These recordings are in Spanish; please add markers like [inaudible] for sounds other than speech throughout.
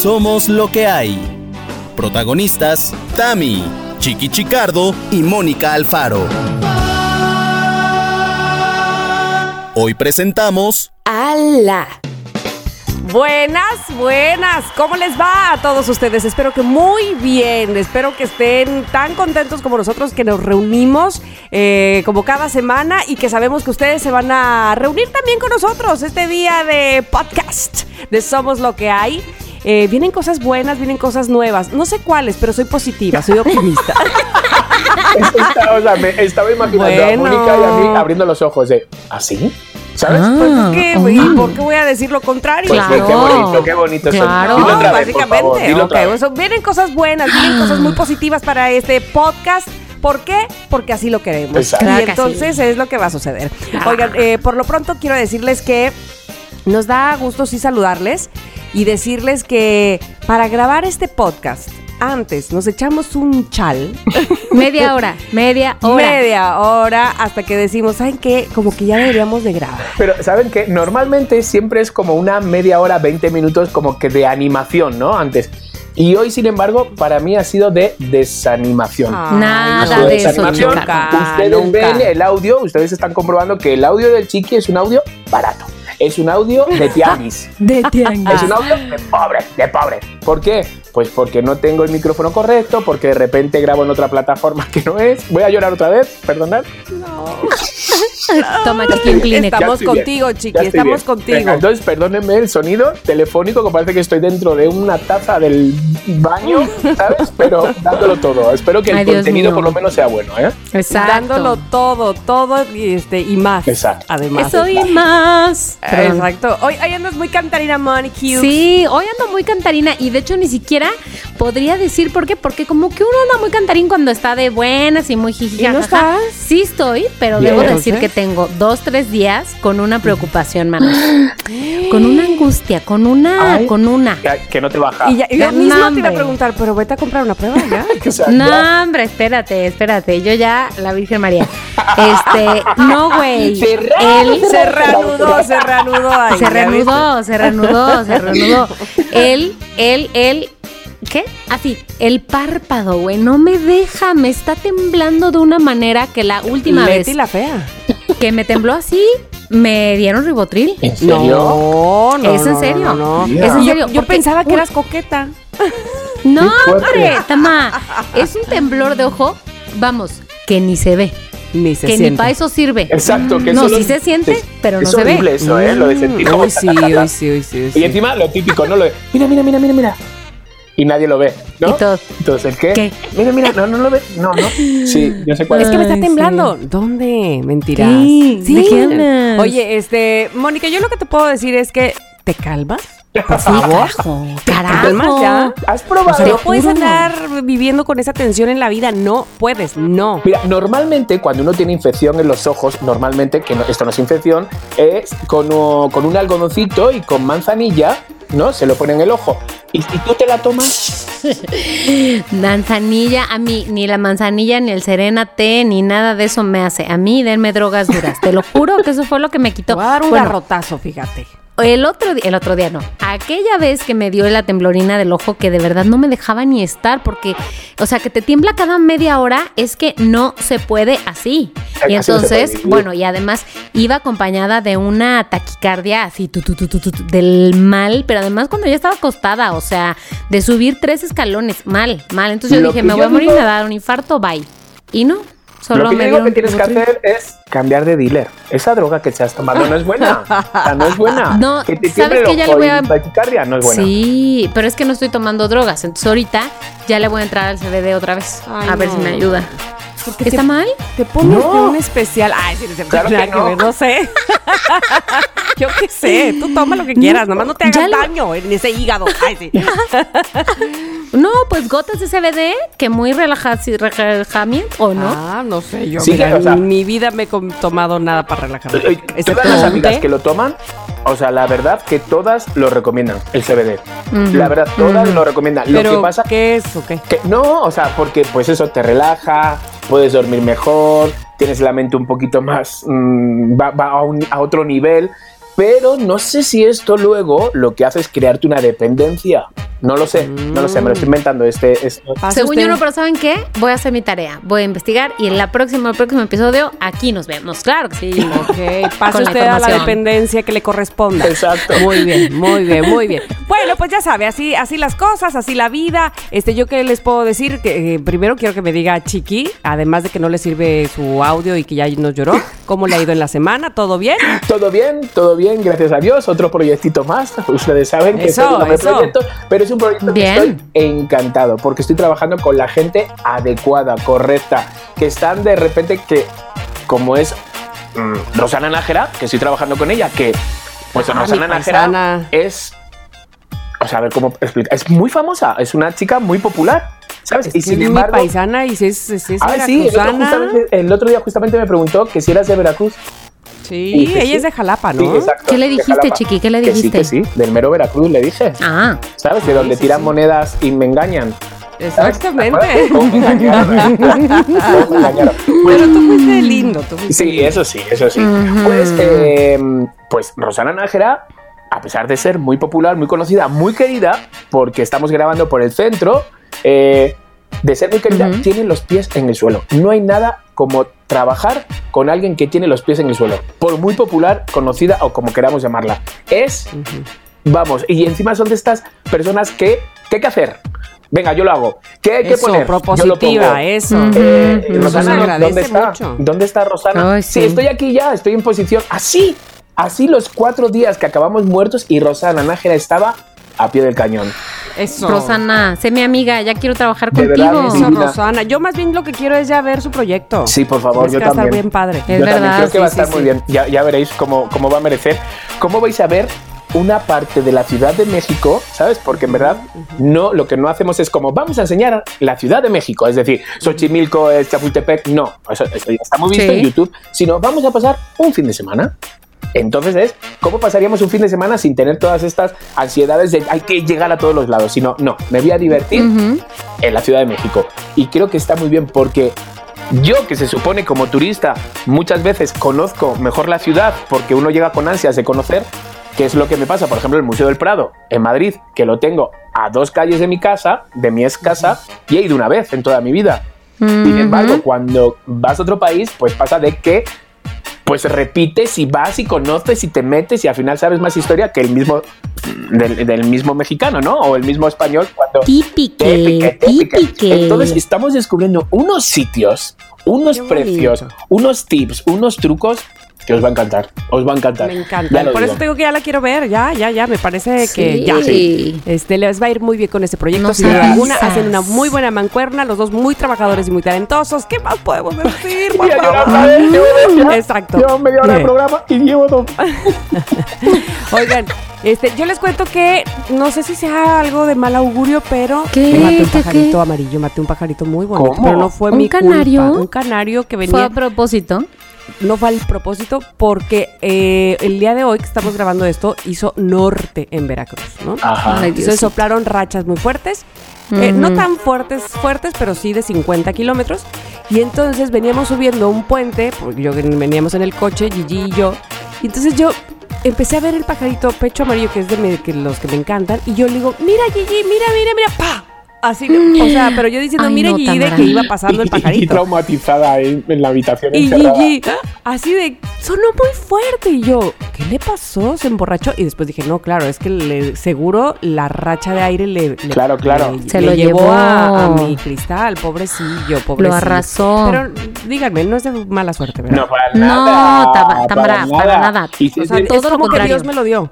Somos lo que hay. Protagonistas, Tami, Chiqui Chicardo y Mónica Alfaro. Hoy presentamos... ¡Ala! Buenas, buenas. ¿Cómo les va a todos ustedes? Espero que muy bien. Espero que estén tan contentos como nosotros que nos reunimos eh, como cada semana y que sabemos que ustedes se van a reunir también con nosotros este día de podcast de Somos lo que hay. Eh, vienen cosas buenas, vienen cosas nuevas. No sé cuáles, pero soy positiva, soy optimista. [laughs] Esta- o sea, me estaba imaginando Bueno. a Mónica y a mí abriendo los ojos de ¿así? ¿Sabes? Pues es que, ¿y por qué voy a decir lo contrario? Pues Claro. qué bonito, qué bonito. eso. Claro. Dilo No, otra vez, por básicamente. favor, dilo otra vez. eso, vienen cosas buenas, vienen cosas muy positivas para este podcast. ¿Por qué? Porque así lo queremos. Exacto. Y que entonces es lo que va a suceder. Oigan, eh, por lo pronto quiero decirles que nos da gusto sí saludarles y decirles que para grabar este podcast, antes nos echamos un chal, [laughs] Media hora, media hora. media hora, hasta que decimos, ¿saben qué? Como que ya deberíamos de grabar. Pero ¿saben qué? Normalmente siempre es como una media hora, 20 minutos como que de animación, ¿no? Antes. Y hoy, sin embargo, para mí ha sido de desanimación. Nada Ha sido de eso, desanimación. chica. Ustedes Nunca. ven el audio, ustedes están comprobando que el audio del chiqui es un audio barato. Es un audio de [laughs] tianguis. De Es un audio de pobre, de pobre. ¿Por qué? Pues porque no tengo el micrófono correcto, porque de repente grabo en otra plataforma [laughs] que no es. Voy a llorar otra vez, perdonad. [laughs] [laughs] Toma, chiquín Kleenex. Ya Estamos bien, contigo, chiqui, estamos bien. contigo. Venga, entonces, perdónenme el sonido telefónico, que parece que estoy dentro de una taza del baño, [laughs] ¿sabes? Pero dándolo todo. Espero que el Dios contenido mío. por lo menos sea bueno, ¿eh? Exacto. Dándolo todo, todo y, este, y más. Exacto. Además. Eso y más. Perdón. Exacto. Hoy, hoy andas muy cantarina, Money Cute. Sí, hoy ando muy cantarina y de hecho ni siquiera podría decir por qué, porque como que uno anda muy cantarín cuando está de buenas y muy jiji. ¿Y no estás? Sí estoy, pero Bien. debo decir que tengo dos, tres días con una preocupación, [gasps] manos. con una angustia, con una, Ay. con una. Que, que no te baja. Y ya, yo No, te iba a preguntar, pero vete a comprar una prueba ya. [laughs] O sea, ya. No, hombre, espérate, espérate. Yo ya, la Virgen María. Este, no, güey. [laughs] Cerrado, Él se reanudó, se reanudó ahí. se ¿ya reanudó, se reanudó, se reanudó. [laughs] Él, él, él. ¿Qué? Así, el párpado, güey, no me deja, me está temblando de una manera que la última Leti vez la fea. Que me tembló así, me dieron ribotril. ¿En serio? No, no. ¿Es en no, serio? No, no. Yeah. Es en Yo- serio. Yo, pensaba que eras coqueta. [laughs] No, hombre, Tama, es un temblor de ojo, vamos, que ni se ve, Ni se que ni para eso sirve. Exacto, que no, sí se siente, es- pero no es se ve. horrible eso, ¿eh? Lo de sentir Uy, sí, uy, sí, uy, sí, uy, sí. Y encima lo típico, ¿no? Lo de, mira, mira, mira, mira, mira. Y nadie lo ve, ¿no? Y todo. Entonces, ¿el qué? ¿Qué? Mira, mira, no, no lo ve. No, no. [gasps] Sí, yo sé cuál Es es. que me está temblando. ¿Dónde? Mentiras. Sí, ¿de qué hablas? Oye, este, Mónica, yo lo que te puedo decir es que te calmas. Por Sí, carajo, ¿Te calmas carajo. ya? ¿Has O probado? sea, no puedes andar viviendo con esa tensión en la vida. No puedes, no. Mira, normalmente cuando uno tiene infección en los ojos, normalmente, que no- esto no es infección, es con, o- con un algodoncito y con manzanilla, ¿no? Se lo pone en el ojo. Y si tú te la tomas, [laughs] Manzanilla, a mí ni la manzanilla, ni el serénate, ni nada de eso me hace. A mí denme drogas duras. Te lo juro que eso fue lo que me quitó. voy a dar un Bueno, garrotazo, fíjate. El otro día, el otro día no. Aquella vez que me dio la temblorina del ojo que de verdad no me dejaba ni estar porque, o sea, que te tiembla cada media hora es que no se puede así. Y entonces, bueno, y además iba acompañada de una taquicardia así tu, tu, tu, del mal, pero además cuando ya estaba acostada, o sea, de subir tres escalones, mal, mal. Entonces yo dije, me voy a morir, me va a dar un infarto, bye. Y no, solo lo que yo digo que tienes que hacer es cambiar de dealer. Esa droga que te has tomado no es buena. [laughs] O sea, no es buena. No, que te ¿sabes qué? Ya le voy a- taquicardia no es buena. Sí, pero es que no estoy tomando drogas. Entonces ahorita ya le voy a entrar al CBD otra vez. Ay, a ver no. si me ayuda. Porque ¿Está te, mal? te pones No. de un especial. Ay, sí, no Claro que no. no sé. [laughs] Yo qué sé, tú toma lo que quieras, nomás no te hagas lo- daño en ese hígado. Ay, sí. [laughs] No, pues gotas de CBD, que muy relaja- relajamiento, ¿o no? Ah, no sé, yo Sí, mira, o sea- en mi vida me he tomado nada para relajarme. Excepto Todas las amigas té. que lo toman, o sea, la verdad que todas lo recomiendan, el CBD. La verdad, todas lo recomiendan. Lo Pero, que pasa ¿qué es o qué? que no, o sea, porque pues eso te relaja, puedes dormir mejor, tienes la mente un poquito más, mm, va, va a, un- a otro nivel. Pero no sé si esto luego lo que hace es crearte una dependencia. No lo sé, no lo sé, me lo estoy inventando. Este, esto. Pase Según yo usted. no, pero ¿saben qué? Voy a hacer mi tarea. Voy a investigar y en la próxima, el próximo episodio, aquí nos vemos. Claro que sí. Ok, pase [laughs] Con la usted a la dependencia que le corresponda. Exacto. Muy bien, muy bien, muy bien. [laughs] Bueno, pues ya sabe, así, así las cosas, así la vida. Este, yo qué les puedo decir que eh, primero quiero que me diga Chiqui, además de que no le sirve su audio y que ya nos lloró, cómo le ha ido en la semana, ¿todo bien? Todo bien, todo bien, gracias a Dios. Otro proyectito más. Ustedes saben que Eso, es un eso. proyecto, pero es un proyecto Bien. que estoy encantado porque estoy trabajando con la gente adecuada, correcta, que están de repente que, como es mm, Rosana Nájera, que estoy trabajando con ella, que pues Ah, Rosana. Nájera es, o sea, a ver cómo explicar, es muy famosa, es una chica muy popular, ¿sabes? Es y sin embargo, mi paisana y si es, si es Ah, sí, el otro, el otro día justamente me preguntó que si eras de Veracruz. Sí, Y dije, ella sí. es de Jalapa, ¿no? Sí, exacto. ¿Qué le dijiste. Chiqui? ¿Qué le Que sí, dijiste? que sí, del mero Veracruz le dije. Ah, ¿Sabes? De donde sí, tiran sí. monedas y me engañan. Exactamente. ¿Cómo me engañaron? [laughs] ¿Cómo me engañaron? Pero tú fuiste lindo, tú fuiste Sí, lindo. eso sí, eso sí. Pues, eh, pues Rosana Nájera, a pesar de ser muy popular, muy conocida, muy querida, porque estamos grabando por el centro, eh, de ser muy querida, Ujú. tiene los pies en el suelo. No hay nada como trabajar con alguien que tiene los pies en el suelo, por muy popular, conocida o como queramos llamarla. Es Vamos, y encima son de estas personas que, ¿qué hay que hacer? Venga, yo lo hago. ¿Qué hay que Eso, poner? Yo lo pongo. propositiva, eso. Ujú. Eh. Rosana, Eso se agradece ¿dónde está? mucho. ¿Dónde está Rosana? Ay, sí. sí. estoy aquí ya, estoy en posición. Así, así los cuatro días que acabamos muertos y Rosana Nájera estaba a pie del cañón. Eso. Rosana, sé mi amiga, ya quiero trabajar De verdad, contigo. sí. Eso. Rosana. Yo más bien lo que quiero es ya ver su proyecto. Sí, por favor, yo que va a estar también. bien padre. Es yo también verdad, creo que va a sí, estar sí, muy sí. bien. Ya, ya veréis cómo, cómo va a merecer. ¿Cómo vais a ver una parte de la Ciudad de México? ¿Sabes? Porque en verdad no, lo que no hacemos es como vamos a enseñar la Ciudad de México, es decir, Xochimilco, Chapultepec. No, eso, eso ya está muy visto Sí. en YouTube, sino vamos a pasar un fin de semana. Entonces es, ¿cómo pasaríamos un fin de semana sin tener todas estas ansiedades de hay que llegar a todos los lados? Sino, no, me voy a divertir en la Ciudad de México. Y creo que está muy bien porque yo, que se supone como turista, muchas veces conozco mejor la ciudad porque uno llega con ansias de conocer, que es lo que me pasa, por ejemplo, el Museo del Prado en Madrid, que lo tengo a dos calles de mi casa, de mi ex casa, y he ido una vez en toda mi vida. Sin embargo, cuando vas a otro país, pues pasa de que pues repites y vas y conoces y te metes y al final sabes más historia que el mismo del, del mismo mexicano, ¿no? O el mismo español cuando Típique, típique. Entonces estamos descubriendo unos sitios, unos precios, unos tips, unos trucos que os va a encantar. Os va a encantar. Me encanta. Por digo. eso te digo que ya la quiero ver. Ya, ya, ya. Me parece que Sí. ya. Sí. Este, les va a ir muy bien con este proyecto. No sin duda alguna. Hacen una muy buena mancuerna. Los dos muy trabajadores y muy talentosos. ¿Qué más podemos decir? por [laughs] yo favor? Exacto. Llevo media hora de programa y llevo dos. [laughs] Oigan, este, yo les cuento que no sé si sea algo de mal augurio, pero ¿Qué? yo maté un ¿Qué, pajarito qué? amarillo, maté un pajarito muy bonito, ¿Cómo? pero no fue ¿Un mi canario? culpa. Un canario que Fue venía, a propósito. No fue al propósito, porque eh, el día de hoy que estamos grabando esto hizo norte en Veracruz, ¿no? Ajá. Entonces soplaron rachas muy fuertes, eh, no tan fuertes, fuertes, pero sí de 50 kilómetros. Y entonces veníamos subiendo un puente, porque yo veníamos en el coche, Gigi y yo. Y entonces yo empecé a ver el pajarito pecho amarillo, que es de que los que me encantan. Y yo le digo, mira Gigi, mira, mira, mira, pa. Así, o sea, [gasps] pero yo diciendo, Ay, mira no, Gigi, de que iba pasando el Y pajarito. traumatizada en, en la habitación Y encerrada. Gigi, así de, sonó muy fuerte. Y yo, ¿qué le pasó? Se emborrachó. Y después dije, no, claro, es que le- seguro la racha de aire le, le- Claro, claro. le- Se le lo llevó, llevó. A, a mi cristal, pobrecillo, pobrecillo. Lo arrasó. Pero díganme, no es de mala suerte, ¿verdad? No, para No, nada. Tama- Tamara, para nada. Y si- o sea, si- es todo lo como que contrario. Dios me lo dio.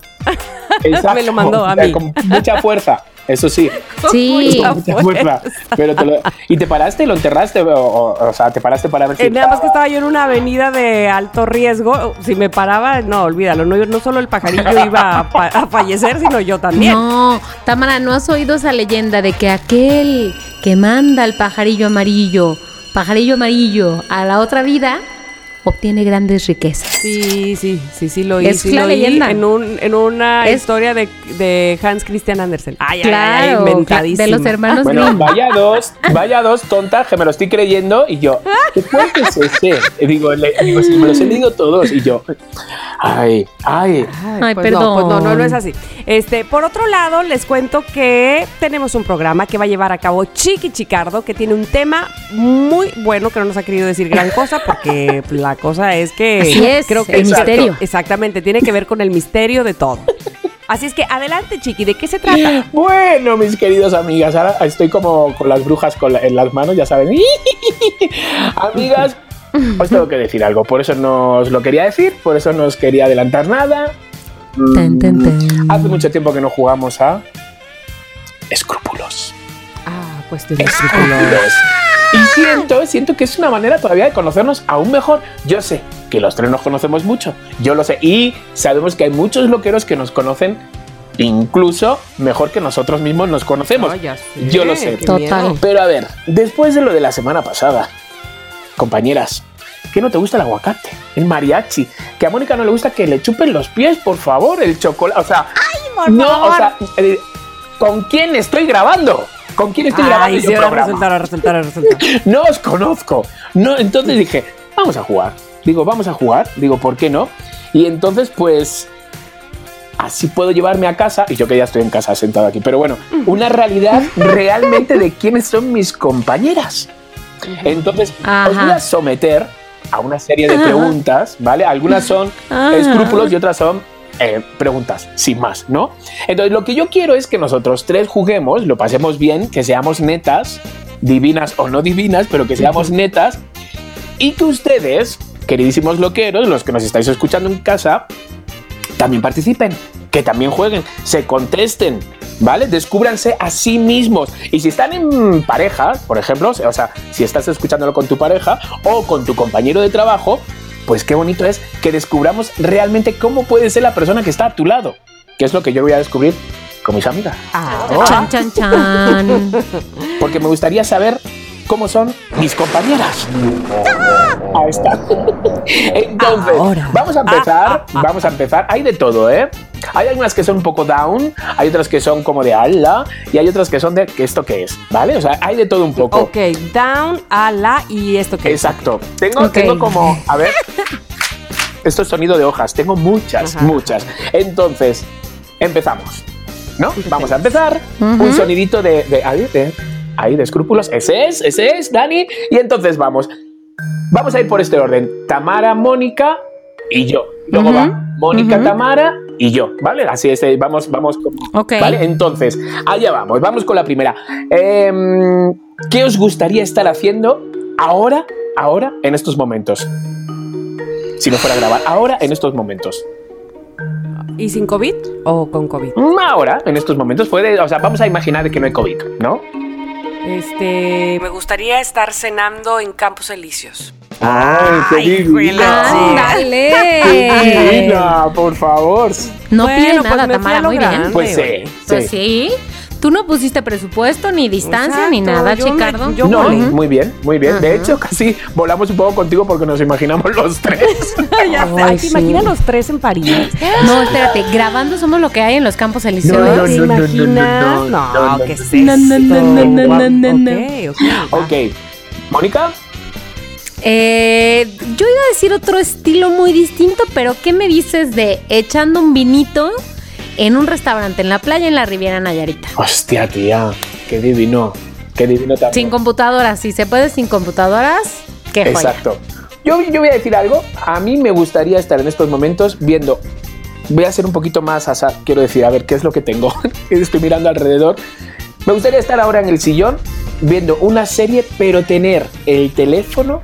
exacto, [laughs] me lo mandó a o sea, mí. Con mucha fuerza, eso sí. [laughs] Sí. Mucha Mucha fuerza. Pero te lo- ¿Y te paraste y lo enterraste? O, o- o sea, ¿te paraste para ver si Eh, nada más que estaba- yo en una avenida de alto riesgo. Si me paraba, no, olvídalo. No, no solo el pajarillo [laughs] iba a, a fallecer, sino yo también. No, Tamara, ¿no has oído esa leyenda de que aquel que manda al pajarillo amarillo, pajarillo amarillo, a la otra vida, obtiene grandes riquezas. Sí, sí, sí, sí lo oí. Es sí la leyenda. En, un, en una Es- historia de, de Hans Christian Andersen. Ay, ay, ay, Claro, inventadísima. de los hermanos Bueno, Grimm. vaya dos, vaya dos tontas que me lo estoy creyendo y yo, ¿qué cuento es ese? Y digo, le- digo, si me los he leído todos y yo, ay, ay. Ay, pues No, perdón. pues no, no, no es así. Este, por otro lado, les cuento que tenemos un programa que va a llevar a cabo Chiqui Chicardo, que tiene un tema muy bueno, que no nos ha querido decir gran cosa, porque la cosa es que Así es, creo que el Exacto. misterio. Exactamente, tiene que ver con el misterio de todo. Así es que adelante, Chiqui, ¿de qué se trata? Bueno, mis queridos amigas, ahora estoy como con las brujas con la- en las manos, ya saben. [laughs] Amigas, os tengo que decir algo, por eso no os lo quería decir, por eso no os quería adelantar nada. Mm. Hace mucho tiempo que no jugamos a escrúpulos. Ah, cuestión de escrúpulos. Y siento, siento que es una manera todavía de conocernos aún mejor. Yo sé que los tres nos conocemos mucho, yo lo sé. Y sabemos que hay muchos loqueros que nos conocen incluso mejor que nosotros mismos nos conocemos. Ay, ya sé, Yo lo sé. Total. Pero a ver, después de lo de la semana pasada, compañeras, ¿qué no te gusta el aguacate? El mariachi. Que a Mónica no le gusta que le chupen los pies, por favor, el chocolate. O sea, no, o sea, eh, ¿con quién estoy grabando? ¿Con quién estoy grabando Ay, yo sí, ahora programa? [laughs] No os conozco. No, entonces dije, vamos a jugar. Digo, vamos a jugar. Digo, ¿por qué no? Y entonces, pues, así puedo llevarme a casa, y yo que ya estoy en casa sentado aquí, pero bueno, una realidad realmente de quiénes son mis compañeras. Entonces, Ajá. os voy a someter a una serie de Ajá. preguntas, ¿vale? Algunas son Ajá. escrúpulos y otras son eh, preguntas, sin más, ¿no? Entonces, lo que yo quiero es que nosotros tres juguemos, lo pasemos bien, que seamos netas, divinas o no divinas, pero que seamos netas, y que ustedes, queridísimos loqueros, los que nos estáis escuchando en casa, también participen, que también jueguen, se contesten, ¿vale? Descúbranse a sí mismos. Y si están en pareja, por ejemplo, o sea, si estás escuchándolo con tu pareja o con tu compañero de trabajo, pues qué bonito es que descubramos realmente cómo puede ser la persona que está a tu lado, que es lo que yo voy a descubrir con mis amigas. Ahora. Chan, chan, chan. Porque me gustaría saber cómo son mis compañeras. Ahí está. Entonces, Ahora. vamos a empezar. Ah, ah, ah. Vamos a empezar. Hay de todo, ¿eh? Hay algunas que son un poco down, hay otras que son como de ala y hay otras que son de ¿qué esto qué es? ¿Vale? O sea, hay de todo un poco. Ok, down, a la y esto que Exacto. Tengo, Ok. tengo como, a ver, [laughs] esto es sonido de hojas. Tengo muchas, Ajá. muchas. Entonces, empezamos. ¿No? Vamos a empezar. Un sonidito de, de, ahí, de, ahí, de escrúpulos. Ese es, ese es, Dani. Y entonces vamos. Vamos a ir por este orden. Tamara, Mónica y yo. Luego va Mónica. Tamara y yo. ¿Vale? Así es. eh, Vamos, vamos. como- Ok. ¿Vale? Entonces, allá vamos. Vamos con la primera. Em, ¿Qué os gustaría estar haciendo ahora, ahora, en estos momentos? Si no fuera a grabar, ahora, en estos momentos. ¿Y sin COVID o con COVID? Mm, Ahora, en estos momentos, puede, o sea, vamos a imaginar que no hay COVID, ¿no? Este, me gustaría estar cenando en Campos Elíseos. ¡Ay, Ay, juela, sí. ¡Ándale! Divina, por favor. No Bueno, pide pues nada, a Tamara, muy bien. grande. Pues sí, oye. Pues sí. Tú no pusiste presupuesto, ni distancia, ni nada, yo me- Chicardo. yo No, volé. muy bien, muy bien. De hecho, casi volamos un poco contigo porque nos imaginamos los tres. [laughs] ya sé. Ay, ¿te sí. imaginas los tres en París? No, espérate, grabando somos lo que hay en los campos elíseos. No, no, ¿Te no, no, imaginas? no, No, no, no, ¿qué no. es No, no, no, no, no, no, no. Ok, ok. va. ok. Mónica, Eh, yo iba a decir otro estilo muy distinto, pero ¿qué me dices de echando un vinito en un restaurante en la playa en la Riviera Nayarita? hostia, tía, qué divino, qué divino también. Sin computadoras, si se puede sin computadoras, qué joya. Exacto. Yo, yo voy a decir algo. A mí me gustaría estar en estos momentos viendo. Voy a ser un poquito más asa. Quiero decir, a ver qué es lo que tengo. [laughs] Estoy mirando alrededor. Me gustaría estar ahora en el sillón viendo una serie, pero tener el teléfono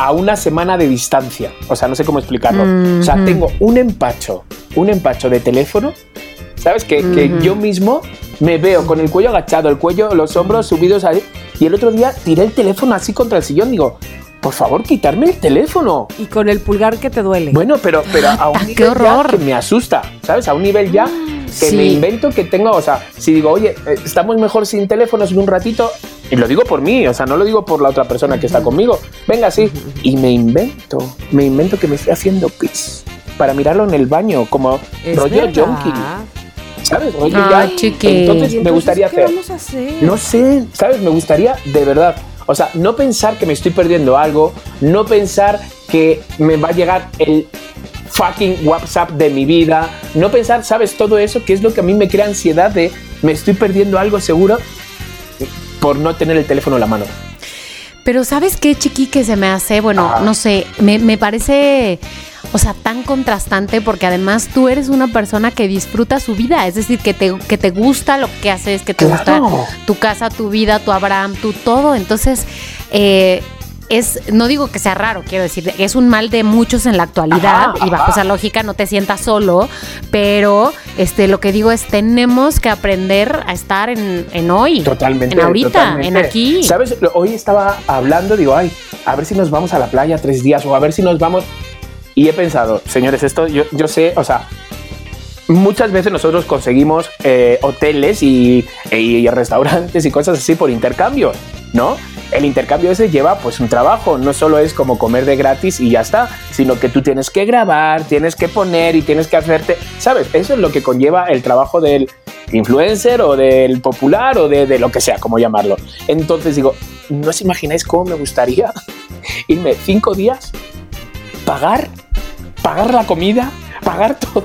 a una semana de distancia. O sea, no sé cómo explicarlo. O sea, tengo un empacho, un empacho de teléfono. ¿Sabes? Que, que yo mismo me veo con el cuello agachado, el cuello, los hombros subidos ahí. Y el otro día tiré el teléfono así contra el sillón. Digo, por favor, quitarme el teléfono. Y con el pulgar que te duele. Bueno, pero, pero a un Ah, nivel qué ya horror. que me asusta, ¿sabes? A un nivel ya que Sí. me invento que tengo, o sea, si digo, oye, eh, estamos mejor sin teléfonos en un ratito, y lo digo por mí, o sea, no lo digo por la otra persona que está conmigo. Venga, sí. Y me invento, me invento que me estoy haciendo pis para mirarlo en el baño, como Es rollo junkie. ¿Sabes? Rollo Ay, ya. Entonces ¿Y me entonces gustaría qué hacer. vamos a hacer? No sé, ¿sabes? Me gustaría de verdad. O sea, no pensar que me estoy perdiendo algo, no pensar que me va a llegar el fucking WhatsApp de mi vida, no pensar, ¿sabes? Todo eso que es lo que a mí me crea ansiedad de me estoy perdiendo algo seguro por no tener el teléfono en la mano. Pero ¿sabes qué, chiqui, que se me hace? Bueno, Ajá. no sé, me, me parece, o sea, tan contrastante porque además tú eres una persona que disfruta su vida, es decir, que te, que te gusta lo que haces, que te Claro. gusta tu casa, tu vida, tu Abraham, tu todo. Entonces, eh, es, no digo que sea raro, quiero decir, es un mal de muchos en la actualidad Ajá, y bajo ajá. esa lógica no te sientas solo, pero este, lo que digo es tenemos que aprender a estar en, en hoy, Totalmente. en ahorita, totalmente. en aquí. ¿Sabes? Hoy estaba hablando, digo, ay, a ver si nos vamos a la playa tres días o a ver si nos vamos. Y he pensado, señores, esto yo, yo sé, o sea, muchas veces nosotros conseguimos eh, hoteles y, y restaurantes y cosas así por intercambio, ¿no? El intercambio ese lleva pues un trabajo, no solo es como comer de gratis y ya está, sino que tú tienes que grabar, tienes que poner y tienes que hacerte, ¿sabes? Eso es lo que conlleva el trabajo del influencer o del popular o de, de lo que sea, como llamarlo. Entonces digo, ¿no os imagináis cómo me gustaría [laughs] irme cinco días, pagar, pagar la comida, pagar todo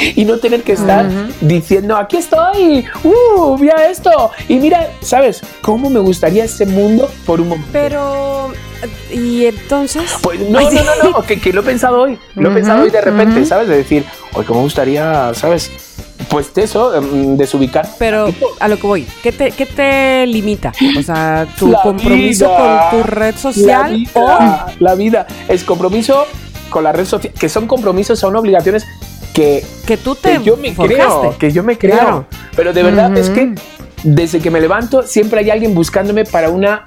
y no tener que estar diciendo, aquí estoy, uh, mira esto, y mira, ¿sabes? ¿Cómo me gustaría ese mundo por un momento? Pero, ¿y entonces? Pues no, no, no, no, que, que lo he pensado hoy, lo he pensado hoy de repente. ¿sabes? De decir, hoy cómo me gustaría, ¿sabes? Pues eso, em, desubicar. Pero a lo que voy, ¿qué te, qué te limita? O sea, tu La compromiso vida, con tu red La social o vida, la vida, es compromiso con la red social, que son compromisos, son obligaciones que, que tú te que yo me creo, forjaste. que yo me creo. Claro. Pero de verdad es que desde que me levanto siempre hay alguien buscándome para una,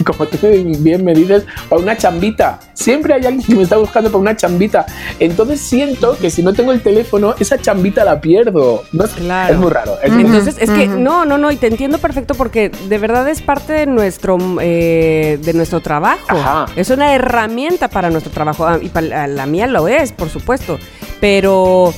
[laughs] como tú bien me dices, para una chambita. Siempre hay alguien que me está buscando para una chambita. Entonces siento que si no tengo el teléfono, esa chambita la pierdo. No sé, Claro. Es muy raro. es-. Entonces, es que no, no, no, y te entiendo perfecto porque de verdad es parte de nuestro, eh, de nuestro trabajo. Ajá. Es una herramienta para nuestro trabajo ah, y para la mía lo es, por supuesto. Pero,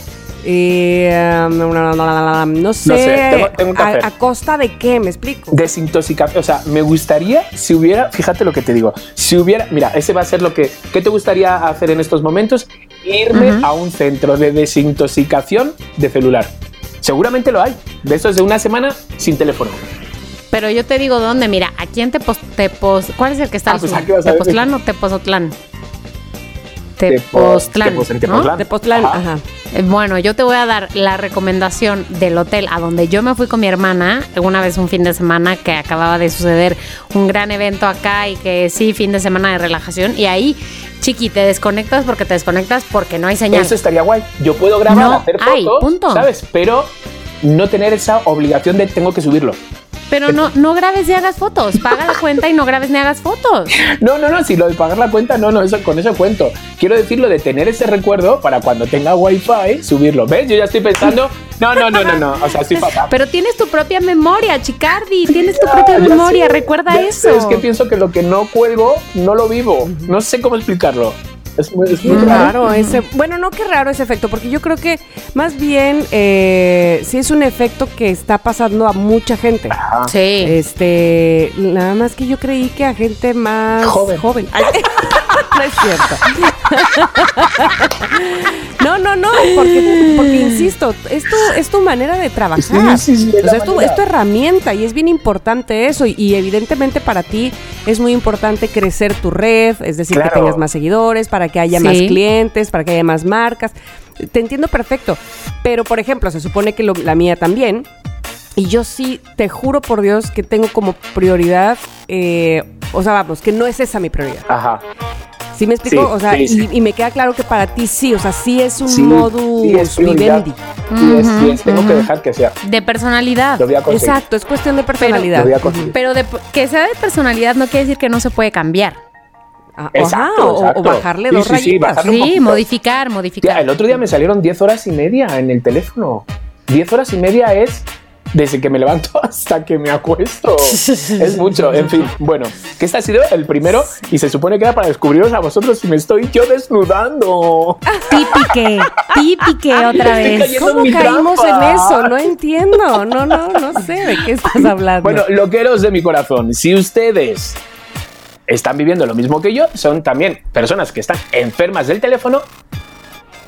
eh, no sé, sé, tengo- tengo que a, hacer. a costa de qué, me explico. Desintoxicación. O sea, me gustaría si hubiera, fíjate lo que te digo, si hubiera, mira, ese va a ser lo que, ¿qué te gustaría hacer en estos momentos? Irme a un centro de desintoxicación de celular. Seguramente lo hay. De esos de una semana sin teléfono. Pero yo te digo dónde, mira, aquí en Tepos, Tepos ¿cuál es el que está Ah, pues? ¿a qué vas a decir? ¿Tepoztlán o Tepozotlán? Tepo- Tepoztlán, en ¿no? Tepoztlán. Ajá. ajá. Eh, Bueno, yo te voy a dar la recomendación del hotel a donde yo me fui con mi hermana una vez un fin de semana que acababa de suceder un gran evento acá y que sí, fin de semana de relajación y ahí, chiqui, te desconectas porque te desconectas porque no hay señal. Eso estaría guay. Yo puedo grabar, No hacer hay, fotos, punto. ¿sabes? Pero no tener esa obligación de tengo que subirlo. Pero no, no grabes ni hagas fotos, paga la cuenta y no grabes ni hagas fotos. No, no, no, si lo de pagar la cuenta, no, no, eso, con eso cuento. Quiero decir lo de tener ese recuerdo para cuando tenga wifi, subirlo. ¿Ves? Yo ya estoy pensando, no, no, no, no, no, o sea, estoy fatal. Pero tienes tu propia memoria, Chicardi, tienes tu propia memoria, sé, recuerda eso. sé, Es que pienso que lo que no cuelgo, no lo vivo. No sé cómo explicarlo. Es muy, es muy Qué raro. raro ese. Bueno, no qué raro ese efecto, porque yo creo que más bien eh, sí es un efecto que está pasando a mucha gente. Ajá. Sí. Este, nada más que yo creí que a gente más Joven. [laughs] Ay, [laughs] no es cierto. No, no, no, porque, porque insisto, es tu, es tu manera de trabajar. Sí, sí, sí, es o sea, es tu, es tu herramienta y es bien importante eso. Y, y evidentemente para ti es muy importante crecer tu red, es decir, que tengas más seguidores, para que haya Sí. más clientes, para que haya más marcas. Te entiendo perfecto. Pero, por ejemplo, se supone que lo- la mía también. Y yo sí, te juro por Dios que tengo como prioridad, eh, o sea, vamos, que no es esa mi prioridad. Ajá. ¿Sí me explico? Sí, o sea, sí, sí. Y, y me queda claro que para ti sí, o sea, sí es un Sí, modus sí, es vivendi. Sí, es, sí, es, tengo que dejar que sea. De personalidad. Lo voy a conseguir. Exacto, es cuestión de personalidad. Lo voy a. Pero de, que sea de personalidad no quiere decir que no se puede cambiar. Ah, Exacto, ajá, o- bajarle Sí, dos sí, sí, rayitas. Sí, modificar, modificar. el otro día me salieron 10 horas y media en el teléfono. 10 horas y media es desde que me levanto [laughs] hasta que me acuesto. es mucho, en fin. Bueno, que este ha sido el primero y se supone que era para descubriros a vosotros si me estoy yo desnudando. Típique, típique otra vez. en ¿Cómo caímos trampa. en eso? No entiendo. No, no, no sé de qué estás hablando. Bueno, loqueros de mi corazón, si ustedes están viviendo lo mismo que yo, son también personas que están enfermas del teléfono,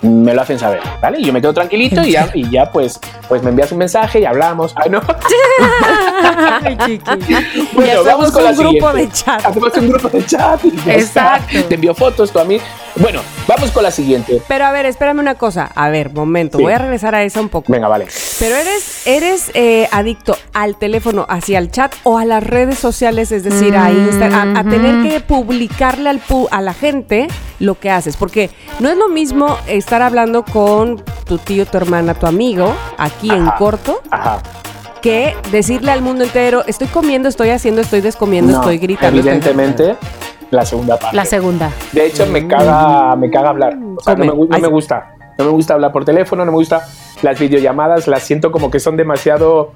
me lo hacen saber, ¿vale? Y yo me quedo tranquilito y ya, y ya pues, pues me envías un mensaje y hablamos. Ay, no. [laughs] Ay, chiqui. Bueno, hacemos vamos con la un grupo siguiente. de chat. Hacemos un grupo de chat. y ya está. Te envío fotos tú a mí. Bueno, vamos con la siguiente. Pero a ver, espérame una cosa. A ver, momento. Sí. Voy a regresar a esa un poco. Venga, vale. Pero eres, eres eh, adicto al teléfono, hacia el chat o a las redes sociales, es decir, a Instagram, a, a tener que publicarle al pu- a la gente lo que haces. Porque no es lo mismo estar hablando con tu tío, tu hermana, tu amigo, aquí en corto, Ajá. que decirle al mundo entero, estoy comiendo, estoy haciendo, estoy descomiendo, No, estoy gritando. estoy- Evidentemente, la segunda parte. La segunda. De hecho, me caga, me caga hablar. O sea, no me, no gusta. No me gusta hablar por teléfono, no me gusta las videollamadas, las siento como que son demasiado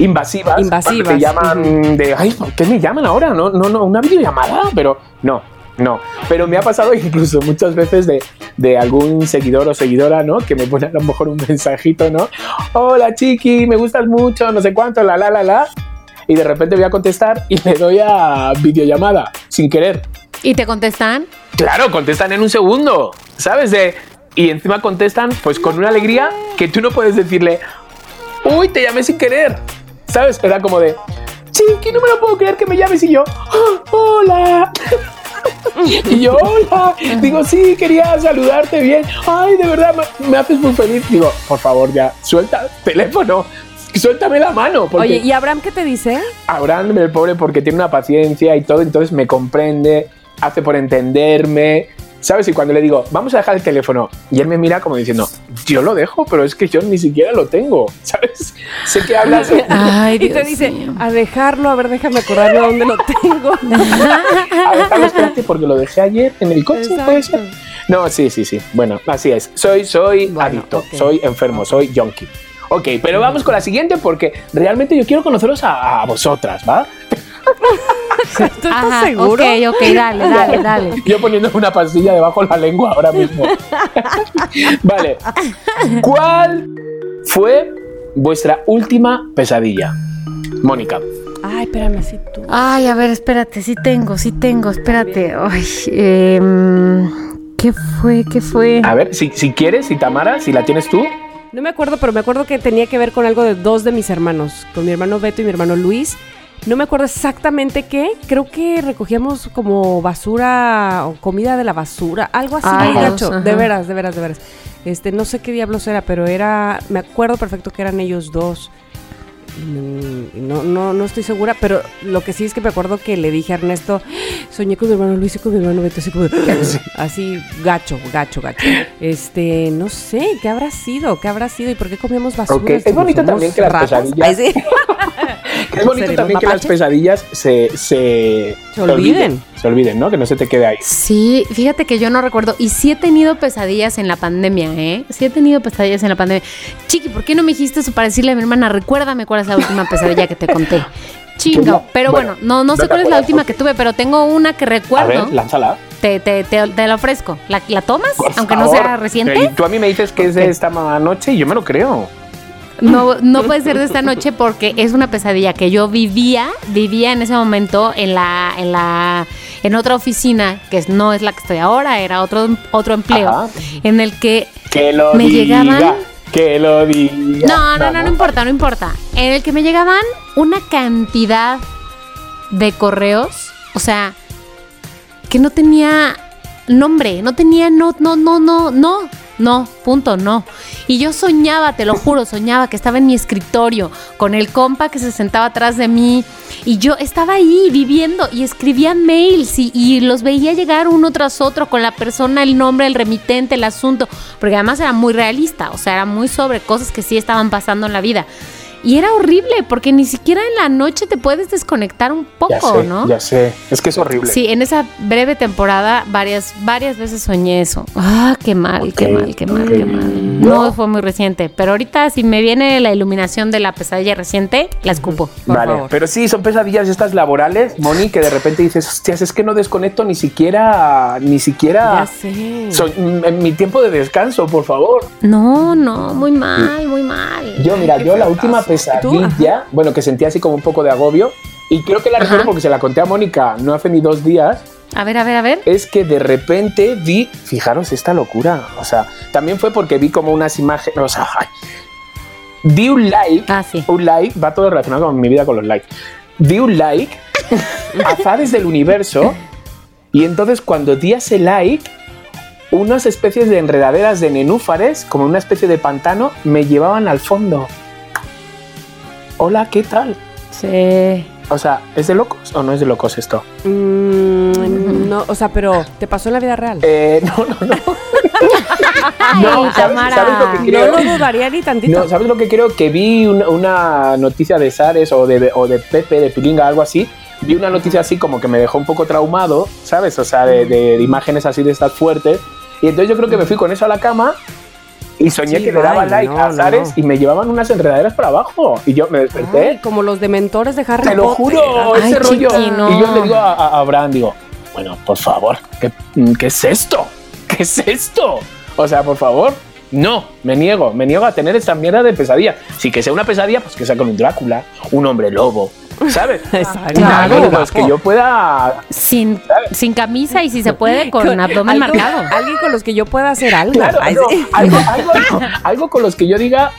invasivas. Invasivas, Te llaman de, ay, ¿por qué me llaman ahora? No, no, no, una videollamada, pero no, no. Pero me ha pasado [laughs] incluso muchas veces de, de algún seguidor o seguidora, ¿no? Que me pone a lo mejor un [laughs] mensajito, ¿no? Hola, chiqui, me gustas mucho, no sé cuánto, la, la, la, la. Y de repente voy a contestar y le doy a videollamada, sin querer. ¿Y te contestan? Claro, contestan en un segundo, ¿sabes? De, y encima contestan pues con una alegría que tú no puedes decirle, uy, te llamé sin querer, ¿sabes? Era como de, chiqui, no me lo puedo creer que me llames y yo, "Ah, hola. Y yo, hola. Digo, sí, quería saludarte bien. Ay, de verdad, me, me haces muy feliz. Digo, por favor, ya, suelta el teléfono. Suéltame la mano. Oye, ¿y Abraham qué te dice? Abraham, el pobre, porque tiene una paciencia y todo, entonces me comprende, hace por entenderme, ¿sabes? Y cuando le digo, vamos a dejar el teléfono, y él me mira como diciendo, yo lo dejo, pero es que yo ni siquiera lo tengo, [laughs] ¿sabes? Sé que hablas. Ay, Y te dice, a dejarlo, a ver, déjame acordarme dónde lo tengo. [laughs] A dejarlo, espérate, porque lo dejé ayer en el coche, puede ser. Exacto. No, sí, sí, sí. Bueno, así es. Soy, soy Bueno, adicto, ok. soy enfermo, soy junkie. Ok, pero vamos con la siguiente porque realmente yo quiero conoceros a, a vosotras, ¿va? [laughs] [laughs] ¿Tú estás Ajá, seguro? ok, ok, dale, dale, [laughs] dale. Yo poniendo una pastilla debajo de la lengua ahora mismo. [laughs] vale. ¿Cuál fue vuestra última pesadilla? Mónica. Ay, espérame, así tú. Ay, a ver, espérate, sí tengo, sí tengo, espérate. Ay, em, ¿qué fue? ¿Qué fue? A ver, si, si quieres, si Tamara, si la tienes tú. No me acuerdo, pero me acuerdo que tenía que ver con algo de dos de mis hermanos, con mi hermano Beto y mi hermano Luis. No me acuerdo exactamente qué. Creo que recogíamos como basura o comida de la basura, algo así gacho. ajá. De veras, de veras, de veras. Este, no sé qué diablos era, pero era, me acuerdo perfecto que eran ellos dos. Mm, No, no, no estoy segura, pero lo que sí es que me acuerdo que le dije a Ernesto, soñé con mi hermano Luis y con mi hermano Beto, así como, así gacho, gacho, gacho. Este, no sé, ¿qué habrá sido? ¿Qué habrá sido? ¿Y por qué comíamos basura? Es bonito ¿Somos también que las ratas? pesadillas- Ay, sí. [laughs] Es bonito ¿Seremos también que las pesadillas se, se, Se olviden. Se olviden, ¿no? Que no se te quede ahí. Sí, fíjate que yo no recuerdo. Y sí he tenido pesadillas en la pandemia, ¿eh? Sí he tenido pesadillas en la pandemia. Chiqui, ¿por qué no me dijiste eso para decirle a mi hermana, recuérdame cuál es la última pesadilla que te conté? [laughs] Chingo. No, Pero bueno, bueno, no, no sé cuál es la última que tuve, pero tengo una que A recuerdo. ver, lánzala. Te, te, te, te la ofrezco. ¿La, la tomas? Por Aunque no sea reciente. Y tú a mí me dices que es de esta noche y yo me lo creo. No, no puede ser de esta noche porque es una pesadilla que yo vivía, vivía en ese momento en la, en la, en otra oficina, que no es la que estoy ahora, era otro, otro empleo, Ajá. en el que Que lo Me diga. llegaban- Que lo diga. No, no, no, no importa, no importa. En el que me llegaban una cantidad de correos, o sea, que no tenía nombre, no tenía, no, no, no, no, no, no, punto, no. Y yo soñaba, te lo juro, soñaba que estaba en mi escritorio con el compa que se sentaba atrás de mí y yo estaba ahí viviendo y escribía mails y, los veía llegar uno tras otro con la persona, el nombre, el remitente, el asunto, porque además era muy realista, o sea, era muy sobre cosas que sí estaban pasando en la vida. Y era horrible porque ni siquiera en la noche te puedes desconectar un Ya poco, sé, ¿no? ya sé. Es que es horrible. Sí, en esa breve temporada varias, varias veces soñé eso. Ah, qué mal, qué mal, qué mal, qué mal. No fue muy reciente, pero ahorita si me viene la iluminación de la pesadilla reciente, la escupo. Por vale, favor. pero sí, son pesadillas estas laborales, Moni, que de repente dices, hostias, es que no desconecto ni siquiera, ni siquiera Ya sé. soy- en mi tiempo de descanso, por favor. No, no, muy mal, muy mal. Yo, mira, yo la última ¿Tú? Pesadilla, bueno, que sentía así como un poco de agobio, y creo que la Ajá. recuerdo porque se la conté a Mónica no hace ni dos días, A ver, a ver, a ver. es que de repente vi, fijaros esta locura, o sea, también fue porque vi como unas imágenes, o sea, di un like, Ah, sí. un like, va todo relacionado con mi vida con los likes, di un like a [laughs] azares del universo y entonces cuando di ese like, unas especies de enredaderas de nenúfares, como una especie de pantano, me llevaban al fondo. Hola, ¿qué tal? Sí. O sea, ¿es de locos o no es de locos esto? Mm, no, o sea, pero ¿te pasó en la vida real? Eh, no, no, no. [laughs] No, ¿sabes- sabes lo que no creo? lo dudaría ni tantito. No, ¿sabes lo que creo? Que vi una, una noticia de Sares o de, o de Pepe, de Pilinga, algo así. Vi una noticia así como que me dejó un poco traumado, ¿sabes? O sea, de, de- de imágenes así de estas fuertes. Y entonces yo creo que me fui con eso a la cama y soñé Sí, que le daba vale, like no, a no. y me llevaban unas enredaderas para abajo. Y yo me desperté. Ay, como los dementores de Harry Te lo Potter. juro, Ay, ese rollo. Y yo le digo a, a Abraham, digo, bueno, por favor, ¿qué, qué es esto? ¿Qué es esto? O sea, por favor, no, me niego, me niego a tener esta mierda de pesadilla. Si que sea una pesadilla, pues que sea con un Drácula, un hombre lobo, ¿sabes? [laughs] Exacto. Claro. Los que yo pueda... Sin, sin camisa y si se puede con abdomen Algo- marcado. Alguien con los que yo pueda hacer algo. Claro, Ay, no, sí. [laughs] algo, algo, algo con los que yo diga,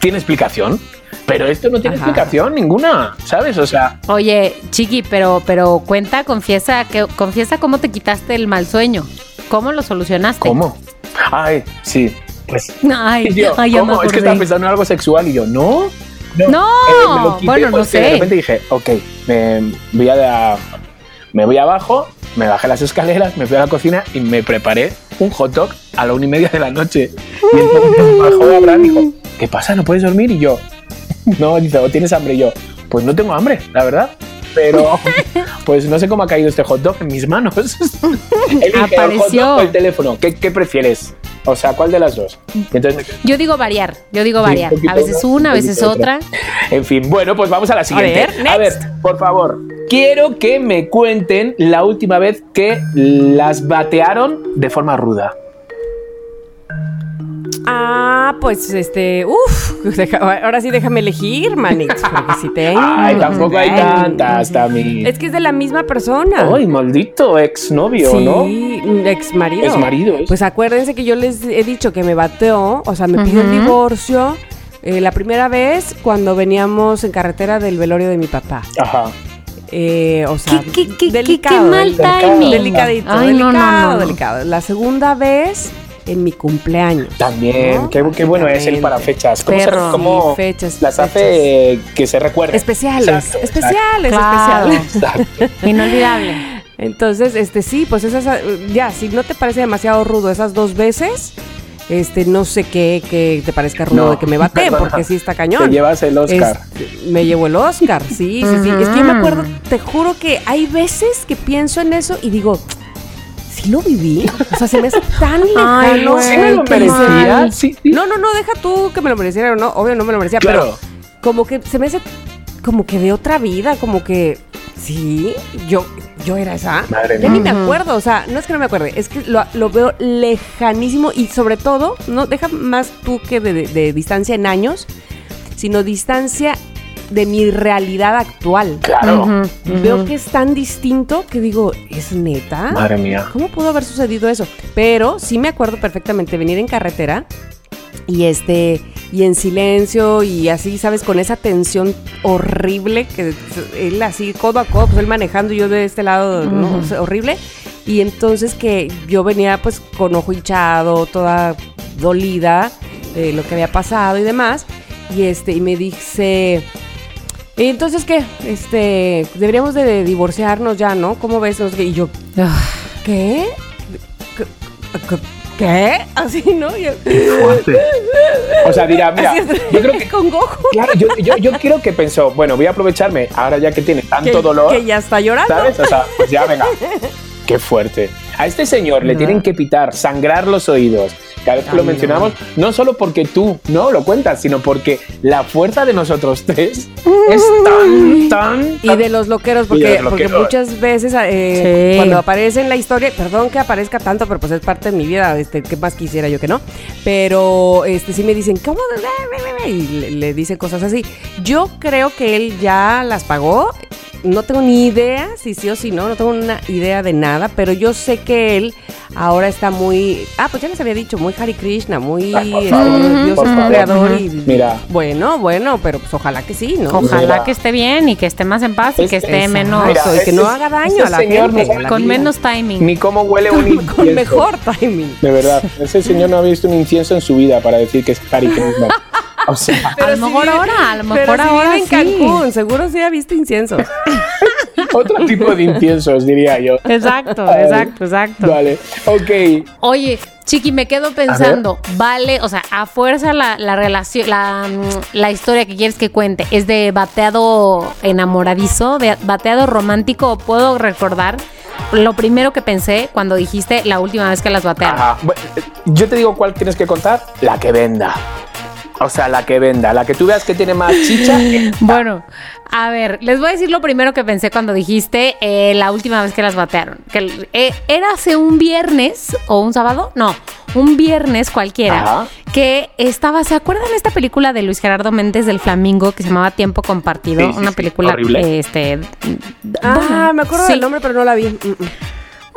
tiene explicación. Pero esto no tiene Ajá. explicación ninguna, ¿sabes? O sea, Oye, Chiqui, pero, pero cuenta, confiesa, que, confiesa cómo te quitaste el mal sueño. ¿Cómo lo solucionaste? ¿cómo? Ay, sí, pues Ay, yo, [laughs] ay, ya me ¿cómo? Es que estaba pensando en algo sexual y yo, no. No, Eh, me lo quité bueno, no porque De sé. repente dije, ok, me voy, a, me voy abajo, me bajé las escaleras, me fui a la cocina y me preparé un hot dog a la una y media de la noche. Y entonces bajó Abraham y dijo, ¿qué pasa? ¿No puedes dormir? Y yo, no, dice, ¿o tienes hambre? Y yo, pues no tengo hambre, la verdad. Pero, [laughs] pues no sé cómo ha caído este hot dog en mis manos. [laughs] Elige el hot Apareció. dog o el teléfono. ¿Qué, qué prefieres? O sea, ¿cuál de las dos? Entonces Yo digo variar, yo digo variar. A veces una, a veces otra. otra. En fin, bueno, pues vamos a la siguiente. ver, A ver, por favor, quiero que me cuenten la última vez que las batearon de forma ruda. Ah, pues este, uff, [laughs] ahora sí déjame elegir, Manix, porque si tengo. Ay, tampoco hay Ay. tantas, Tami. Es que es de la misma persona. Ay, maldito exnovio, sí, ¿no? ex marido. Exmarido, ¿es? Pues acuérdense que yo les he dicho que me bateó, o sea, me pidió el Ujú. divorcio eh, la primera vez cuando veníamos en carretera del velorio de mi papá. Ajá. Eh, o sea, ¿Qué, qué, qué, qué, delicado, qué mal timing? delicadito, Ay, no, delicado, no, no, no. delicado. La segunda vez en mi cumpleaños. También, ¿no? qué, qué bueno es el para fechas. ¿Cómo, se- cómo fechas, las fechas. hace que se recuerden? Especiales, Exacto, especiales, Claro. especiales. exacto. Inolvidable. Entonces, este sí, pues esas, ya, si no te parece demasiado rudo esas dos veces, este, no sé qué, que te parezca rudo No, de que me baten, [laughs] perdona. porque sí está Te cañón. llevas el Oscar. Me llevo el Oscar, sí, sí, sí. Es que yo me acuerdo, te juro que hay veces que pienso en eso y digo, sí lo viví. O sea, se me hace tan [laughs] Ay, lejano. ¿Sí me lo merecía? Sí, sí. No, no, no, deja tú que me lo mereciera o no. Obvio no me lo merecía, Claro. pero como que se me hace como que de otra vida, como que sí, yo, yo era esa. Madre Ya ni me acuerdo, o sea, no es que no me acuerde, es que lo, lo veo lejanísimo y sobre todo, no deja más tú que de, de- de distancia en años, sino distancia de mi realidad actual. Claro. Veo que es tan distinto que digo, ¿es neta? Madre mía. ¿Cómo pudo haber sucedido eso? Pero sí me acuerdo perfectamente venir en carretera y este y en silencio y así, sabes, con esa tensión horrible que él así codo a codo, pues él manejando y yo de este lado, ¿no? O sea, horrible. Y entonces que yo venía pues con ojo hinchado, toda dolida de lo que había pasado y demás. Y este, y me dice, "¿Y entonces qué? Este, deberíamos de divorciarnos ya, ¿no? ¿Cómo ves? Y yo, Ah, ¿Qué? ¿Qué? ¿qué? Así, ¿no? Yo- O sea, dirá, mira, yo creo que con gojo. Claro, yo, yo, yo creo que pensó, bueno, voy a aprovecharme ahora ya que tiene tanto Que, dolor, que ya está llorando. ¿sabes? O sea, pues ya venga. [laughs] Qué fuerte. A este señor le tienen que pitar, sangrar los oídos. Cada vez que lo mencionamos, no solo porque tú no lo cuentas, sino porque la fuerza de nosotros tres es tan, [laughs] tan. Y de los loqueros, porque, porque muchas veces eh, Sí. cuando aparece en la historia, perdón que aparezca tanto, pero pues es parte de mi vida, este, que más quisiera yo que no. Pero este sí me dicen, ¿cómo? Y le, le dicen cosas así. Yo creo que él ya las pagó. No tengo ni idea si sí o si no, no tengo una idea de nada, pero yo sé que él ahora está muy, ah, pues ya les había dicho, muy Hare Krishna, muy este, es creador y Mira. bueno, bueno, pero pues ojalá que sí, ¿no? Ojalá Mira. que esté bien y que esté más en paz y que esté menos. Mira, Eso, y que no haga daño a la señor gente. no con vida. menos timing. Ni cómo huele un [laughs] con incienso. mejor timing. De verdad, ese señor no ha visto un incienso en su vida para decir que es Hare Krishna. [laughs] O sea, [laughs] a lo mejor ahora, a lo pero mejor si ahora vive en sí. Cancún, seguro sí ha visto inciensos. [laughs] otro tipo de inciensos, diría yo. Exacto, [laughs] exacto, exacto. Vale, ok. Oye, Chiqui, me quedo pensando, vale, o sea, a fuerza la, la relación, la, la historia que quieres que cuente es de bateado enamoradizo, de bateado romántico, puedo recordar lo primero que pensé cuando dijiste la última vez que las batearon. Ajá. Bueno, Yo te digo cuál tienes que contar. La que venda. O sea, la que venda. La que tú veas que tiene más chicha. [laughs] Bueno, a ver, les voy a decir lo primero que pensé cuando dijiste eh, la última vez que las batearon. Que eh, era hace un viernes o un sábado, no, un viernes cualquiera, Ajá. que estaba, ¿se acuerdan de esta película de Luis Gerardo Méndez del Flamingo que se llamaba Tiempo Compartido? Sí, sí, Una sí, película, horrible. eh, este, Ah, bueno, me acuerdo sí. del nombre, pero no la vi. Mm, mm.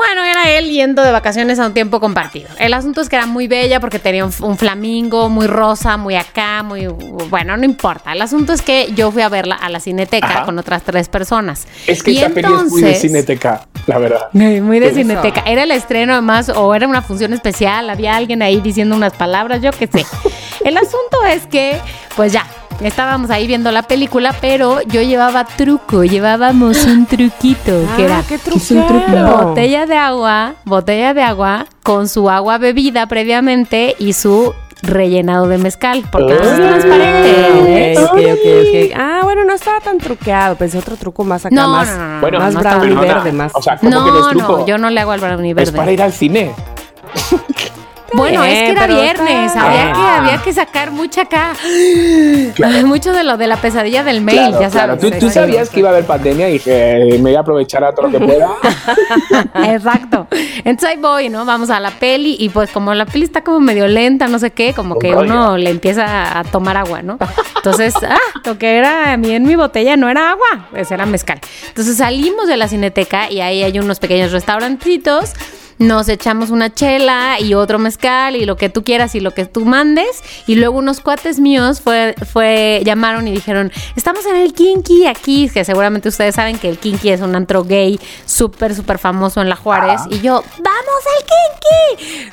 Bueno, era él yendo de vacaciones a un tiempo compartido. El asunto es que era muy bella porque tenía un, un flamingo muy rosa, muy acá, muy... Bueno, no importa. El asunto es que yo fui a verla a la cineteca Ajá. con otras tres personas. Es que Y esta peli es muy de entonces- cineteca, la verdad. [laughs] Muy muy de cineteca. Era el estreno además o era una función especial, había alguien ahí diciendo unas palabras, yo qué sé. [laughs] El asunto es que, pues ya, estábamos ahí viendo la película, pero yo llevaba truco, llevábamos un truquito que Ah, era qué es un truco? botella de agua, botella de agua con su agua bebida previamente y su rellenado de mezcal, porque no es Ah. transparente. Ok, ¿ves? ok, ok, ok. Ah, bueno, no estaba tan truqueado. Pensé otro truco más acá, No, más, no, no, no, Bueno, más no brownie verde, más. O sea, ¿cómo que no No, es truco? no, yo no le hago al brownie Es verde. para ir al cine. [laughs] Bueno, es que era viernes, está- había, que, Ah. había que sacar mucha acá. [gasps] Claro. [laughs] Mucho de lo de la pesadilla del mail, Claro, ya claro. sabes. Tú, tú sí, sabías que iba a haber pandemia y dije, me voy a aprovechar a todo lo que pueda. [laughs] Exacto. Entonces ahí voy, ¿no? Vamos a la peli y pues como la peli está como medio lenta, no sé qué, como Un que rollo. uno le empieza a tomar agua, ¿no? Entonces, [laughs] ah, lo que era a mí en mi botella no era agua, pues era mezcal. Entonces salimos de la cineteca y ahí hay unos pequeños restaurancitos. Nos echamos una chela y otro mezcal y lo que tú quieras y lo que tú mandes. Y luego unos cuates míos fue, fue, llamaron y dijeron, estamos en el Kinky aquí, que seguramente ustedes saben que el Kinky es un antro gay súper, súper famoso en La Juárez. Y yo, ¡vamos al Kinky!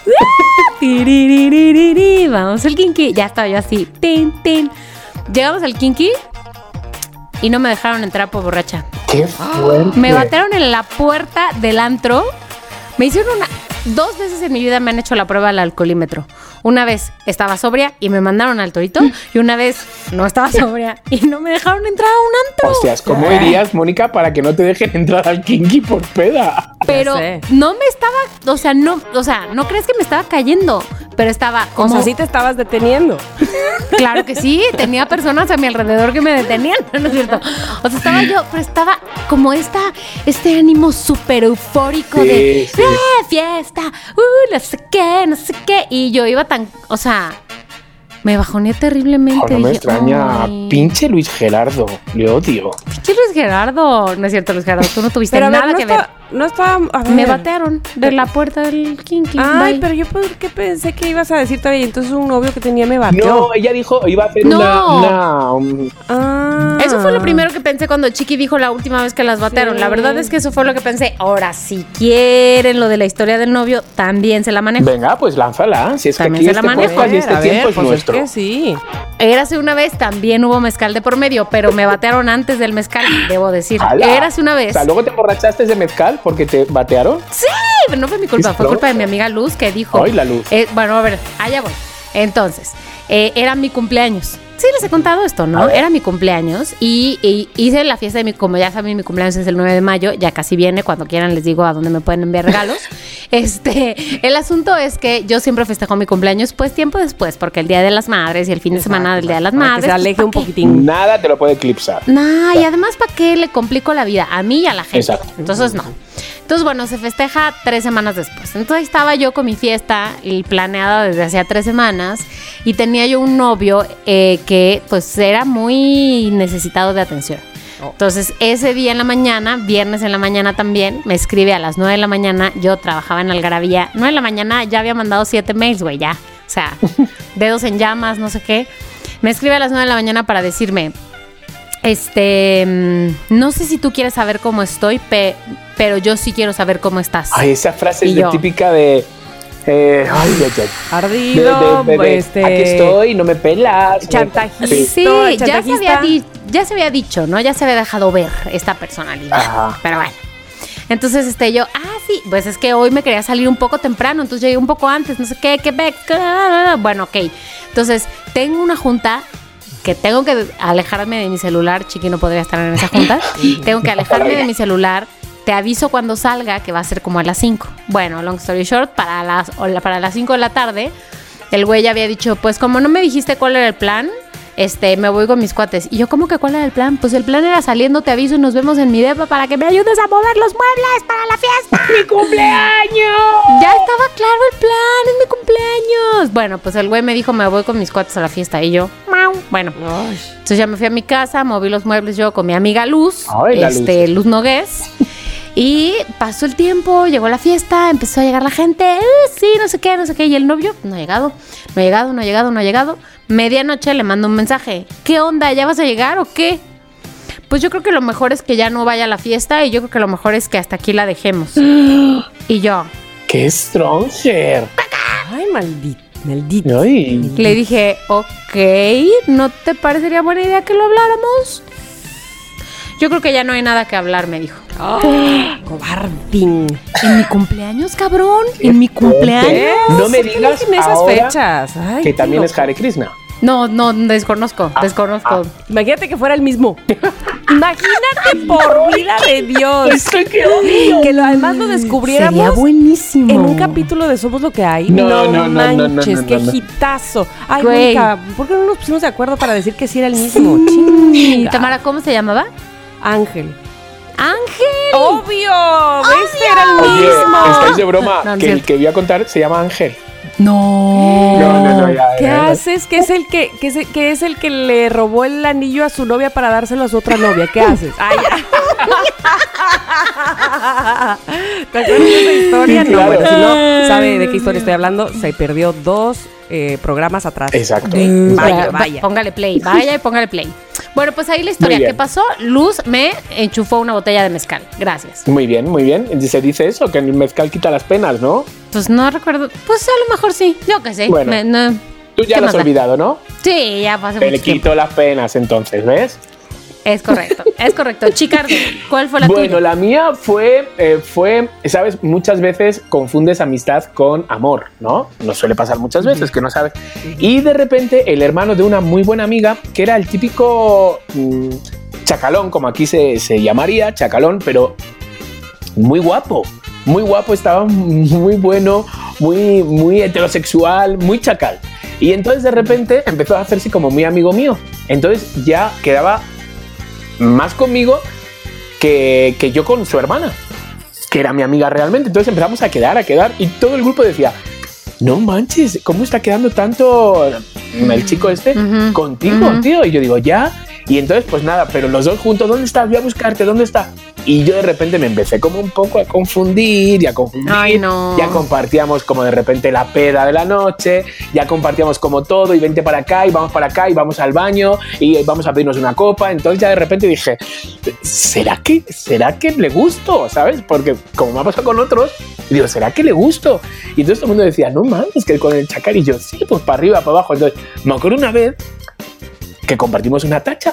Vamos al Kinky. Ya estaba yo así, tin, tin. Llegamos al Kinky y no me dejaron entrar por borracha. ¡Qué fuerte! Me batearon en la puerta del antro. Me hicieron una. Dos veces en mi vida me han hecho la prueba del alcoholímetro. Una vez estaba sobria y me mandaron al torito. Y una vez no estaba sobria y no me dejaron entrar a un antro. Hostias, ¿cómo irías, Mónica, para que no te dejen entrar al kinky por peda? Pero no me estaba, o sea, no, o sea, no crees que me estaba cayendo, pero estaba O como, sea, sí te estabas deteniendo. claro que sí, tenía personas a mi alrededor que me detenían, [laughs] ¿no es cierto? O sea, estaba yo, pero estaba como esta, este ánimo súper eufórico Sí, de sí. "Ah, fiesta, uh, no sé qué, no sé qué, y yo iba tan, o sea, me bajoné terriblemente. Oh, no me dije, extraña. "Ay, Pinche Luis Gerardo. Le odio. pinche Luis Gerardo, no es cierto, Luis Gerardo, tú no tuviste Pero a ver, nada no que está- ver. No estaba. a Me batearon de la puerta del kinky. Ay, bye. pero yo por qué pensé que ibas a decir todavía. Entonces un novio que tenía me bateó. No, ella dijo, iba a hacer No. una. una, um, Ah. Eso fue lo primero que pensé cuando Chiqui dijo la última vez que las batearon. Sí. La verdad es que eso fue lo que pensé. Ahora, si quieren lo de la historia del novio, también se la manejo. Venga, pues lánzala. Si es que También aquí se la este manejo. podcast y este A ver, tiempo es pues nuestro. que sí. Érase una vez, también hubo mezcal de por medio, pero me batearon antes del mezcal, debo decir. Érase una O vez. sea, luego te emborrachaste de mezcal porque te batearon. ¡Sí! pero no fue mi culpa, fue culpa de mi amiga Luz que dijo. Ay, la Luz. eh, bueno, a ver, allá voy. Entonces, eh, era mi cumpleaños. Sí, les he contado esto, ¿no? Era mi cumpleaños y, y hice la fiesta de mi, como ya saben, mi cumpleaños es el 9 de mayo, ya casi viene, cuando quieran les digo a dónde me pueden enviar regalos. [laughs] este, el asunto es que yo siempre festejo mi cumpleaños pues tiempo después, porque el Día de las Madres y el fin de semana del Día de las Para Madres. Que se aleje ¿pa' un poquitín. Nada te lo puede eclipsar. Nah, y además, ¿para qué le complico la vida? A mí y a la gente. Exacto. Entonces, no. Entonces, bueno, se festeja tres semanas después. Entonces estaba yo con mi fiesta y planeada desde hacía tres semanas y tenía yo un novio eh, que pues era muy necesitado de atención. Entonces, ese día en la mañana, viernes en la mañana también, me escribe a las 9 de la mañana. Yo trabajaba en Algarabía. 9 de la mañana ya había mandado siete mails, güey, ya. O sea, [laughs] dedos en llamas, no sé qué. Me escribe a las 9 de la mañana para decirme, este, mm, no sé si tú quieres saber cómo estoy, pe- pero yo sí quiero saber cómo estás. Ay, esa frase Y es de típica de. eh, ay, ay, ay. De- Ardido, de- de- de, este. Aquí estoy, no me pelas. Chantajista. Sí. Sí, ya se, había ya se había dicho, ¿no? Ya se había dejado ver esta personalidad. Ajá. Pero bueno. Entonces, este, yo, ah, sí, pues es que hoy me quería salir un poco temprano, entonces llegué un poco antes, no sé qué, qué, qué, qué, bueno, ok. Entonces, tengo una junta que tengo que alejarme de mi celular, Chiqui no podría estar en esa junta, [laughs] tengo que alejarme de mi celular, te aviso cuando salga, que va a ser como a las 5. Bueno, long story short, para las, para las 5 de la tarde, el güey ya había dicho, pues como no me dijiste cuál era el plan, este, me voy con mis cuates. Y yo, ¿cómo que cuál era el plan? Pues el plan era saliendo, te aviso y nos vemos en mi depa para que me ayudes a mover los muebles para la fiesta. [laughs] ¡Mi cumpleaños! Ya estaba claro el plan, es mi cumpleaños. Bueno, pues el güey me dijo, me voy con mis cuates a la fiesta. Y yo. Bueno, Ay, entonces ya me fui a mi casa, moví los muebles yo con mi amiga Luz, Ay, este, Luz. Nogués. Y pasó el tiempo, llegó la fiesta, empezó a llegar la gente, "Eh, sí, no sé qué, no sé qué. Y el novio no ha llegado, no ha llegado, no ha llegado, no ha llegado. Medianoche le mando un mensaje, ¿qué onda? ¿Ya vas a llegar o qué? Pues yo creo que lo mejor es que ya no vaya a la fiesta y yo creo que lo mejor es que hasta aquí la dejemos. [gasps] y yo ¡Qué stronger! ay, maldito. Maldito. Ay. le dije, ok, ¿no te parecería buena idea que lo habláramos? Yo creo que ya no hay nada que hablar, me dijo. [gasps] Cobardín. ¿En mi cumpleaños, cabrón? ¿En mi cumpleaños? No me ¿Por qué digas eligen esas ahora fechas? Ay, que también es. Hare Krishna. No, no, desconozco, desconozco. Imagínate que fuera el mismo. [laughs] Imagínate por vida de Dios. Estoy que odio. Que lo, además lo descubriéramos Sería buenísimo. en un capítulo de Somos lo que hay. No, no, no, no, no, manches, no, qué no, no. hitazo. Ay, Güey. Mónica, ¿por qué no nos pusimos de acuerdo para decir que sí era el mismo? Y Chinga. Tamara, ¿cómo se llamaba? Ángel. Ángel. Obvio, este era el Oye, mismo. estáis de broma. No, no es que el cierto. que voy a contar se llama Ángel. No. No, no, no, ya, ¿Qué ya, ya. haces? ¿Qué es el que, que es el, que es el que le robó el anillo a su novia para dárselo a su otra novia? ¿Qué haces? Ay, ya. ¿Te acuerdas de esa historia? No, Claro. bueno, si no sabe de qué historia estoy hablando, se perdió dos eh, programas atrás. Exacto. Vaya, Va- vaya. Póngale play, vaya y póngale play. Bueno, pues ahí la historia. ¿Qué pasó? Luz me enchufó una botella de mezcal. Gracias. Muy bien, muy bien. Se dice eso, que el mezcal quita las penas, ¿no? Pues no recuerdo. Pues a lo mejor sí. Yo qué sé. Bueno. Me- no- Tú ya ¿Qué lo has da? olvidado, ¿no? Sí, ya pasé Te mucho le quito las penas entonces, ¿ves? Es correcto, es correcto. Chicardo, ¿cuál fue la bueno, tuya? la mía fue, eh, fue, sabes, muchas veces confundes amistad con amor, ¿no? Nos suele pasar muchas veces que no sabes. Y de repente el hermano de una muy buena amiga, que era el típico mm, chacalón, como aquí se, se llamaría, chacalón, pero muy guapo, muy guapo, estaba muy bueno, muy, muy heterosexual, muy chacal. Y entonces de repente empezó a hacerse como muy amigo mío. Entonces ya quedaba más conmigo que, que yo con su hermana, que era mi amiga realmente. Entonces empezamos a quedar, a quedar, y todo el grupo decía, no manches, ¿cómo está quedando tanto el chico este contigo, tío? Y yo digo, ya. Y entonces, pues nada, pero los dos juntos, ¿dónde estás? Voy a buscarte, ¿dónde está? Y yo de repente me empecé como un poco a confundir y a confundir. Ay, no. Ya compartíamos como de repente la peda de la noche, ya compartíamos como todo y vente para acá y vamos para acá y vamos al baño y vamos a pedirnos una copa. Entonces ya de repente dije, ¿será que, será que le gusto? ¿Sabes? Porque como me ha pasado con otros, digo, ¿será que le gusto? Y entonces todo el mundo decía, no mames, que con el chacal y yo, sí, pues para arriba, para abajo. Entonces me acuerdo una vez que compartimos una tacha,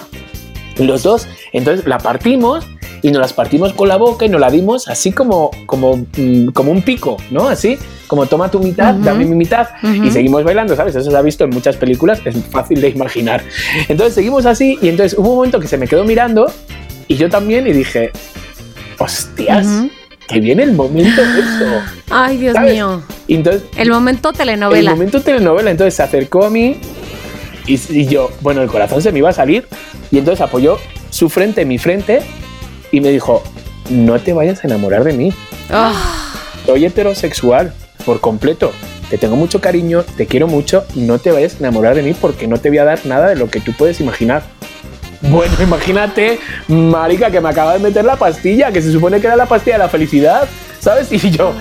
los dos. Entonces la partimos y nos las partimos con la boca y nos la dimos así como, como, mm, como un pico, ¿no? Así, como toma tu mitad, dame mi mitad y seguimos bailando, ¿sabes? Eso se ha visto en muchas películas, es fácil de imaginar. Entonces seguimos así y entonces hubo un momento que se me quedó mirando y yo también y dije, hostias, que viene el momento de eso. Ay, Dios ¿Sabes? mío. Entonces El momento telenovela. el momento telenovela, entonces se acercó a mí y, y yo, bueno, el corazón se me iba a salir y entonces apoyó su frente en mi frente y me dijo, no te vayas a enamorar de mí, Ah, soy heterosexual por completo, te tengo mucho cariño, te quiero mucho, no te vayas a enamorar de mí porque no te voy a dar nada de lo que tú puedes imaginar. Bueno, [laughs] imagínate, marica, que me acaba de meter la pastilla, que se supone que era la pastilla de la felicidad, ¿sabes? Y yo,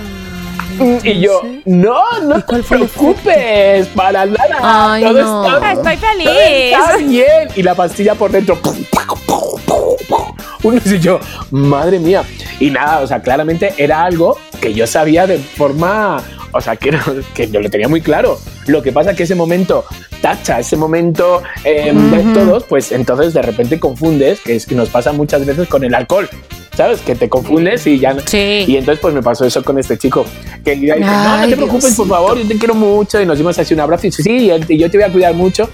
y yo, no, no te preocupes, para nada. Ay, todo no. está Estoy todo feliz. está bien. Y la pastilla por dentro. Uno y yo, madre mía. Y nada, o sea, claramente era algo que yo sabía de forma, o sea, que, que yo lo tenía muy claro. Lo que pasa que ese momento tacha, ese momento eh, de todos, pues entonces de repente confundes, que es que nos pasa muchas veces con el alcohol. ¿Sabes? Que te confundes y ya no. Sí. Y entonces pues me pasó eso con este chico. Que el día dice, no, no Ay, te preocupes, Dios por favor, yo te quiero mucho. Y nos dimos así un abrazo y dice, sí, y yo te voy a cuidar mucho.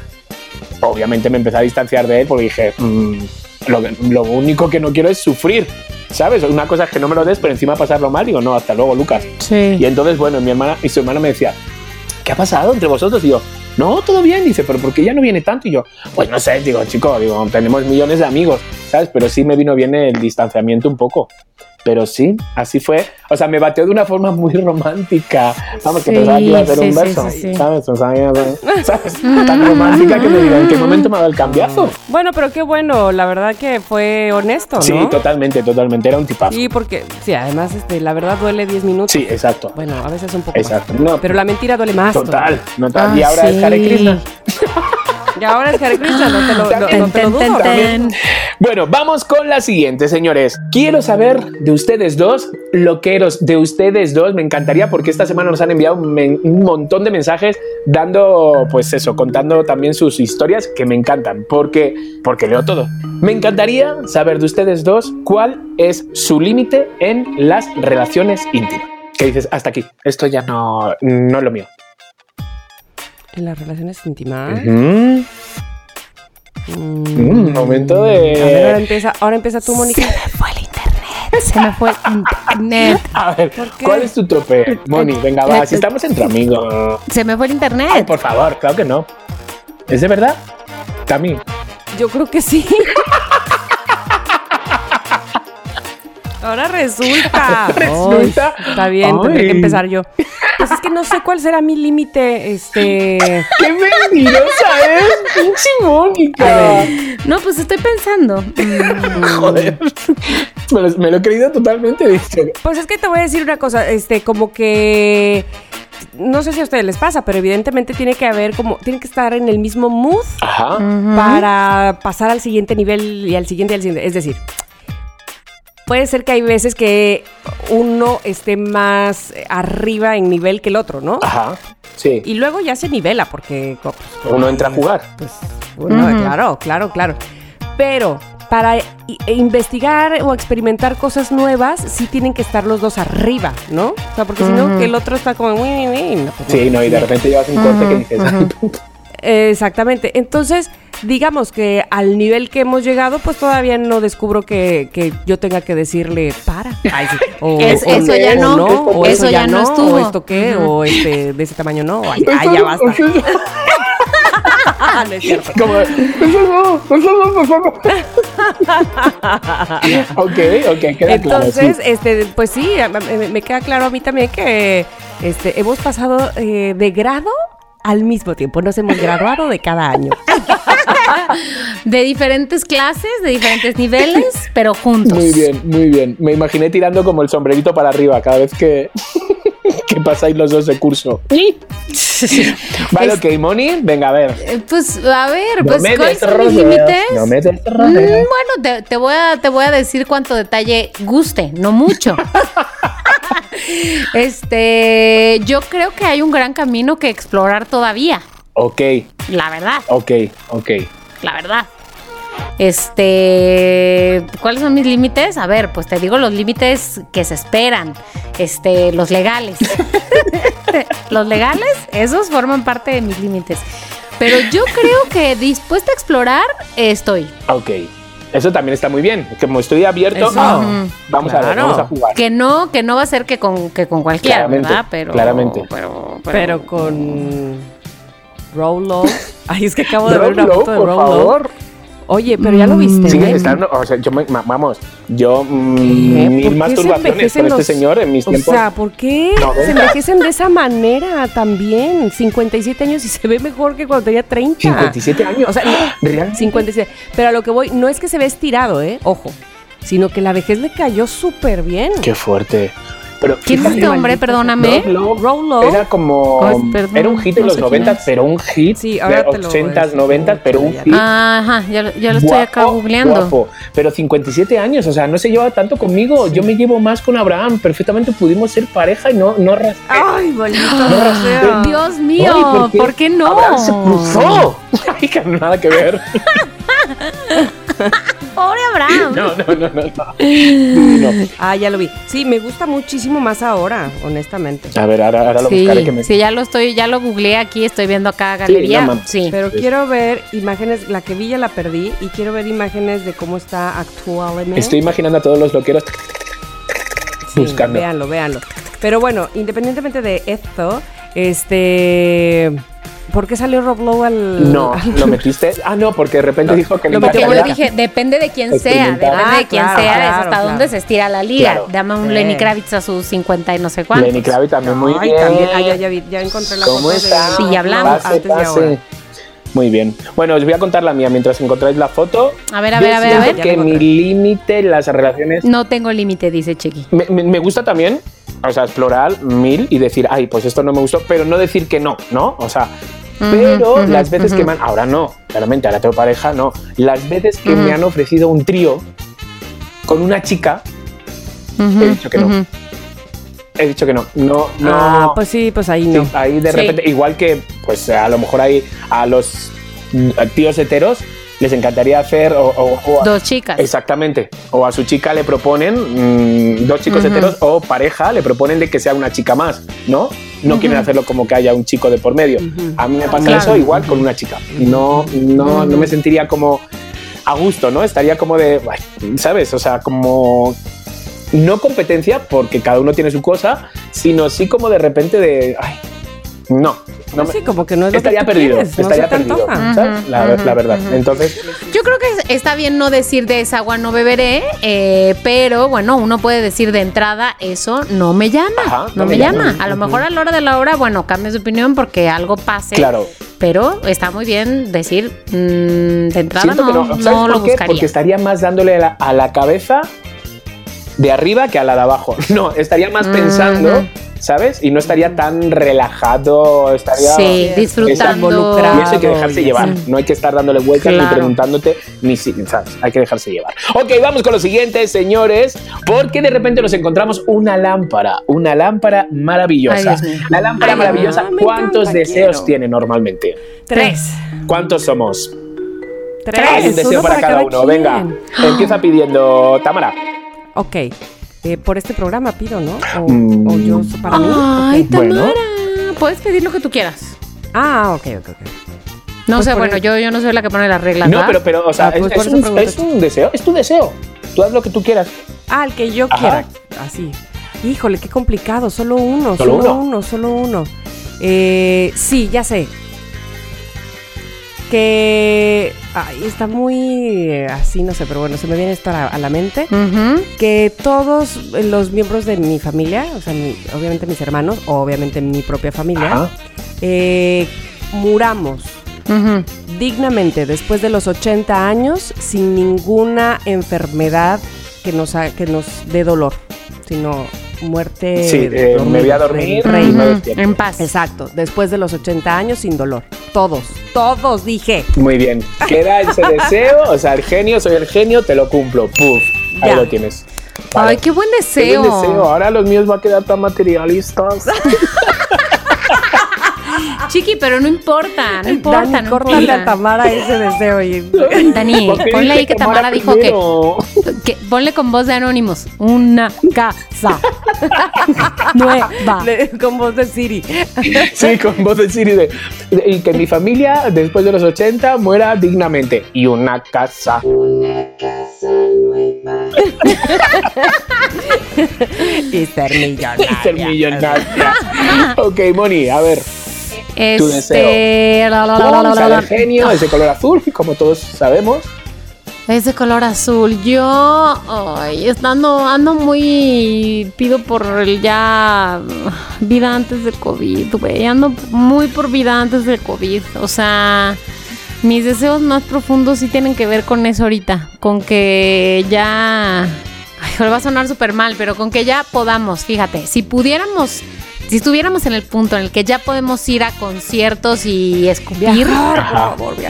Obviamente me empecé a distanciar de él porque dije, "Mm, lo, lo único que no quiero es sufrir. ¿Sabes? Una cosa es que no me lo des, pero encima pasarlo mal. Digo, no, hasta luego, Lucas. Sí. Y entonces, bueno, mi hermana y su hermana me decía, ¿qué ha pasado entre vosotros? Y yo, no, todo bien. Dice, pero ¿por qué ya no viene tanto? Y yo, pues no sé, digo, chico, digo, tenemos millones de amigos, ¿sabes? Pero sí me vino bien el distanciamiento un poco. Pero sí, así fue. O sea, me bateó de una forma muy romántica. Vamos, que Sí, pensaba que iba a ser sí, un verso. sí, sí. ¿Sabes? O sea, ya- [laughs] ¿sabes? Tan romántica que me diga, ¿en qué momento me ha dado el cambiazo? Bueno, pero qué bueno, la verdad que fue honesto, ¿no? Sí, totalmente, totalmente. Era un tipazo. Sí, porque, sí, además, este, la verdad duele 10 minutos. Sí, exacto. Bueno, a veces un poco Exacto. más. No, Pero la mentira duele más. Total, Ah, y ahora es. Hare Krishna. [laughs] Y ahora es Hare Krishna, no te lo, no- no Ten, te lo ten, ten, dudo. ten. Bueno, vamos con la siguiente, señores. Quiero saber de ustedes dos, loqueros, de ustedes dos. Me encantaría porque esta semana nos han enviado un, montón de mensajes dando, pues eso, contando también sus historias que me encantan, porque, porque leo todo. Me encantaría saber de ustedes dos cuál es su límite en las relaciones íntimas. Que dices, hasta aquí, esto ya no, no es lo mío. En las relaciones íntimas. Mm, momento A ver, ahora de... empieza, ahora empieza tú, Mónica. fue el internet. Se me fue el internet. [laughs] A ver? ¿cuál es tu tope, Moni? Venga, va, si estamos entre amigos. Se me fue el Ay, internet. por favor, claro que no. ¿Es de verdad? Tami. Yo creo que sí. [laughs] Ahora resulta. [laughs] Resulta. Ay, está bien, tendré que empezar yo. Pues es que no sé cuál será mi límite, este... [laughs] ¡Qué mentirosa es! ¡Pinche Mónica! No, pues estoy pensando. [laughs] Mm, Joder. Me lo, me lo he creído totalmente, dicho. Pues es que te voy a decir una cosa, este, como que... No sé si a ustedes les pasa, pero evidentemente tiene que haber como... Tiene que estar en el mismo mood Ajá. para pasar al siguiente nivel y al siguiente y al siguiente. Es decir, puede ser que hay veces que uno esté más arriba en nivel que el otro, ¿no? Ajá. Sí. Y luego ya se nivela porque... co- Uno entra a jugar. Pues, bueno, claro, claro, claro. Pero para e investigar o experimentar cosas nuevas, sí tienen que estar los dos arriba, ¿no? O sea, porque si no, que el otro está como... "Uy, uy, uy", no, pues Sí, no, y de repente llevas un corte que dices. Exactamente. Entonces, digamos que al nivel que hemos llegado, pues todavía no descubro que, que yo tenga que decirle para. Ay, sí. [laughs] O, Es- o eso ya o no, o eso ya no estuvo. O esto qué, o este, de ese tamaño no. Ay, ay, ya basta. [laughs] no es cierto. [laughs] Como, "Eso no, eso no, eso no". ok, ok, queda Entonces, claro. sí. este, pues sí, me queda claro a mí también que este, hemos pasado eh, de grado al mismo tiempo. Nos hemos graduado de cada año. De diferentes clases, de diferentes niveles, pero juntos. Muy bien, muy bien. Me imaginé tirando como el sombrerito para arriba cada vez que, [laughs] que pasáis los dos de curso. [laughs] Vale, ok, Moni, venga, a ver. Eh, Pues a ver, No pues ¿cuáles son mis límites? No me Mm, bueno, te, te voy a, te voy a decir cuánto detalle guste, no mucho. [laughs] este, yo creo que hay un gran camino que explorar todavía, Ok, la verdad, ok, ok. la verdad. Este, ¿cuáles son mis límites? A ver, pues te digo los límites que se esperan. Este, los legales. [laughs] los legales, esos forman parte de mis límites. Pero yo creo que dispuesta a explorar estoy. Ok. Eso también está muy bien. Como estoy abierto, Eso. ah, vamos a ver, vamos a jugar. Que no, que no va a ser que con, que con cualquiera, Claramente, ¿verdad? Pero, claramente. Pero, Pero con Rolo. Ay, es que acabo de ver una foto de por Rolo. favor. Oye, pero ya lo viste. Sigue ¿eh? estando, o sea, yo me, vamos, yo mm, mil ¿Por qué se masturbaciones envejecen con este los- señor en mis O tiempos. sea, ¿por qué Noventa. se envejecen de esa manera también? 57 años y se ve mejor que cuando tenía 30. 57 años. O sea, no, [gasps] ¿Realmente? 57. Pero a lo que voy, no es que se ve estirado, ¿eh? Ojo. Sino que la vejez le cayó súper bien. Qué fuerte. Pero ¿Quién es este hombre? Perdóname. Rolo Rolo. Era como. Perdón, era un hit de no los sé quién 90, es. pero un hit Sí, de ahora a 80, decir, 90, pero un hit. Ajá, ya, lo- ya lo estoy acá guapo, googleando. guapo. Pero 57 años, o sea, no se lleva tanto conmigo. Yo me llevo más con Abraham. Perfectamente pudimos ser pareja y no, no raspé. Ay, maldito No. Dios mío, Ay, ¿por qué, no? Abraham se cruzó. [laughs] Ay, que nada que ver. [laughs] Pobre Abraham. [laughs] No, no, [laughs] no, no. Ah, ya lo vi. Sí, me gusta muchísimo más ahora, honestamente. A ver, ahora, ahora lo Sí, buscaré que me. sí, ya lo estoy, ya lo googleé aquí, estoy viendo acá galería. no mames. Sí, Pero Sí. quiero ver imágenes, la que vi ya la perdí, y quiero ver imágenes de cómo está actualmente. Estoy imaginando a todos los loqueros Sí, buscando. Véanlo, véanlo. Pero bueno, independientemente de esto, este. ¿Por qué salió Rob Lowe al.? No, al- lo metiste. [laughs] Ah, no, porque de repente dijo que lo le metió yo dije, depende de quién sea, depende de Ah, quién claro, sea, es claro, hasta claro. dónde se estira la liga. Claro. Dame un Sí. Lenny Kravitz a sus 50 y no sé cuántos. Lenny Kravitz también muy Ay, bien. también. Ah, ya, ya, vi, ya encontré la ¿Cómo foto de- está? Sí, ya hablamos. Pase, antes y ahora. Muy bien. Bueno, os voy a contar la mía mientras encontráis la foto. A ver, a Yo ver, a ver, a ver. que mi límite en las relaciones No tengo límite, dice Chiqui. me, me- me gusta también, o sea, explorar mil y decir, ay, pues esto no me gustó, pero no decir que no, ¿no? O sea, pero las veces que me han, ahora no, claramente, ahora tengo pareja, no. Las veces que me han ofrecido un trío con una chica, he dicho que no. He dicho que no. No, no. Ah, pues sí, pues ahí Sí, no. ahí de Sí. repente, igual que, pues a lo mejor hay a los mm, tíos heteros les encantaría hacer o, o- o a- Dos chicas. Exactamente. O a su chica le proponen, mm, dos chicos Ujú. heteros o pareja le proponen de que sea una chica más, ¿no? No quieren hacerlo como que haya un chico de por medio. A mí me pasa Claro. eso igual con una chica. No, no, no me sentiría como a gusto, ¿no? Estaría como de, ¿sabes? O sea, como no competencia porque cada uno tiene su cosa, sino sí como de repente de, ay, no. No Pues sí, como que no es lo que estaría tú perdido, quieres, no estaría perdido, la, verdad. Entonces, Yo creo que está bien no decir de esa agua no beberé, eh, pero bueno, uno puede decir de entrada, eso no me llama, Ajá, no, me, llama. A lo mejor a la hora de la hora, bueno, cambias de opinión porque algo pase. claro. Pero está muy bien decir, mm, de entrada Siento no, que no. ¿Sabes no lo buscaría. Porque estaría más dándole a la, a la cabeza de arriba que a la de abajo. [laughs] No, estaría más pensando, ¿sabes? Y no estaría tan relajado, estaría... Sí, disfrutando. involucrado. Y eso hay que dejarse Sí. llevar. No hay que estar dándole vueltas ni preguntándote, ni si, ¿sabes? Hay que dejarse llevar. Ok, vamos con lo siguiente, señores, porque de repente nos encontramos una lámpara, una lámpara maravillosa. Ay. La lámpara Ay, maravillosa, ¿cuántos encanta, deseos quiero. tiene normalmente? Tres. ¿Cuántos somos? Tres. Hay un deseo uno para, cada, uno. quien. Venga, empieza pidiendo Tamara. Ok. Eh, por este programa pido, ¿no? O, Mm. o yo para mí. Ay. Bueno. Tamara, puedes pedir lo que tú quieras. Ah, ok, ok, ok. No Pues sé, bueno, el- yo, yo no soy la que pone las reglas. No, pero, pero, o sea, Ah, pues es, un, pregunté. es un deseo, es tu deseo. Tú haz lo que tú quieras. Ah, el que yo Ajá. quiera. Así. Híjole, qué complicado. Solo uno, ¿Solo solo, uno? uno? solo uno. Eh, sí, ya sé. Que. Ay, está muy eh, así, no sé, pero bueno, se me viene esto a la, a la mente. Que todos los miembros de mi familia, o sea, mi- obviamente mis hermanos, obviamente mi propia familia, Ajá. eh, muramos Ujú. dignamente después de los 80 años sin ninguna enfermedad que nos, ha- que nos dé dolor, sino muerte. Sí, eh, me voy a dormir rey. En paz. Exacto, después de los 80 años sin dolor. Todos, todos dije. Muy bien. Queda ese [laughs] deseo, o sea, el genio, soy el genio, te lo cumplo. Puf, ahí Ya. lo tienes. Ay, qué buen Qué deseo. buen deseo. Ahora los míos van a quedar tan materialistas. [laughs] Chiqui, pero no importa, no importa. Dani, no córtale importa. a Tamara ese deseo. Y... Dani, ¿Por qué ponle ahí que Tamara dijo primero? que- Ponle con voz de Anónimos. Una casa. [laughs] Nueva. Le- Con voz de Siri. [laughs] Sí, con voz de Siri de, de- y que mi familia después de los 80 muera dignamente. Y una casa. [laughs] Y ser millonaria. Ser millonaria. ok, Moni, a ver. Tu Este. la, la, la, la, la, la, Sale la. el genio, ese color azul, como todos sabemos. Ese color azul. Yo ay, ando, ando muy. Pido por el ya. Vida antes del COVID, güey. Ando muy por vida antes del COVID. O sea. Mis deseos más profundos sí tienen que ver con eso ahorita. Con que ya. Ay, va a sonar súper mal, pero con que ya podamos, fíjate. Si pudiéramos. Si estuviéramos en el punto en el que ya podemos ir a conciertos y escupir.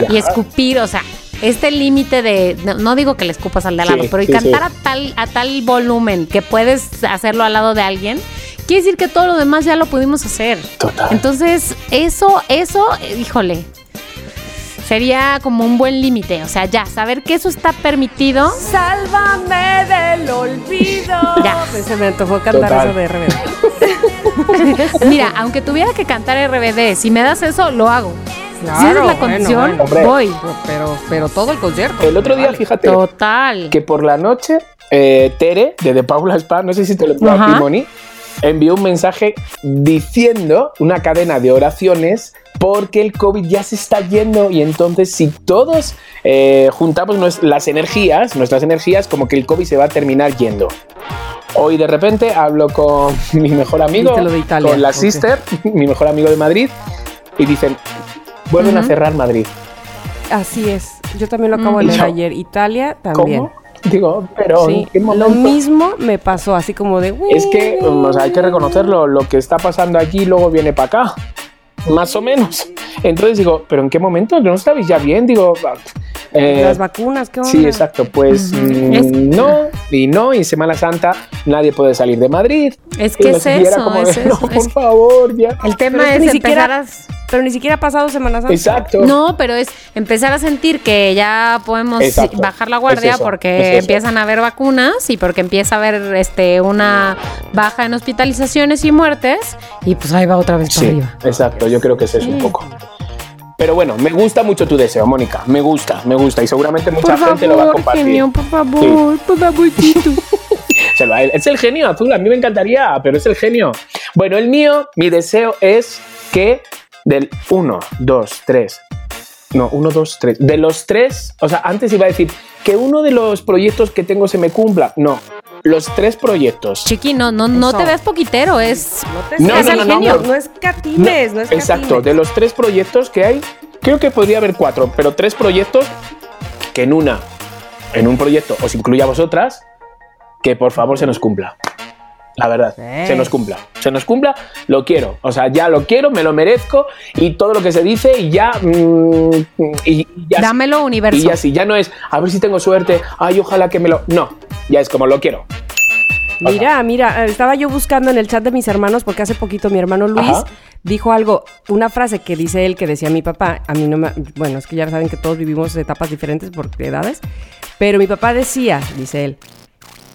Y escupir, o sea, este límite de, no, no digo que le escupas al de al lado, Sí, pero y sí, cantar sí. a tal a tal volumen que puedes hacerlo al lado de alguien, quiere decir que todo lo demás ya lo pudimos hacer. Total. Entonces, eso, eso, híjole, sería como un buen límite, o sea, ya saber que eso está permitido. Sálvame del olvido. [laughs] Ya. Se me antojó cantar Total. eso de RBD. [laughs] Mira, aunque tuviera que cantar RBD, si me das eso, lo hago. Si esa es Claro, la condición, bueno. Voy. Pero, pero todo el concierto. El otro día, fíjate, Total. que por la noche, eh, Tere, de The Paula Spa, no sé si te lo envió a ti, Ajá. Moni, envió un mensaje diciendo una cadena de oraciones porque el COVID ya se está yendo y entonces si todos eh, juntamos nues- las energías, nuestras energías, como que el COVID se va a terminar yendo. Hoy de repente hablo con [laughs] mi mejor amigo, Viste lo de Italia, con la sister, [laughs] mi mejor amigo de Madrid, y dicen, vuelven a cerrar Madrid. Así es. Yo también lo acabo de Mm. leer Yo- ayer. Italia también. ¿Cómo? [laughs] Digo, pero Sí, ¿en qué lo momento? mismo me pasó, así como de... Es que o sea, hay que reconocerlo, lo que está pasando allí luego viene para acá, más o menos. Entonces digo, ¿pero en qué momento? ¿No estabais ya bien? Digo, ah, eh, Las vacunas, ¿qué onda? sí, exacto, pues mm, Es- no, y no, y en Semana Santa nadie puede salir de Madrid. Es que no es eso, como es de, eso. No, es por favor, ya. El tema Pero es que es, ni empezar siquiera- a... Pero ni siquiera ha pasado Semana Santa. Exacto. No, pero es empezar a sentir que ya podemos Exacto. bajar la guardia Es eso, porque empiezan a haber vacunas y porque empieza a haber este una baja en hospitalizaciones y muertes y pues ahí va otra vez para Sí, arriba. exacto, yo creo que es eso un poco. Pero bueno, me gusta mucho tu deseo, Mónica. Me gusta, me gusta. Y seguramente mucha Por gente lo va a compartir. genio, por favor, por favorcito. Se lo- Es el genio azul, a mí me encantaría, pero es el genio. Bueno, el mío, mi deseo es que del 1, 2, 3. No, 1, 2, 3. De los tres, o sea, antes iba a decir que uno de los proyectos que tengo se me cumpla. No, los tres proyectos. Chiqui, no, no, no Eso. te ves poquitero, es No te No, es no, el no, no, genio. no. No, es catines, no, es Exacto, catines. de los tres proyectos que hay, creo que podría haber cuatro, pero tres proyectos que en una, en un proyecto os incluya a vosotras, que por favor se nos cumpla. La verdad, Sí. se nos cumpla. Se nos cumpla, lo quiero. O sea, ya lo quiero, me lo merezco y todo lo que se dice y ya. mm, y, ya dámelo universo. y ya sí, ya no es a ver si tengo suerte, ay, ojalá que me lo. No, ya es como lo quiero. Mira, mira, estaba yo buscando en el chat de mis hermanos porque hace poquito mi hermano Luis Ajá. dijo algo, una frase que dice él que decía mi papá, a mí no me, bueno, es que ya saben que todos vivimos etapas diferentes por edades, pero mi papá decía, dice él,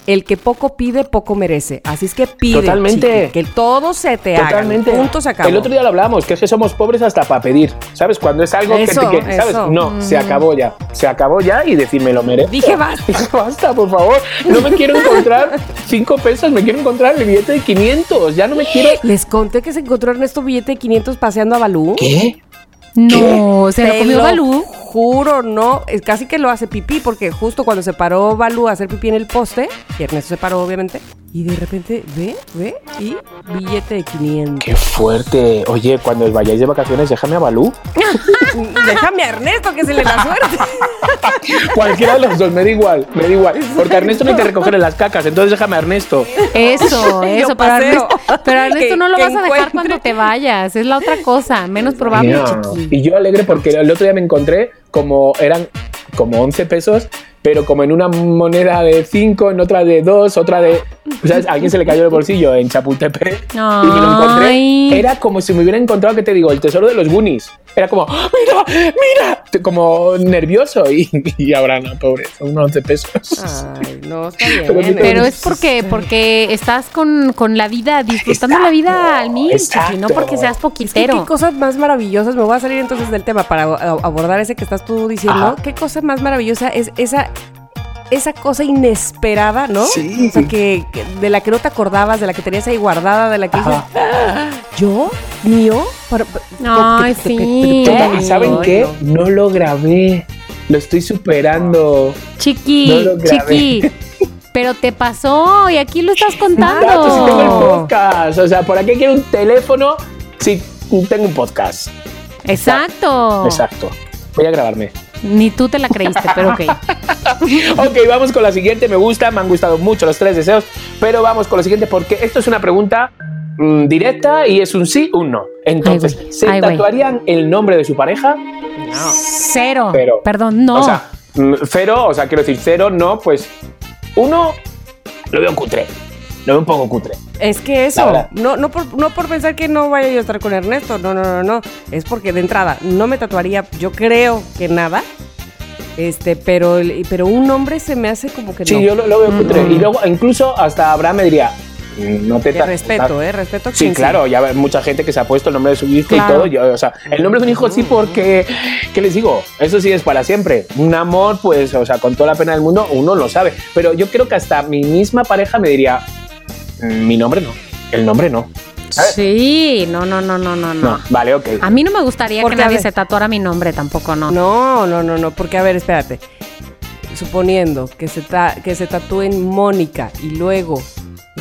el que poco pide, poco merece. Así es que pide, Totalmente. chiqui, que todo se te Totalmente. haga. Punto se acabó. El otro día lo hablábamos, que es que somos pobres hasta para pedir. ¿Sabes? Cuando es algo Eso, que te que- ¿sabes? eso. No, se acabó ya. Se acabó ya y decirme lo merezco. Dije, basta. [laughs] Dije, basta, por favor. No me quiero encontrar cinco pesos, me quiero encontrar el billete de 500. Ya no me quiero. [gasps] Les conté que se encontró Ernesto billete de 500 paseando a Balú. ¿Qué? no, se lo comió Balú. Juro, no. Es casi que lo hace pipí, porque justo cuando se paró Balú a hacer pipí en el poste, y Ernesto se paró, obviamente, y de repente ve, ve, y billete de 500. Qué fuerte. Oye, cuando os vayáis de vacaciones, déjame a Balú. [laughs] Déjame a Ernesto que se le da suerte. [laughs] Cualquiera de los dos, me da igual, me da igual. Porque a Ernesto no hay que recogerle las cacas, entonces déjame a Ernesto. Eso, [laughs] eso. Pero paseo. Ernesto, pero a Ernesto no lo vas a dejar cuando te vayas. Es la otra cosa, menos probable, chiqui. Y yo alegre porque el otro día me encontré como eran como 11 pesos, pero como en una moneda de 5, en otra de 2, otra de. ¿Sabes? A alguien se le cayó el bolsillo en Chapultepec y me lo encontré. Era como si me hubiera encontrado, que te digo, el tesoro de los Goonies. Era como, ¡Ah, mira, mira, como nervioso. Y, y ahora no, pobre, son unos 11 pesos. Ay, no, está [laughs] bien. Pero es porque, porque estás con, con la vida, disfrutando la vida al mil. Chiqui, no porque seas Es que poquitero. qué cosas más maravillosas, me voy a salir entonces del tema para abordar ese que estás tú diciendo. Ajá. Qué cosa más maravillosa es esa esa cosa inesperada, ¿no? Sí. O sea, que, que- de la que no te acordabas, de la que tenías ahí guardada, de la que dices. "Ah, ¿yo? ¿Mío? Que- sí. que- Total, ¿Y saben qué? no. No lo grabé. Lo estoy superando. Chiqui, No lo grabé. chiqui. Pero te pasó y aquí lo estás contando. Si tengo el podcast. O sea, ¿por qué quiero un teléfono si tengo un podcast? Exacto. Exacto. Voy a grabarme. Ni tú te la creíste, pero ok. [laughs] Ok, vamos con la siguiente. Me gusta, me han gustado mucho los tres deseos, pero vamos con la siguiente porque esto es una pregunta mm, directa y es un sí, un no. Entonces, Ay. ¿se Ay, tatuarían el nombre de su pareja? Cero. Pero- Perdón, no. O sea, mm, cero, o sea, quiero decir cero, no, pues uno lo veo cutre. Lo veo un poco cutre. Es que eso, no, no, por, no por pensar que no vaya yo a estar con Ernesto, no, no, no, no. Es porque de entrada no me tatuaría, yo creo que nada. Este, pero, pero un hombre se me hace como que Sí, no. yo lo, lo veo cutre. Y luego, incluso hasta Abraham me diría, mm, no te respeto, eh, respeto. a Sí, claro, ya hay mucha gente que se ha puesto el nombre de su hijo Claro. y todo. Yo, o sea, el nombre de un hijo sí, porque, ¿qué les digo? Eso sí es para siempre. Un amor, pues, o sea, con toda la pena del mundo, uno lo sabe. Pero yo creo que hasta mi misma pareja me diría, "Mm, mi nombre no, el nombre no. ¿sabes? Sí, no, no, no, no, no, No, vale, ok. A mí no me gustaría Porque, que nadie se tatuara mi nombre, tampoco no. No, no, no, no, porque a ver, espérate. Suponiendo que se, ta- que se tatúen Mónica y luego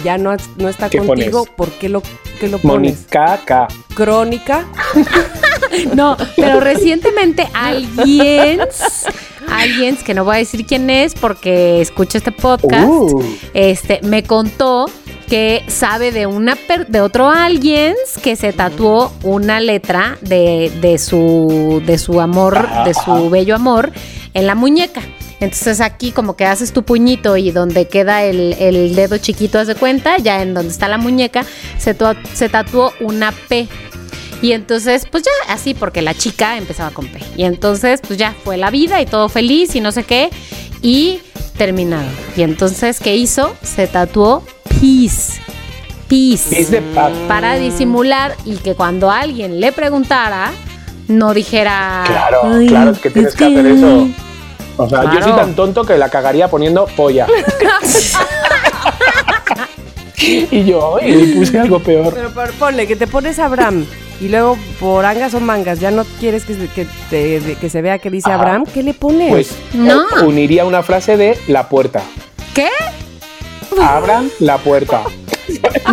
ya no, no está ¿Qué contigo, pones? ¿por qué lo, qué lo pones? Mónica K. Crónica. [laughs] [laughs] No, pero recientemente alguien, alguien que no voy a decir quién es porque escucha este podcast, Uh. este, me contó que sabe de una per- de otro alguien que se tatuó una letra de, de su de su amor, de su ajá. bello amor en la muñeca. Entonces aquí como que haces tu puñito y donde queda el, el dedo chiquito, haz de cuenta, ya en donde está la muñeca, se, se tatuó una P. Y entonces, pues ya así, porque la chica empezaba con P. Y entonces, pues ya fue la vida y todo feliz y no sé qué. Y terminado. Y entonces, ¿qué hizo? Se tatuó Peace. Peace. De paz. Para disimular y que cuando alguien le preguntara, no dijera. Claro, "Ay, claro, es que tienes que hacer eso. O sea, yo soy tan tonto que la cagaría poniendo polla. [laughs] y yo, le puse algo peor. Pero por- ponle que te pones Abraham y luego por angas o mangas ya no quieres que se, que te- de- que se vea que dice Ajá. Abraham, ¿qué le pones? Pues No. uniría una frase de la puerta. ¿Qué? Abran la puerta.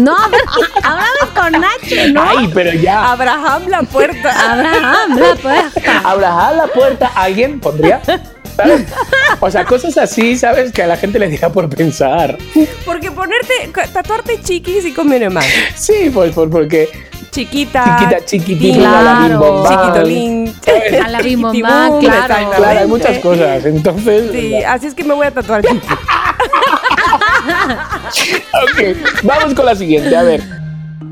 No, hablamos con Nacho, ¿no? Ay, pero ya. Abraham la puerta. Abraham, la puerta. Abraham la puerta. ¿Alguien pondría? ¿Sabes? O sea, cosas así, ¿sabes? Que a la gente le diga por pensar. Porque ponerte, tatuarte chiqui sí conviene más. Sí, pues, pues porque Chiquita. chiquita, chiquitín, Claro. Chiquitolín. A la bim bom Chiquitibum, bam, claro. Claro, hay muchas cosas. Entonces, Sí, así es que me voy a tatuar chiqui. [laughs] Ok, vamos con la siguiente. A ver,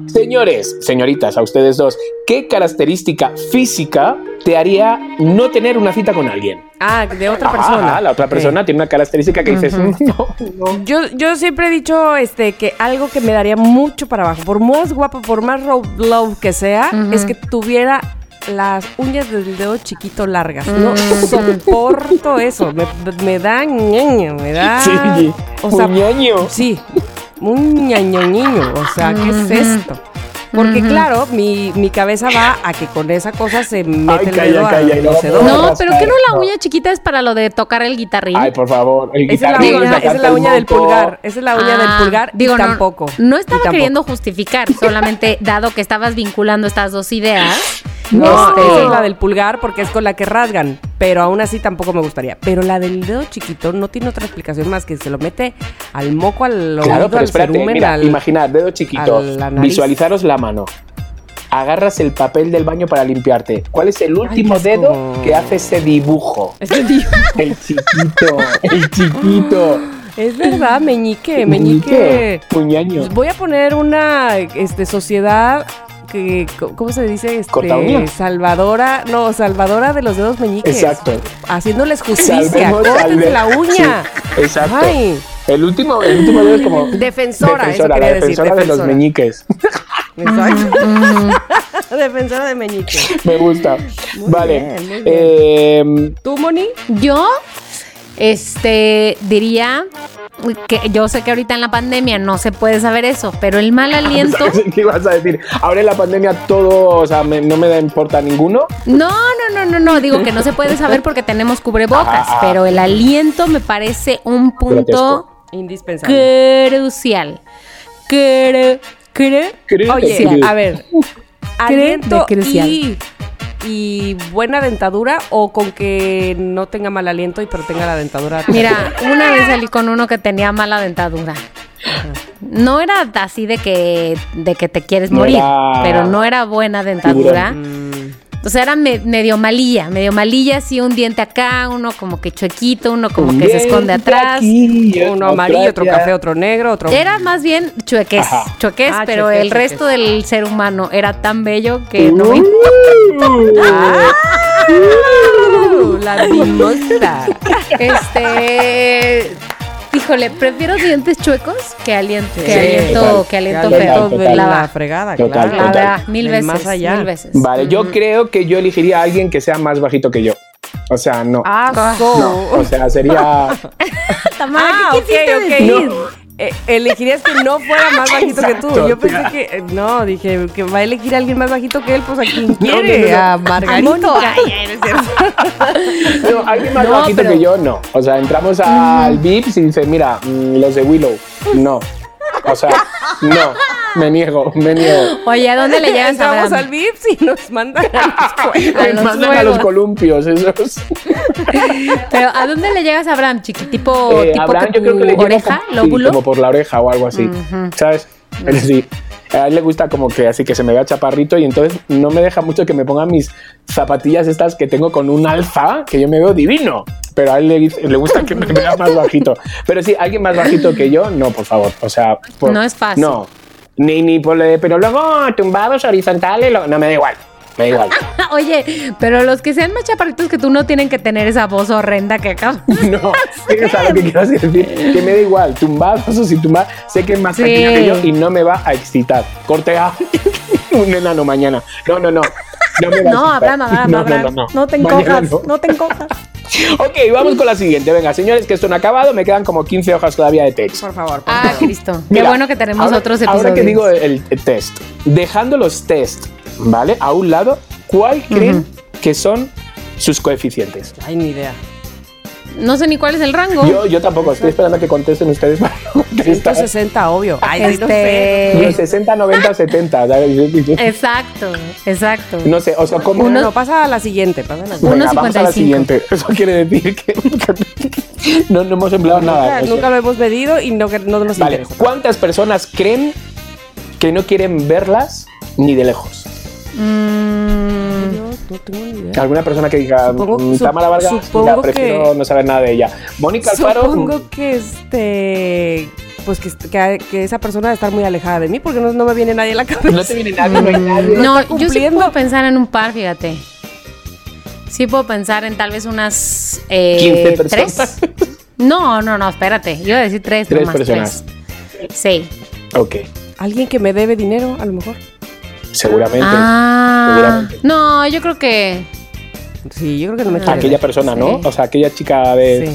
señores, señoritas, a ustedes dos, ¿qué característica física te haría no tener una cita con alguien? Ah, de otra Ajá, persona. la otra persona tiene una característica que dices, "Mm, no, no. Yo, yo siempre he dicho este que algo que me daría mucho para abajo, por más guapo, por más road love que sea, es que tuviera las uñas del dedo chiquito largas. No soporto eso. Me, me da ñaño, me da. Sí, o sea, ñaño. Sí, un ñañoñiño. O sea, ¿qué es esto? Porque claro, mi, mi cabeza va a que con esa cosa se mete Ay, el dedo calla, no no pero que no la no. uña chiquita es para lo de tocar el guitarrín. Ay, por favor. El Esa es la guitarrín, uña, esa es la sacarte uña el del pulgar. Esa es la uña del Ah, pulgar digo, y no, tampoco. No estaba tampoco. queriendo justificar, solamente [laughs] dado que estabas vinculando estas dos ideas. No, este, esa es la del pulgar porque es con la que rasgan, pero aún así tampoco me gustaría. Pero la del dedo chiquito no tiene otra explicación más que se lo mete al moco, al oído, Claro, pero al espérate, cerumen, mira, al- imaginad, dedo chiquito, la visualizaros la mano. agarras el papel del baño para limpiarte. ¿Cuál es el último dedo que hace ese dibujo? [laughs] El chiquito, el chiquito. Es verdad, meñique, meñique. Puñaño. Voy a poner una este, sociedad que, ¿cómo se dice? Este, salvadora, no, salvadora de los dedos meñiques. Exacto. Haciéndoles [laughs] justicia. Córtense la uña. Sí, exacto. Ay. El último, el último dedo es como. Defensora, eso defensora, quería la decir, defensora de los meñiques. [laughs] Exacto. [laughs] Defensora de meñique. Me gusta. Muy vale. bien, muy bien. Eh, ¿Tú, Moni? Yo, este, diría que yo sé que ahorita en la pandemia no se puede saber eso, pero el mal [laughs] aliento. ¿sabes ¿Qué ibas a decir? Ahora en la pandemia todo, o sea, me- no me da importa ninguno. No, no, no, no, no, digo que no se puede saber porque tenemos cubrebocas, ajá. pero el aliento me parece un punto Grotesco. Indispensable. crucial. Cru, Creo Oye, a ver. [laughs] Aliento y, y buena dentadura o con que no tenga mal aliento y pero tenga la dentadura. Mira, una vez salí con uno que tenía mala dentadura. No era así de que, de que te quieres No morir, era pero no era buena dentadura. Mm, O sea, era me- medio malilla, medio malilla, así un diente acá, uno como que chuequito, uno como que se esconde atrás. aquí, uno amarillo, otro café, otro negro, otro. Era más bien chuequés, Ajá. chuequés, Ah, pero el resto del ser humano era tan bello que no me Uh, [laughs] la mimosa. Este. Híjole, prefiero dientes chuecos que aliento, que aliento, total. que aliento Que feo. Total, la fregada, Total, claro. La verdad, mil veces, más allá. mil veces. Vale, yo creo que yo elegiría a alguien que sea más bajito que yo. O sea, no. Ah, so. No, o sea, sería. [laughs] Tamara, Ah, ¿qué ok, quisiste ok. decir? Eh, elegirías que no fuera más [laughs] bajito que tú. Yo pensé tía. que. eh, no, dije que va a elegir a alguien más bajito que él, pues a quien [laughs] no, quiere. no. A Margarito. [laughs] No. No, alguien más No, bajito pero- que yo, no. O sea, entramos al VIPs y dice, mira, mm, los de Willow, no. O sea, no. Me niego, me niego. Oye, ¿a dónde le llegas a Entramos Abraham? al VIPs y nos mandan a escuela. [laughs] A los mandan a los columpios, esos. Pero ¿a dónde le llegas a Abraham, chiqui? Tipo, Eh, tipo Abraham, que yo creo que le oreja, como, sí, lóbulo. como por la oreja o algo así. ¿Sabes? [laughs] Pero sí. A él le gusta como que así que se me vea chaparrito y entonces no me deja mucho que me ponga mis zapatillas estas que tengo con un alza, que yo me veo divino. Pero a él le, le gusta que me [laughs] vea más bajito. Pero sí, alguien más bajito que yo, no, por favor. O sea, por- No es fácil. No. Ni, ni por pero luego tumbados horizontales, no me da igual. Me da igual. [laughs] Oye, pero los que sean más chaparritos que tú no tienen que tener esa voz horrenda que acá. [laughs] No, sea, lo que quiero decir, que me da igual, tumbados o sin tumbar, sé que es más Sí. pequeño que yo y no me va a excitar. Corte A, [laughs] un enano mañana. No, no, no. No, me va a No, excitar. Abraham, Abraham, No, Abraham. No, no, No te encojas, no. no te encojas. Ok, vamos con la siguiente. Venga, señores, que esto no ha acabado. Me quedan como 15 hojas todavía de text. Por favor, por Ah, favor. Cristo. Qué Mira, bueno que tenemos ahora- otros episodios. Ahora que digo el, el test, dejando los test, ¿vale? A un lado, ¿cuál creen que son sus coeficientes? Ay, ni idea. No sé ni cuál es el rango. Yo, yo tampoco, estoy esperando a que contesten ustedes para contestar. 160, obvio. Ay, sí, no sé. Yo, este. 60, 90, 70. ¿sabes? Exacto, exacto. No sé, o sea, como. Uno, no, pasa a la siguiente. Pasa a la Uno- siguiente. Venga, vamos a la 1.55. siguiente. Eso quiere decir que no, no hemos empleado nada. Nunca, lo hemos medido y no, no nos Vale, interesa. ¿cuántas personas creen que no quieren verlas ni de lejos? Mm, Yo no tengo ni idea. ¿Alguna persona que diga Supongo- "Mm, Tamara Vargas? supongo mira, prefiero que- no saber nada de ella. Mónica Alfaro. Supongo que este. Pues que, que, que esa persona debe estar muy alejada de mí porque no, no me viene nadie a la cabeza. No te viene nadie, no hay nadie. no, yo sí puedo pensar en un par, fíjate. Sí puedo pensar en tal vez unas eh, 15 personas. tres. [laughs] No, no, no, espérate. Yo iba a decir tres, Tres nomás, personas. tres. Sí. Ok, Alguien que me debe dinero, a lo mejor. Seguramente. Ah, seguramente. no, yo creo que Sí, yo creo que no me quiere. Aquella persona, ¿no? Sí. O sea, aquella chica de, Sí,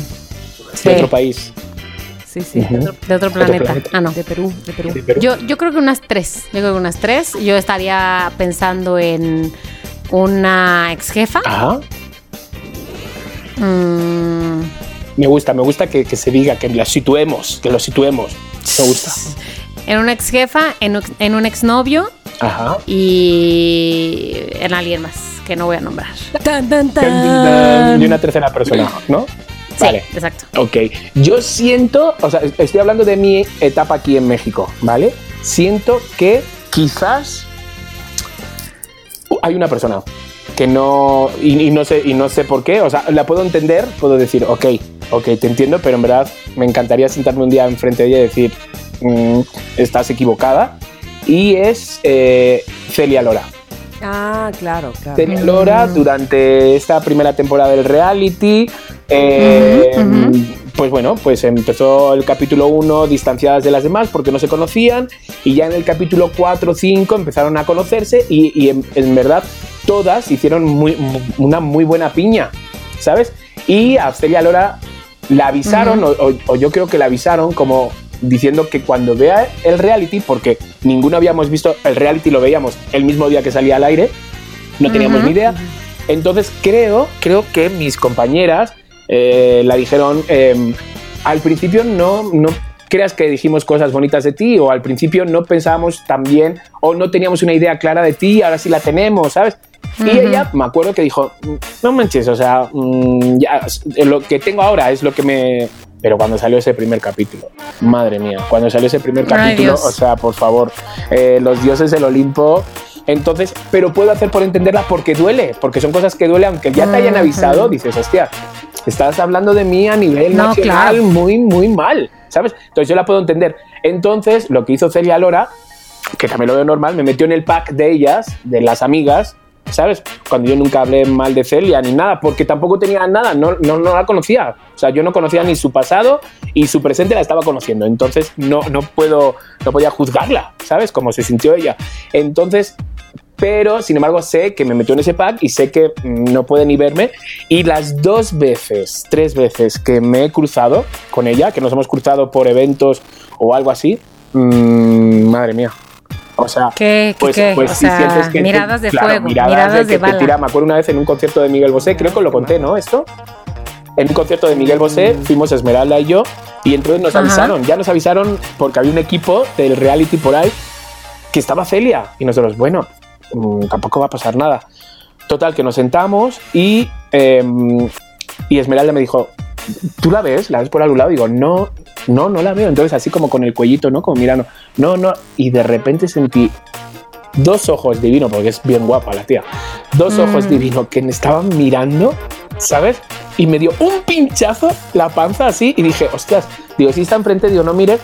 de Sí. otro país. sí, sí. Ujú. de otro planeta. planeta. Ah, no. De Perú, de Perú. De Perú. Yo, yo creo que unas tres. Yo creo que unas tres. Yo estaría pensando en una ex jefa. Ajá. Mm, Me gusta, me gusta que, que se diga, que los situemos, que los situemos. Me gusta. En una ex jefa, en, un- en un exnovio Ajá. y en alguien más que no voy a nombrar. Tan, tan, Y una tercera persona, ¿no? Sí, Vale. exacto. Ok. Yo siento, o sea, estoy hablando de mi etapa aquí en México, ¿vale? Siento que quizás hay una persona que no y, y no sé y no sé por qué, o sea, la puedo entender, puedo decir, ok, ok, te entiendo, pero en verdad me encantaría sentarme un día enfrente de ella y decir, "Mm, estás equivocada. Y es eh, Celia Lora. Ah, claro, claro. Celia Lora durante esta primera temporada del reality. eh. Pues bueno, pues empezó el capítulo 1 distanciadas de las demás porque no se conocían y ya en el capítulo 4 o 5 empezaron a conocerse y, y en, en verdad todas hicieron muy, una muy buena piña, ¿sabes? Y a Celia Lora la avisaron, o, o- o yo creo que la avisaron como diciendo que cuando vea el reality, porque ninguno habíamos visto el reality, lo veíamos el mismo día que salía al aire, no teníamos ni idea. Entonces creo, creo que mis compañeras eh, la dijeron, eh, al principio no, no creas que dijimos cosas bonitas de ti, o al principio no pensábamos tan bien, o no teníamos una idea clara de ti, ahora sí la tenemos, ¿sabes? Y Ujú. ella, me acuerdo que dijo, no manches, o sea, mm, ya, lo que tengo ahora es lo que me... Pero cuando salió ese primer capítulo, madre mía, cuando salió ese primer capítulo, o sea, por favor, eh, los dioses del Olimpo, entonces, pero puedo hacer por entenderla porque duele, porque son cosas que duele, aunque ya te hayan avisado, dices, hostia, estás hablando de mí a nivel No, nacional claro. muy, muy mal, ¿sabes? Entonces yo la puedo entender. Entonces, lo que hizo Celia Lora, que también lo veo normal, me metió en el pack de ellas, de las amigas, ¿sabes? Cuando yo nunca hablé mal de Celia ni nada, porque tampoco tenía nada, no, la conocía. O sea, yo no conocía ni su pasado y su presente la estaba conociendo. Entonces no, no puedo, no podía juzgarla, ¿sabes? Cómo se sintió ella. Entonces, pero sin embargo sé que me metió en ese pack y sé que mm, no puede ni verme. Y las dos veces, tres veces que me he cruzado con ella, que nos hemos cruzado por eventos o algo así, mm, madre mía. O sea, ¿Qué, pues, qué? pues o sea, sientes que te- miradas de claro, fuego, miradas, miradas, de, de, que te tira. Me acuerdo una vez en un concierto de Miguel Bosé, creo que lo conté, ¿no? Esto. En un concierto de Miguel Bosé fuimos Esmeralda y yo y entonces nos Ajá. avisaron, ya nos avisaron porque había un equipo del reality por ahí que estaba Celia y nosotros, bueno, mm, tampoco va a pasar nada. Total, que nos sentamos y, em, y Esmeralda me dijo, ¿tú la ves? ¿La ves por algún lado? Digo, no, no, no la veo. Entonces así como con el cuellito, ¿no? Como mirando, no, no. Y de repente sentí dos ojos divinos, porque es bien guapa la tía, dos Mm. ojos divinos que me estaban mirando, ¿sabes? Y me dio un pinchazo la panza así y dije, hostias, digo, si está enfrente, digo, no mire.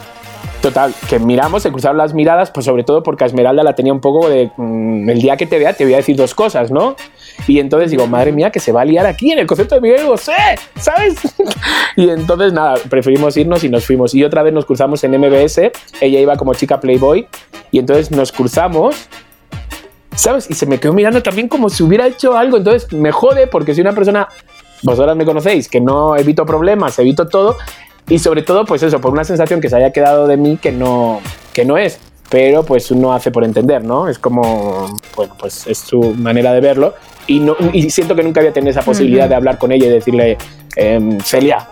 Total, que miramos, se cruzaron las miradas, pues sobre todo porque a Esmeralda la tenía un poco de, mm, el día que te vea te voy a decir dos cosas, ¿no? Y entonces digo, madre mía, que se va a liar aquí en el concierto de Miguel Bosé, ¿sabes? [laughs] y entonces nada, preferimos irnos y nos fuimos. Y otra vez nos cruzamos en MBS, ella iba como chica Playboy, y entonces nos cruzamos ¿sabes? Y se me quedó mirando también como si hubiera hecho algo. Entonces me jode porque soy una persona, vosotras me conocéis, que no evito problemas, evito todo. Y sobre todo, pues eso, por una sensación que se haya quedado de mí que no, que no es. Pero pues uno hace por entender, ¿no? Es como, bueno, pues es su manera de verlo. Y, no, y siento que nunca había tenido esa posibilidad Ujú. de hablar con ella y decirle, em, Celia,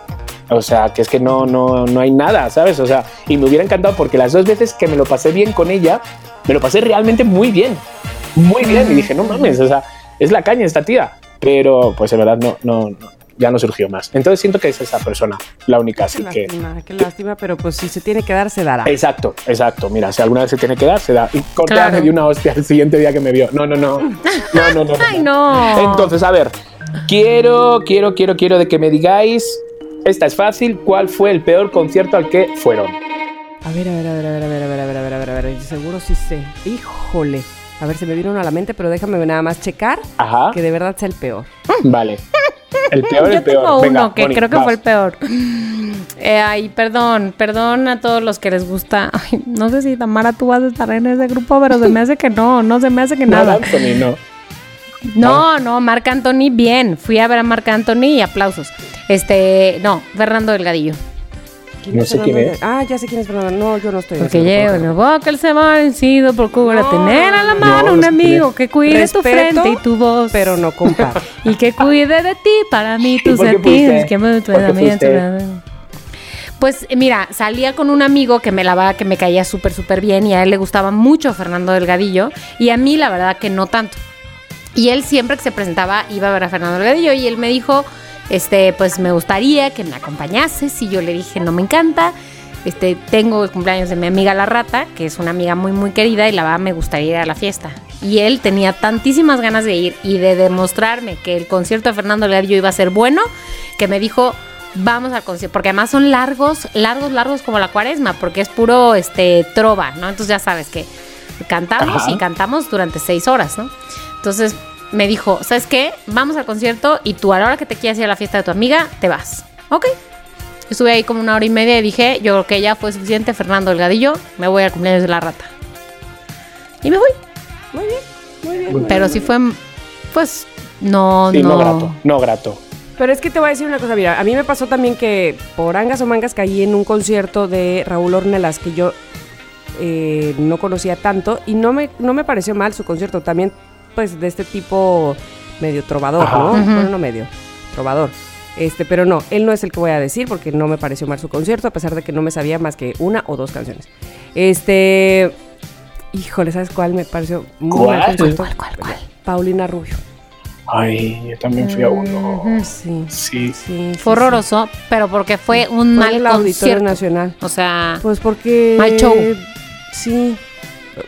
o sea, que es que no, no, no hay nada, ¿sabes? O sea, y me hubiera encantado porque las dos veces que me lo pasé bien con ella, me lo pasé realmente muy bien. Muy bien. Y dije, no mames, o sea, es la caña esta tía. Pero, pues en verdad, no, no, ya no surgió más. Entonces siento que es esa persona, la única. Así Qué que. lástima, qué lástima, pero pues si se tiene que dar, se dará. Exacto, exacto. Mira, si alguna vez se tiene que dar, se da. Y Cortea Claro. me dio una hostia el siguiente día que me vio. No, no, no. No, no, no. Ay, no. Entonces, a ver, quiero, quiero, quiero, quiero de que me digáis. Esta es fácil. ¿Cuál fue el peor concierto al que fueron? A ver, a ver, a ver, a ver, a ver, a ver, a ver, a ver, a ver, a ver, seguro sí sé. Híjole. A ver, se me vino uno a la mente, pero déjame nada más checar Ajá. que de verdad sea el peor. Vale. El peor, el Yo peor. tengo Venga, uno que creo que vas. fue el peor. [laughs] Eh, ay, perdón, perdón a todos los que les gusta. [laughs] Ay, no sé si Tamara tú vas a estar en ese grupo, pero se me hace que no, no se me hace que [laughs] No, nada. Anthony, no. No, no, Marc Anthony, bien. Fui a ver a Marc Anthony y aplausos. Este, no, Fernando Delgadillo. ¿Quién No sé quién es. Ah, ya sé quién es Fernando. No, yo no estoy. en Porque llevo en la boca el se va vencido, procura No, tener a la no, mano no, un amigo que cuide tu frente y tu voz. Pero no compa. [laughs] Y que cuide de ti, para mí [laughs] tus por qué sentidos. Que me ¿Por fuiste? Pues mira, salía con un amigo que me lavaba, que me caía súper, súper bien y a él le gustaba mucho Fernando Delgadillo y a mí la verdad que no tanto. Y él siempre que se presentaba iba a ver a Fernando Delgadillo y él me dijo, este, pues me gustaría que me acompañases y yo le dije, no me encanta. Este, tengo el cumpleaños de mi amiga La Rata, que es una amiga muy, muy querida y la verdad me gustaría ir a la fiesta. y él tenía tantísimas ganas de ir y de demostrarme que el concierto de Fernando Delgadillo iba a ser bueno, que me dijo, vamos al concierto, porque además son largos, largos, largos como la cuaresma, porque es puro este trova, ¿no? Entonces ya sabes que cantamos Ajá. y cantamos durante seis horas, ¿no? Entonces me dijo, ¿sabes qué? Vamos al concierto y tú a la hora que te quieras ir a la fiesta de tu amiga, te vas. Ok. Estuve ahí como una hora y media y dije, yo creo que ya fue suficiente, Fernando Delgadillo, me voy al cumpleaños de la rata. Y me voy. Muy bien, muy bien. muy Pero bien. sí fue, pues, no, Sí, no, no. grato, no grato. Pero es que te voy a decir una cosa, mira, a mí me pasó también que por angas o mangas caí en un concierto de Raúl Ornelas que yo eh, no conocía tanto y no me, no me pareció mal su concierto, también pues de este tipo medio trovador, Ajá. ¿no? Bueno, no medio, trovador. Este, pero no, él no es el que voy a decir porque no me pareció mal su concierto, a pesar de que no me sabía más que una o dos canciones. Este, híjole, ¿sabes cuál me pareció muy mal ¿Cuál? concierto? ¿Cuál, cuál, cuál? Paulina Rubio. Ay, yo también fui a uno. Sí. Sí. Sí, sí, Fue horroroso, pero porque fue un Fue en mal el Auditorio concierto. Nacional. O sea, Pues porque. Mal show. Sí.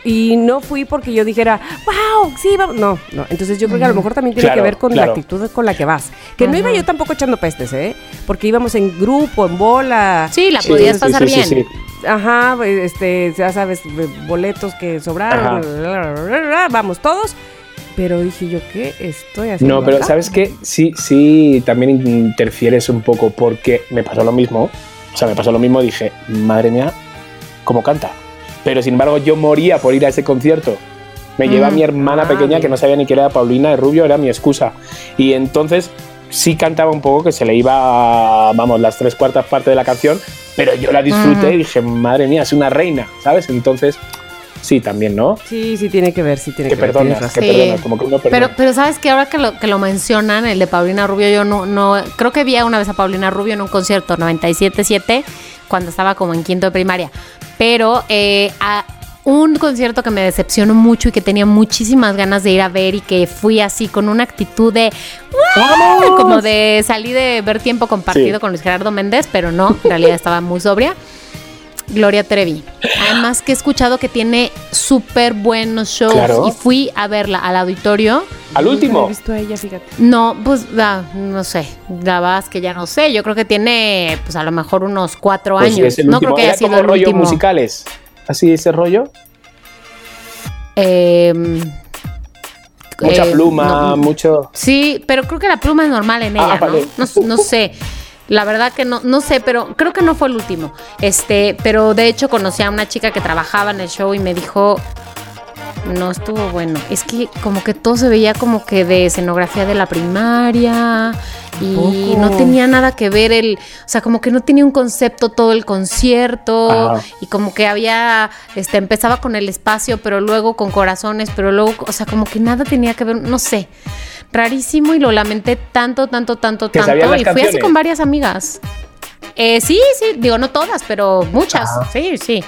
Y no fui porque yo dijera, wow, sí, vamos. No, no. Entonces yo creo que a lo mejor también tiene Claro, que ver con claro. la actitud con la que vas. Que no iba Ajá. yo tampoco echando pestes, ¿eh? Porque íbamos en grupo, en bola. sí, la podías pasar sí, bien. sí, sí. Ajá, este, ya sabes, boletos que sobraron. Ajá. bla, bla, bla, vamos todos. Pero dije yo, ¿qué estoy haciendo? No, pero acá? ¿sabes qué? Sí, sí, también interfieres un poco porque me pasó lo mismo. O sea, me pasó lo mismo, dije, madre mía, ¿cómo canta? Pero sin embargo, yo moría por ir a ese concierto. Me lleva Mm. mi hermana Ah, pequeña que no sabía ni que era Paulina de Rubio, era mi excusa. Y entonces sí cantaba un poco que se le iba, vamos, las tres cuartas partes de la canción, pero yo la disfruté Ujú. y dije, madre mía, es una reina, ¿sabes? Entonces, sí, también, ¿no? Sí, sí, tiene que ver, sí tiene Que que, ver. perdonas, que. Sí. perdonas, como que uno perdona. Pero, pero sabes que ahora que lo, que lo mencionan, el de Paulina Rubio, yo no, no, creo que vi una vez a Paulina Rubio en un concierto 97.7 cuando estaba como en quinto de primaria. Pero eh, a un concierto que me decepcionó mucho y que tenía muchísimas ganas de ir a ver y que fui así con una actitud de como de salí de ver tiempo compartido Sí. con Luis Gerardo Méndez, pero no, en realidad estaba muy sobria. Gloria Trevi. Además que he escuchado que tiene súper buenos shows Claro. y fui a verla al auditorio. Al último. visto a ella, fíjate. No, pues ah, no sé, la verdad es que ya no sé. Yo creo que tiene, pues a lo mejor unos cuatro Pues sí, años. es el no creo que Era haya sido como el rollo último. musicales. Así ese rollo. Eh, Mucha eh, pluma, no, mucho. Sí, pero creo que la pluma es normal en Ah, ella, vale. ¿no? No, no sé. La verdad que no, no sé, pero creo que no fue el último. Este, pero de hecho conocí a una chica que trabajaba en el show y me dijo, no estuvo bueno. Es que como que todo se veía como que de escenografía de la primaria y poco? no tenía nada que ver el, o sea, como que no tenía un concepto todo el concierto Ajá. y como que había, este, empezaba con el espacio, pero luego con corazones, pero luego, o sea, como que nada tenía que ver, no sé, rarísimo y lo lamenté tanto, tanto, tanto, ¿Te sabías tanto y fui así con varias amigas. Eh, sí, sí, digo no todas, pero muchas, sí, sí.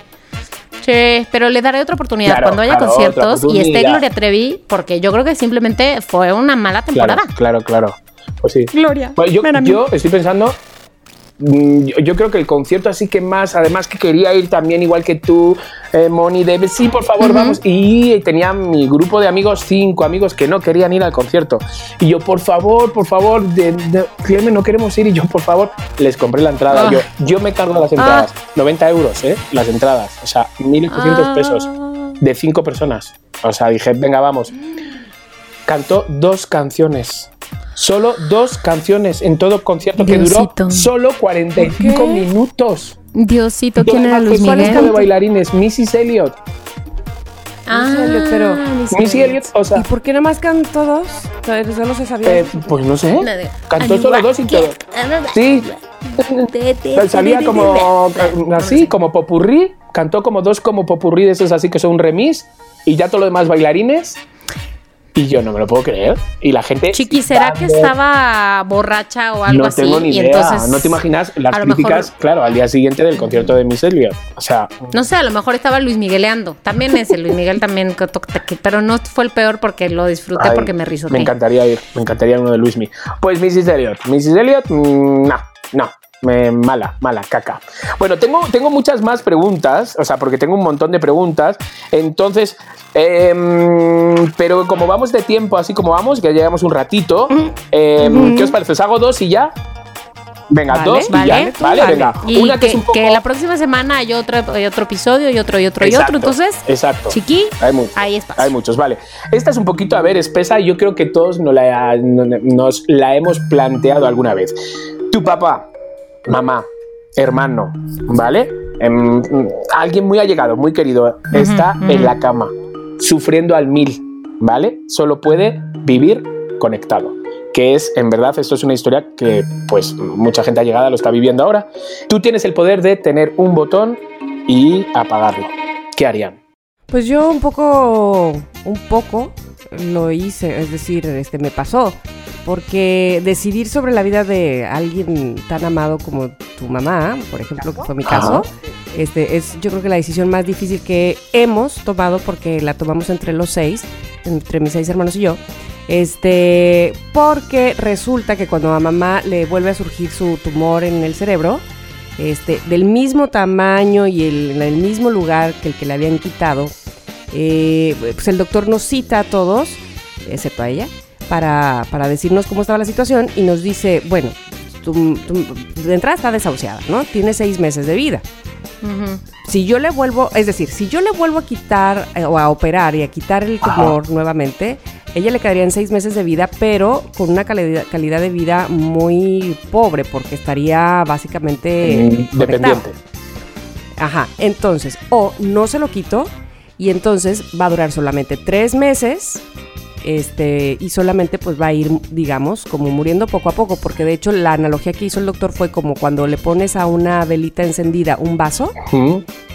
Sí, pero le daré otra oportunidad Claro, cuando haya claro, conciertos y esté. Gloria Trevi, porque yo creo que simplemente fue una mala temporada. Claro, claro, claro. Pues sí. Gloria. Bueno, yo estoy pensando. Mm, Yo, creo que el concierto así que más, además que quería ir también igual que tú, eh, Moni, de sí, por favor, vamos. Y tenía mi grupo de amigos, cinco amigos que no querían ir al concierto. Y yo, por favor, por favor, de, de, Clemen, no queremos ir. Y yo, por favor, les compré la entrada. Ah. Yo, yo me cargo las entradas. 90 euros, ¿eh? Las entradas. O sea, 1.800 pesos Ah. de cinco personas. O sea, dije, venga, vamos. Cantó dos canciones. Solo dos canciones en todo concierto que Diosito. duró solo 45 ¿Qué? minutos. Diosito, Y ¿quién era Luis pues, ¿Cuál Miguel? de bailarines? Missy Elliott. Ah, Elliot, pero- Missy Missy Elliott, o sea, ¿Y por qué nada más cantó dos? O sea, Solo se sabía. eh, pues no sé. Cantó solo dos y todo. Sí. Salía como así, como popurrí. Cantó como dos como popurrí de esos así que son un remis. Y ya todo lo demás bailarines. Y yo no me lo puedo creer. Y la gente. Chiqui, ¿será que estaba borracha o algo no así? tengo ni idea. entonces, no te imaginas las mejor- críticas, claro, al día siguiente del concierto de Miss Elliot. O sea, No sé, a lo mejor estaba Luis Migueleando. También ese, Luis Miguel también. Pero no fue el peor porque lo disfruté ay, porque me risoteé. Me encantaría ir, me encantaría uno de Luismi. Pues Mrs. Elliot, Mrs. Elliot, mm, no, no, Me- mala, mala, caca. Bueno, tengo, tengo muchas más preguntas, o sea, porque tengo un montón de preguntas. Entonces, em, pero como vamos de tiempo, así como vamos, que ya llevamos un ratito, em, ¿qué os parece? ¿Os hago dos y ya? Venga, Vale, dos y vale, ya. Vale, venga. Y Una que, que, es un poco... que la próxima semana hay otro, hay otro episodio y otro y otro y otro. Entonces, exacto. chiqui, Hay muchos. hay muchos, vale. Esta es un poquito, a ver, espesa. y Yo creo que todos nos la, nos la hemos planteado alguna vez. Tu papá, mamá, hermano, ¿vale? Em, alguien muy allegado, muy querido, está en la cama, sufriendo al mil, ¿vale? Solo puede vivir conectado. Que es, en verdad, esto es una historia que, pues, mucha gente allegada lo está viviendo ahora. Tú tienes el poder de tener un botón y apagarlo. ¿Qué harían? Pues yo un poco, un poco lo hice, es decir, este me pasó, porque decidir sobre la vida de alguien tan amado como tu mamá, por ejemplo, que fue mi caso, este es yo creo que la decisión más difícil que hemos tomado porque la tomamos entre los seis, entre mis seis hermanos y yo. Este, porque resulta que cuando a mamá le vuelve a surgir su tumor en el cerebro, este, del mismo tamaño y el, en el mismo lugar que el que le habían quitado, eh, pues el doctor nos cita a todos, excepto a ella, para, para decirnos cómo estaba la situación y nos dice, bueno, tu, tu- de entrada está desahuciada, ¿no? Tiene seis meses de vida. Si yo le vuelvo, es decir, si yo le vuelvo a quitar eh, o a operar y a quitar el tumor nuevamente, ella le quedarían seis meses de vida, pero con una calidad, calidad de vida muy pobre, porque estaría básicamente Mm. Dependiente. Ajá, entonces, o no se lo quito y entonces va a durar solamente tres meses. Este, y solamente pues va a ir, digamos, como muriendo poco a poco, porque de hecho la analogía que hizo el doctor fue como cuando le pones a una velita encendida un vaso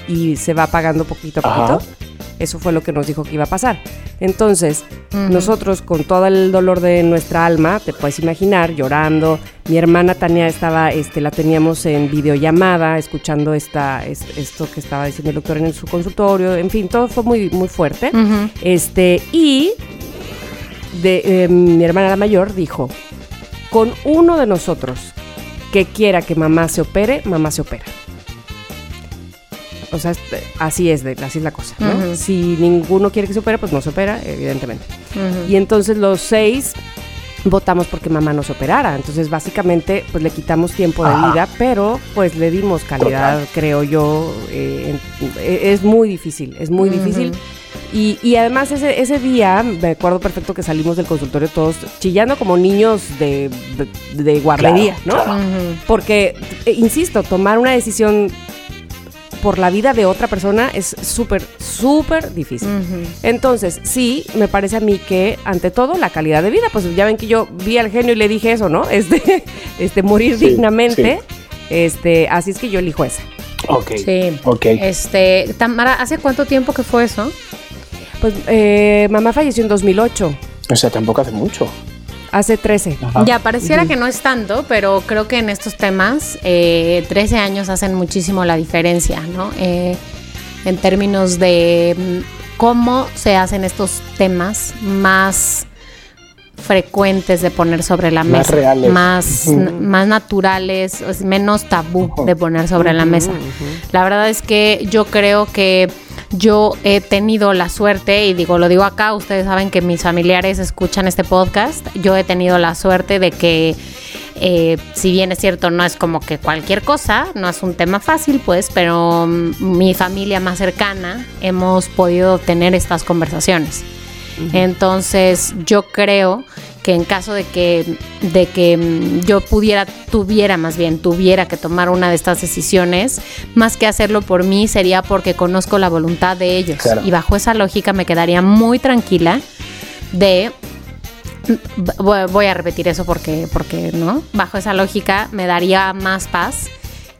y se va apagando poquito a Ajá. poquito. Eso fue lo que nos dijo que iba a pasar. Entonces, nosotros con todo el dolor de nuestra alma, te puedes imaginar, llorando. Mi hermana Tania estaba, este, la teníamos en videollamada, escuchando esta, es- esto que estaba diciendo el doctor en su consultorio. En fin, todo fue muy, muy fuerte. Este, y de, eh, mi hermana la mayor dijo, con uno de nosotros que quiera que mamá se opere, mamá se opera. O sea, este, así es, de, así es la cosa. Si ninguno quiere que se opere, pues no se opera, evidentemente. Y entonces los seis votamos porque mamá no se operara. Entonces, básicamente, pues le quitamos tiempo de vida, pero pues le dimos calidad, Total. creo yo. eh, en- e- es muy difícil, es muy difícil. Y, y además ese, ese día, me acuerdo perfecto que salimos del consultorio todos chillando como niños de, de, de guardería, Claro, ¿no? claro. Porque, eh, insisto, tomar una decisión por la vida de otra persona es súper, súper difícil. Entonces, sí, me parece a mí que, ante todo, la calidad de vida. Pues ya ven que yo vi al genio y le dije eso, ¿no? [laughs] Este, este morir Sí, dignamente. Este, así es que yo elijo esa. Ok. Sí. Ok. Este, Tamara, ¿hace cuánto tiempo que fue eso? Pues eh, mamá falleció en 2008, O sea, tampoco hace mucho. hace 13. Ya, pareciera que no es tanto, pero creo que en estos temas eh, 13 años hacen muchísimo la diferencia, ¿no? Eh, en términos de mm, cómo se hacen estos temas más frecuentes de poner sobre la Más mesa, reales. más, n- más naturales, es menos tabú de poner sobre la mesa. La verdad es que yo creo que yo he tenido la suerte, y digo, lo digo acá, ustedes saben que mis familiares escuchan este podcast, yo he tenido la suerte de que, eh, si bien es cierto, no es como que cualquier cosa, no es un tema fácil, pues, pero mm, mi familia más cercana hemos podido tener estas conversaciones. Entonces, yo creo que en caso de que, de que mm, yo pudiera, tuviera más bien, tuviera que tomar una de estas decisiones, más que hacerlo por mí, sería porque conozco la voluntad de ellos. Claro. Y bajo esa lógica me quedaría muy tranquila de voy voy a repetir eso porque, porque no, bajo esa lógica me daría más paz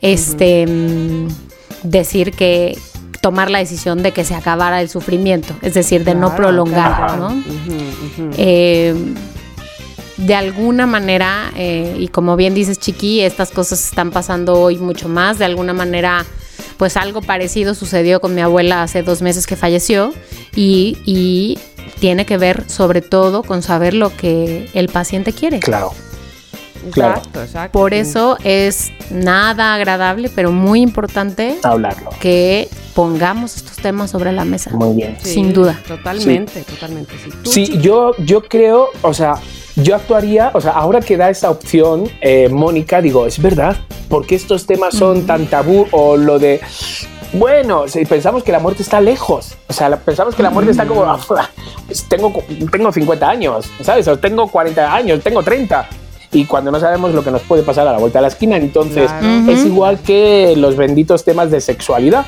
este mm, decir que tomar la decisión de que se acabara el sufrimiento, es decir, de no prolongar, claro. ¿no? Ujú. Eh, de alguna manera, eh, y como bien dices, Chiqui, estas cosas están pasando hoy mucho más. De alguna manera, pues algo parecido sucedió con mi abuela hace dos meses que falleció y, y tiene que ver sobre todo con saber lo que el paciente quiere. Claro. Claro. Exacto, exacto. Por eso es nada agradable, pero muy importante Hablarlo. que pongamos estos temas sobre la mesa. Muy bien. Sí, sin duda. Totalmente, totalmente. Sí, Sí, yo, yo creo, o sea, yo actuaría, o sea, ahora que da esa opción, eh, Mónica, digo, es verdad, porque estos temas son tan tabú o lo de, bueno, si pensamos que la muerte está lejos, o sea, pensamos que la muerte está como, "Ah, [laughs] tengo, tengo 50 años, ¿sabes? O tengo 40 años, tengo 30. Y cuando no sabemos lo que nos puede pasar a la vuelta de la esquina, entonces Claro. es igual que los benditos temas de sexualidad,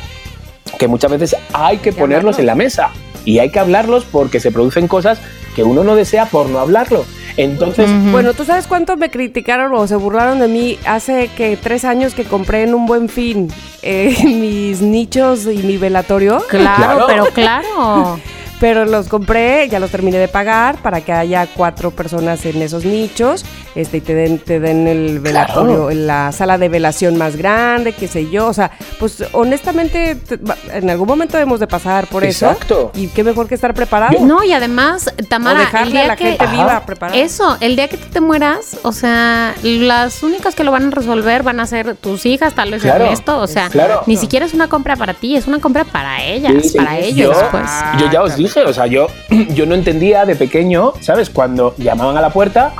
que muchas veces hay que ponerlos en la mesa y hay que hablarlos porque se producen cosas que uno no desea por no hablarlo. Entonces. Bueno, ¿tú sabes cuánto me criticaron o se burlaron de mí hace que tres años que compré en un buen fin eh, [laughs] mis nichos y mi velatorio? Claro, Claro. pero claro. [laughs] Pero los compré, ya los terminé de pagar para que haya cuatro personas en esos nichos este, y te den, te den el velatorio, Claro. la sala de velación más grande, qué sé yo. O sea, pues honestamente, te- en algún momento debemos de pasar por Exacto. eso. Y qué mejor que estar preparado. No, y además, o Tamara, el dejarle día a la que gente viva preparada. Eso, el día que tú te mueras, o sea, las únicas que lo van a resolver van a ser tus hijas, tal vez Claro. Ernesto, o sea, Claro. ni siquiera es una compra para ti, es una compra para ellas, Sí, sí, para yo- ellos, pues. yo ya os dije, o sea, yo, [clears throat] yo no entendía de pequeño, ¿sabes? Cuando llamaban a la puerta,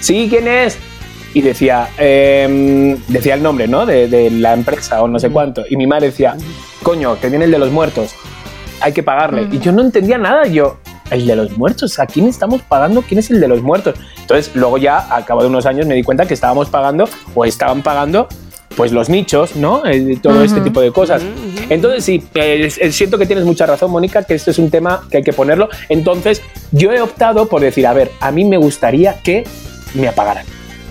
sí, ¿quién es? Y decía, em, decía el nombre, ¿no? De, de la empresa o no sé cuánto. Y mi madre decía, coño, que viene el de los muertos, hay que pagarle. Y yo no entendía nada, yo, el de los muertos, ¿a quién estamos pagando? ¿Quién es el de los muertos? Entonces, luego ya, al cabo de unos años, me di cuenta que estábamos pagando o estaban pagando pues los nichos, ¿no? Eh, todo este tipo de cosas. Entonces sí, eh, siento que tienes mucha razón, Mónica, que este es un tema que hay que ponerlo. Entonces yo he optado por decir, a ver, a mí me gustaría que me apagaran.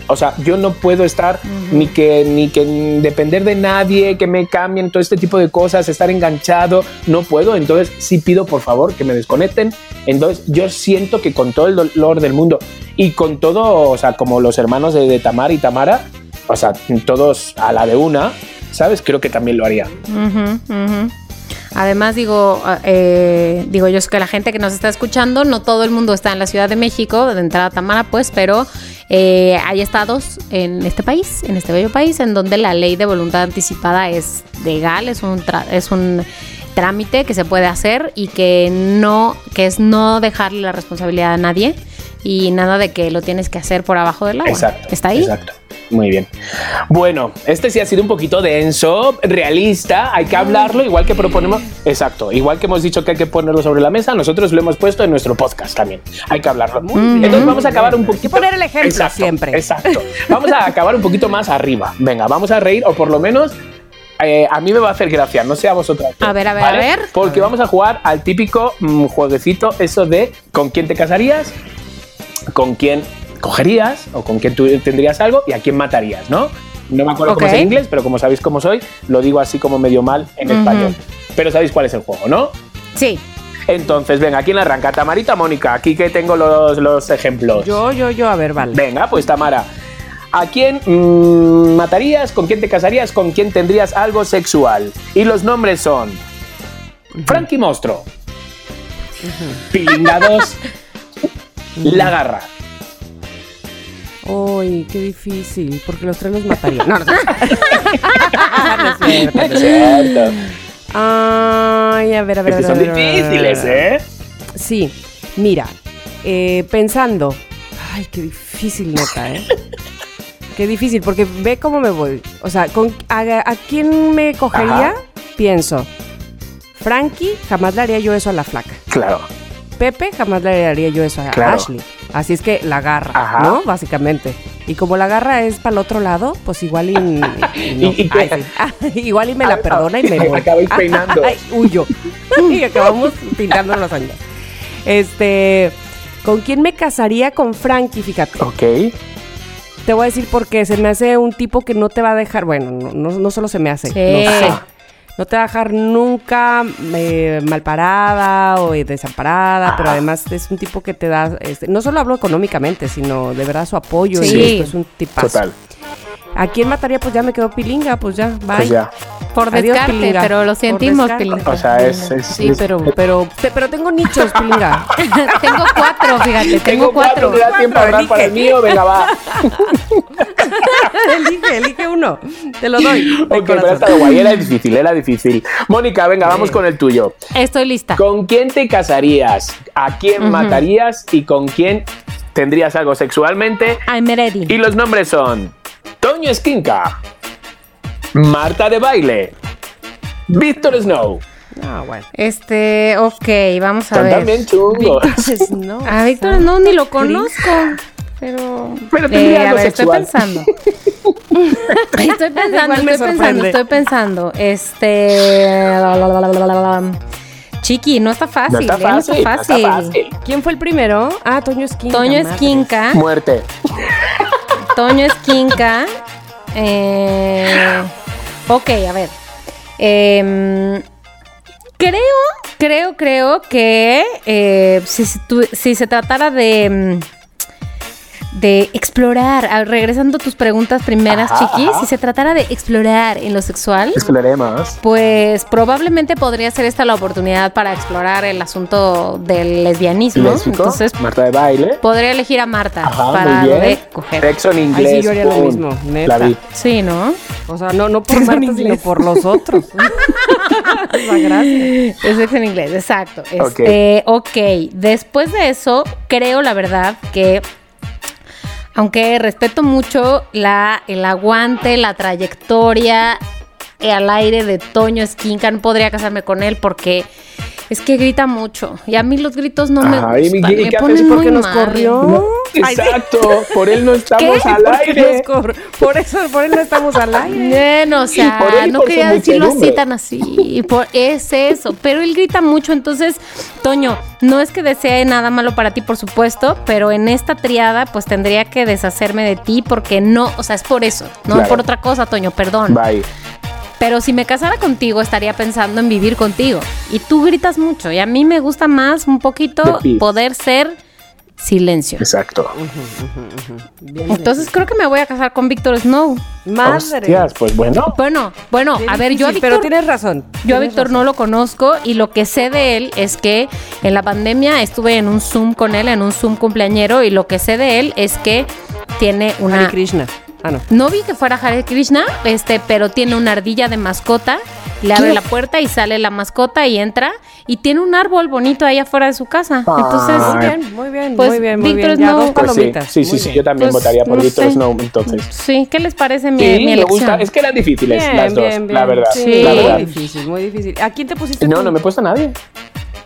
O sea, yo no puedo estar ni que ni que depender de nadie, que me cambien todo este tipo de cosas, estar enganchado, no puedo. Entonces sí pido por favor que me desconecten. Entonces yo siento que con todo el dolor del mundo y con todo, o sea, como los hermanos de, de Tamar y Tamara, o sea, todos a la de una, ¿sabes? Creo que también lo haría. Ujú, ujú. Además, digo, eh, digo yo es que la gente que nos está escuchando, no todo el mundo está en la Ciudad de México, de entrada Tamara, pues, pero eh, hay estados en este país, en este bello país, en donde la ley de voluntad anticipada es legal, es un, tra- es un trámite que se puede hacer y que no, que es no dejarle la responsabilidad a nadie y nada de que lo tienes que hacer por abajo del agua. Exacto. ¿Está ahí? Exacto. Muy bien. Bueno, este sí ha sido un poquito denso, realista, hay que hablarlo, igual que proponemos. Exacto, igual que hemos dicho que hay que ponerlo sobre la mesa, nosotros lo hemos puesto en nuestro podcast también. Hay que hablarlo. bien. Entonces vamos a acabar un poquito. poner el ejemplo Exacto, siempre. Exacto. Vamos a acabar un poquito más arriba. Venga, vamos a reír, o por lo menos. eh, a mí me va a hacer gracia, no sé a vosotras. A ver, a ver, a ver. Porque vamos a jugar al típico mm, jueguecito, eso de ¿con quién te casarías? Con quién cogerías o con quién tú tendrías algo y a quién matarías, ¿no? No me acuerdo cómo es en inglés, pero como sabéis cómo soy, lo digo así como medio mal en español. Pero sabéis cuál es el juego, ¿no? Sí. Entonces, venga, ¿quién arranca? Tamarita, Mónica, aquí que tengo los, los ejemplos. Yo, yo, yo, a ver, vale. Venga, pues Tamara. ¿A quién mm, matarías? ¿Con quién te casarías? ¿Con quién tendrías algo sexual? Y los nombres son Frankie Pilinga 2, [laughs] La Garra. Uy, qué difícil, porque los tres los mataría. No, no, [laughs] es cierto. No es cierto. Ay, a ver, a ver, a ver. son a ver, difíciles. ¿eh? Sí, mira, eh, pensando. Ay, qué difícil, neta, ¿eh? Qué difícil, porque ve cómo me voy. O sea, con, a, a quién me cogería? Ajá. Pienso. Frankie, jamás le haría yo eso a la flaca. Claro. Pepe, jamás le haría yo eso a Claro. Ashley. Así es que la garra, Ajá. ¿no? Básicamente. Y como la garra es para el otro lado, pues igual y. y no. [laughs] Sí. igual y me la Ah, perdona y me [laughs] voy. acabáis [laughs] peinando. Ay, huyo. y acabamos pintando los años. Este. ¿Con quién me casaría? Con Frankie, fíjate. Ok. Te voy a decir porque se me hace un tipo que no te va a dejar. Bueno, no, no, no solo se me hace. Sí. No sé. No te va a dejar nunca eh, mal parada o eh, desamparada, pero además es un tipo que te da, este, no solo hablo económicamente, sino de verdad su apoyo y Sí. esto es un tipazo. Total. ¿A quién mataría? Pues ya me quedó pilinga, pues ya, bye. Pues ya. Por Adiós, descarte, Pilinga. pero lo sentimos. Pilinga. O sea, es. es- Sí, es- pero, pero, te- pero tengo nichos, Pilinga. [laughs] [laughs] tengo cuatro, fíjate, tengo, cuatro. ¿Me da tiempo a ahorrar para el mío? Venga, va. [laughs] elige, elige uno. Te lo doy. Ok, pero ha corazón. estado guay. Era difícil, era difícil. Mónica, venga, vamos con el tuyo. Estoy lista. ¿Con quién te casarías? ¿A quién matarías? ¿Y con quién tendrías algo sexualmente? I'm ready. Y los nombres son Toño Esquinca, Marta de Baile, Víctor Snow. Ah, bueno. Este, ok, vamos a ver. también chungos. No. A Víctor no, ni lo conozco. Pero. Pero tendría Eh, a ver, estoy pensando. [laughs] [laughs] estoy pensando, estoy pensando, estoy pensando. Este. la, la, la, la, la, la, la. Chiqui, no está fácil. No está eh, no fácil, no está fácil. ¿Quién fue el primero? Ah, Toño Esquinca. Toño. Esquinca. Muerte. [laughs] Toño Esquinca. Eh, ok, a ver. Em, creo, creo, creo que eh, si, si se tratara de. De explorar, ah, regresando a tus preguntas primeras, Ajá, chiquis, ajá. si se tratara de explorar en lo sexual, Exploremos. pues probablemente podría ser esta la oportunidad para explorar el asunto del lesbianismo. Lésbico, Entonces, Marta de Baile. podría elegir a Marta Ajá, para muy lo bien. de coger. Sexo en Ay, inglés. sí, yo haría lo mismo, neta. La vi. Sí, ¿no? O sea, no, no por Marta, sino por los otros. [laughs] Es sexo en inglés, exacto. Este, ok. Después de eso, creo la verdad que, aunque respeto mucho la, el aguante, la trayectoria al aire de Toño Esquinca, no podría casarme con él porque es que grita mucho. Y a mí los gritos no me gustan. ¿y Me ponen Porque muy nos mal. corrió. Exacto, por él no estamos ¿Qué? al aire. Por eso, por él no estamos al aire. Bueno, o sea, no quería decirlo así tan así. Por, es eso. Pero él grita mucho. Entonces, Toño, no es que desee nada malo para ti, por supuesto, pero en esta triada, pues tendría que deshacerme de ti porque no, o sea, es por eso, no Claro. por otra cosa, Toño, perdón. Bye. Pero si me casara contigo, estaría pensando en vivir contigo. Y tú gritas mucho. Y a mí me gusta más un poquito poder ser silencio. Exacto. Entonces creo que me voy a casar con Víctor Snow. Madre. Hostias, pues bueno. Bueno, bueno, a ver, yo a Víctor Pero tienes razón. Yo a Víctor razón. no lo conozco y lo que sé de él es que en la pandemia estuve en un Zoom con él, en un Zoom cumpleañero y lo que sé de él es que tiene Hare una... Krishna. Ah, no. No vi que fuera Hare Krishna, este, pero tiene una ardilla de mascota, le abre la puerta y sale la mascota y entra y tiene un árbol bonito ahí afuera de su casa. Entonces, Ah. Muy bien, muy bien, Pues, muy bien, muy Víctor bien. Ya Snow- Pues sí, palomitas. sí, sí, sí, yo también Pues, votaría por no Víctor sé. Snow, entonces. sí, ¿qué les parece mi, Sí, mi me elección? gusta. Es que eran difíciles Bien, las dos, bien, bien. la verdad. Sí, La Sí. verdad. Muy difícil, muy difícil. ¿A quién te pusiste No, tú? no me he puesto a nadie.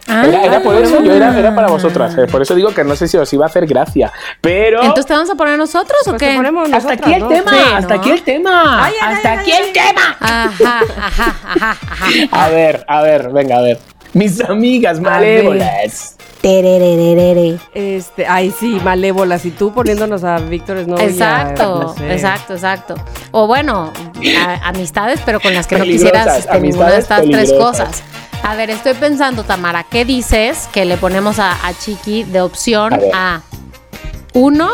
Ah, Era, era por eso, yo era, era para ah. vosotras. eh, Por eso digo que no sé si os iba a hacer gracia. Pero. Entonces, ¿te vamos a poner nosotros o Pues qué? ponemos hasta nosotras, aquí el ¿no? tema, Sí, hasta ¿no? aquí el tema. Ay, ay, hasta ay, aquí ay, el tema. Ajá, ajá, ajá, ajá. A ver, a ver, venga, a ver. Mis amigas malévolas. Tererererere. Este, ay, sí, malévolas. Y tú poniéndonos a Víctor a- Exacto, no sé. exacto, exacto. O bueno, a- amistades, pero con las que no quisieras este, ninguna de estas tres cosas. A ver, estoy pensando, Tamara, ¿qué dices que le ponemos a, a Chiqui de opción A uno?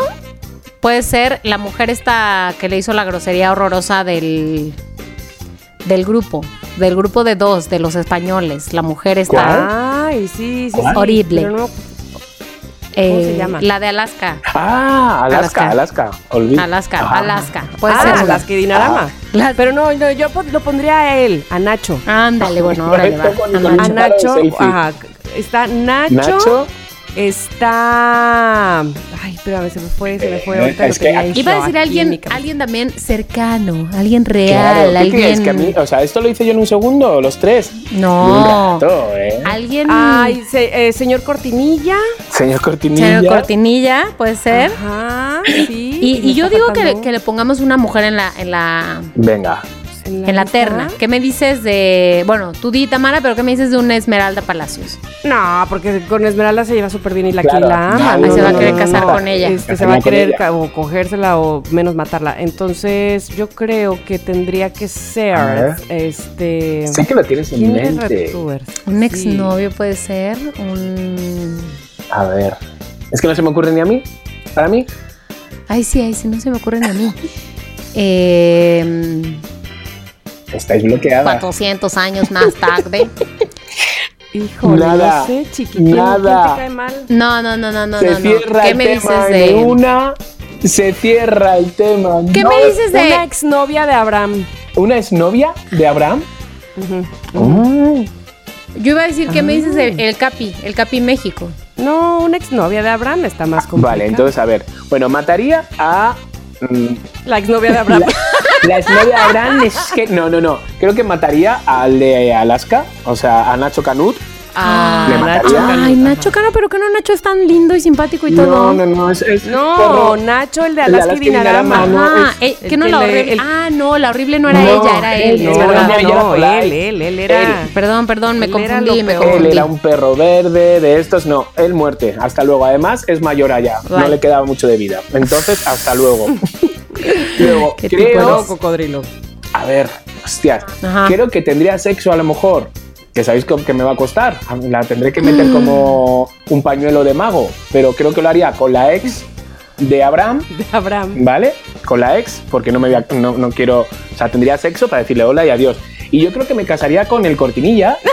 Puede ser la mujer esta que le hizo la grosería horrorosa del, del grupo, del grupo de dos, de los españoles. La mujer está Ay, sí, sí, ¿Cuál? sí. Horrible. Pero no- eh, se llama? la de Alaska. Ah, Alaska, Alaska. Alaska, Ah. Alaska. Puede ah, ser las que Dinarama. Pero no, no, yo lo pondría a él, a Nacho. Ándale, bueno, órale, va. Esto con- A Nacho. Ajá. Está Nacho, Nacho. Está. Ay, espérame, se me fue, se me fue. Eh, Ahorita es que aquí- Iba a decir alguien, alguien también cercano, alguien real, Claro, ¿qué alguien. crees? Que a mí, o sea, esto lo hice yo en un segundo, los tres. No. Un rato, ¿eh? Alguien. Ay, se- eh, señor Cortinilla. Señor Cortinilla. Señor Cortinilla, puede ser. Ajá, sí. Y, yo digo que, que le pongamos una mujer en la, en la, Venga. En en la terna. ¿Qué me dices de. Bueno, tú di Tamara, pero ¿qué me dices de una Esmeralda Palacios? No, porque con Esmeralda se lleva súper bien y la Claro. que la ama. No, se va a querer no, casar no. con ella. Este, se va a querer o cogérsela o menos matarla. Entonces, yo creo que tendría que ser este. Sé que lo tienes en ¿Quién es mente. Un Sí. exnovio puede ser. Un. A ver. Es que no se me ocurre ni a mí. Para mí. Ay, sí, ay, sí, no se me ocurre ni a mí. [laughs] Eh, Estáis bloqueada. 400 años más tarde. [laughs] Híjole, Nada, no sé, chiqui. ¿quién- nada. ¿Quién te cae mal? No, no, no, no, no, se no. cierra ¿Qué el me tema dices de una. Se cierra el tema. ¿Qué No, me dices de Una exnovia de Abraham. ¿Una exnovia de Abraham? Yo iba a decir, ¿qué me dices Ah. de el Capi, el Capi México? No, una exnovia de Abraham está más complicada. Vale, entonces a ver. Bueno, mataría a. mm, La exnovia de Abraham. La, [laughs] la exnovia de Abraham es que. No, no, no. Creo que mataría al de Alaska, o sea, a Nacho Canut. Ah, ¿Le mataría? Nacho. Ay, Nacho Cano, pero que no, Nacho es tan lindo y simpático y No, todo. no, no. Es, es No, perro. Nacho, el de Alaska y Dinarama. No, Ah, es- eh, que no que la le- horrible. el- Ah, no, la horrible no era No, ella, era él. no, es No, verdad. no, no, él, él, él era. Él. Perdón, perdón, me Él confundí, me peor. Él confundí. era un perro verde de estos, no, él muerte, hasta luego. Además, es mayor allá, no le quedaba mucho de vida. Entonces, hasta luego. [laughs] luego, [laughs] Qué tipo creo, No, cocodrilo. a ver, hostias, Ajá. creo que tendría sexo a lo mejor, que sabéis que, que me va a costar. La tendré que meter como un pañuelo de mago, pero creo que lo haría con la ex de Abraham, [laughs] De Abraham. ¿vale? Con la ex, porque no me voy a- no, no quiero, o sea, tendría sexo para decirle hola y adiós. Y yo creo que me casaría con el cortinilla. [laughs]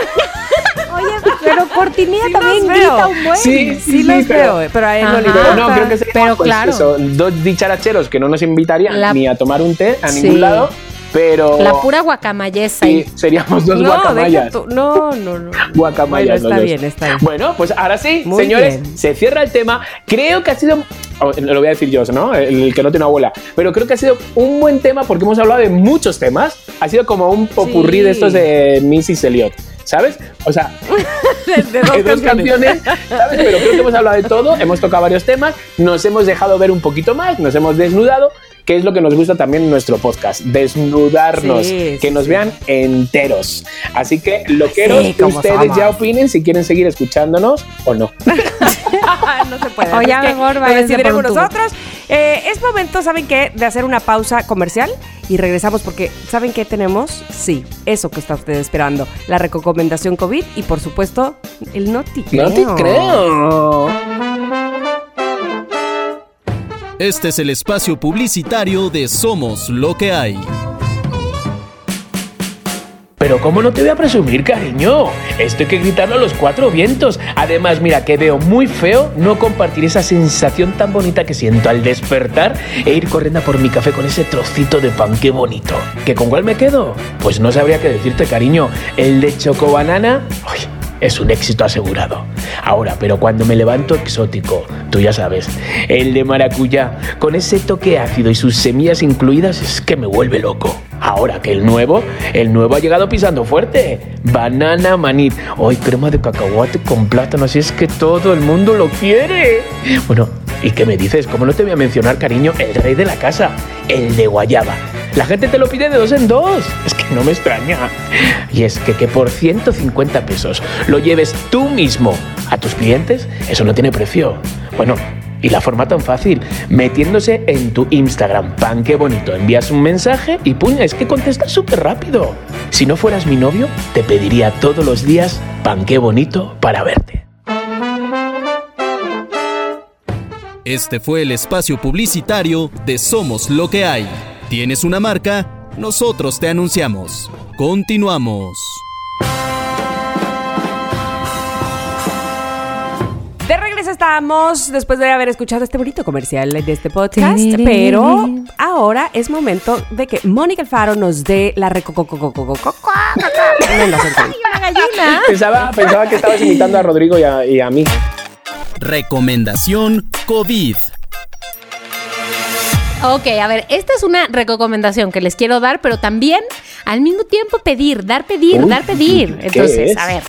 Pero Cortinilla Sí también grita un buen. Sí, Sí, los pero- veo, eh, pero a él no le Ajá. Pero importa. no, creo que sería Pero pues, claro. eso, dos dicharacheros que no nos invitarían La- ni a tomar un té a Sí. ningún lado, pero La pura guacamayesa. sí, seríamos dos No, guacamayas. tú- No, no, no. Guacamayas Bueno, está bien, está bien. Bueno, pues ahora sí, Muy señores, bien. se cierra el tema. Creo que ha sido, oh, lo voy a decir yo, ¿no? El que no tiene abuela. Pero creo que ha sido un buen tema porque hemos hablado de muchos temas. Ha sido como un popurrí Sí. de estos de Mrs. Elliot. ¿Sabes? O sea, [laughs] De, dos dos canciones, ¿sabes? Pero creo que hemos hablado de todo, hemos tocado varios temas, nos hemos dejado ver un poquito más, nos hemos desnudado, que es lo que nos gusta también en nuestro podcast, desnudarnos, Sí, que sí, nos sí. vean enteros. Así que lo quiero, Sí, como ustedes somos. ya opinen si quieren seguir escuchándonos o no. [laughs] no se puede. O ya mejor decidiremos nosotros. Eh, es momento, ¿saben qué? De hacer una pausa comercial y regresamos porque ¿saben qué tenemos? Sí, eso que está usted esperando. La recomendación COVID y por supuesto el Noti No te creo. Este es el espacio publicitario de Somos lo que hay. Pero ¿cómo no te voy a presumir, cariño? Esto hay que gritarlo a los cuatro vientos. Además, mira, que veo muy feo no compartir esa sensación tan bonita que siento al despertar e ir corriendo por mi café con ese trocito de pan, qué bonito. ¿Que con cuál me quedo? Pues no sabría qué decirte, cariño. El de chocobanana, uy, es un éxito asegurado. Ahora, pero cuando me levanto exótico, tú ya sabes, el de maracuyá, con ese toque ácido y sus semillas incluidas, es que me vuelve loco. Ahora que el nuevo, el nuevo ha llegado pisando fuerte. Banana manit. Hoy crema de cacahuate con plátano, así es que todo el mundo lo quiere. Bueno, ¿y qué me dices? ¿Cómo no te voy a mencionar, cariño, el rey de la casa? El de guayaba. La gente te lo pide de dos en dos. Es que no me extraña. Y es que que por 150 pesos lo lleves tú mismo a tus clientes, eso no tiene precio. Bueno, y la forma tan fácil, metiéndose en tu Instagram, pan qué bonito, envías un mensaje y puña, es que contestas súper rápido. Si no fueras mi novio, te pediría todos los días pan qué bonito para verte. Este fue el espacio publicitario de Somos lo que hay. ¿Tienes una marca? Nosotros te anunciamos. Continuamos. De regreso estamos después de haber escuchado este bonito comercial de este podcast, pero ahora es momento de que Mónica Alfaro nos dé la gallina. Pensaba, que estabas a Rodrigo y a mí. Recomendación COVID. Ok, a ver, esta es una recomendación que les quiero dar, pero también al mismo tiempo pedir, dar, pedir, Uy, dar, pedir. ¿qué Entonces, es? a ver,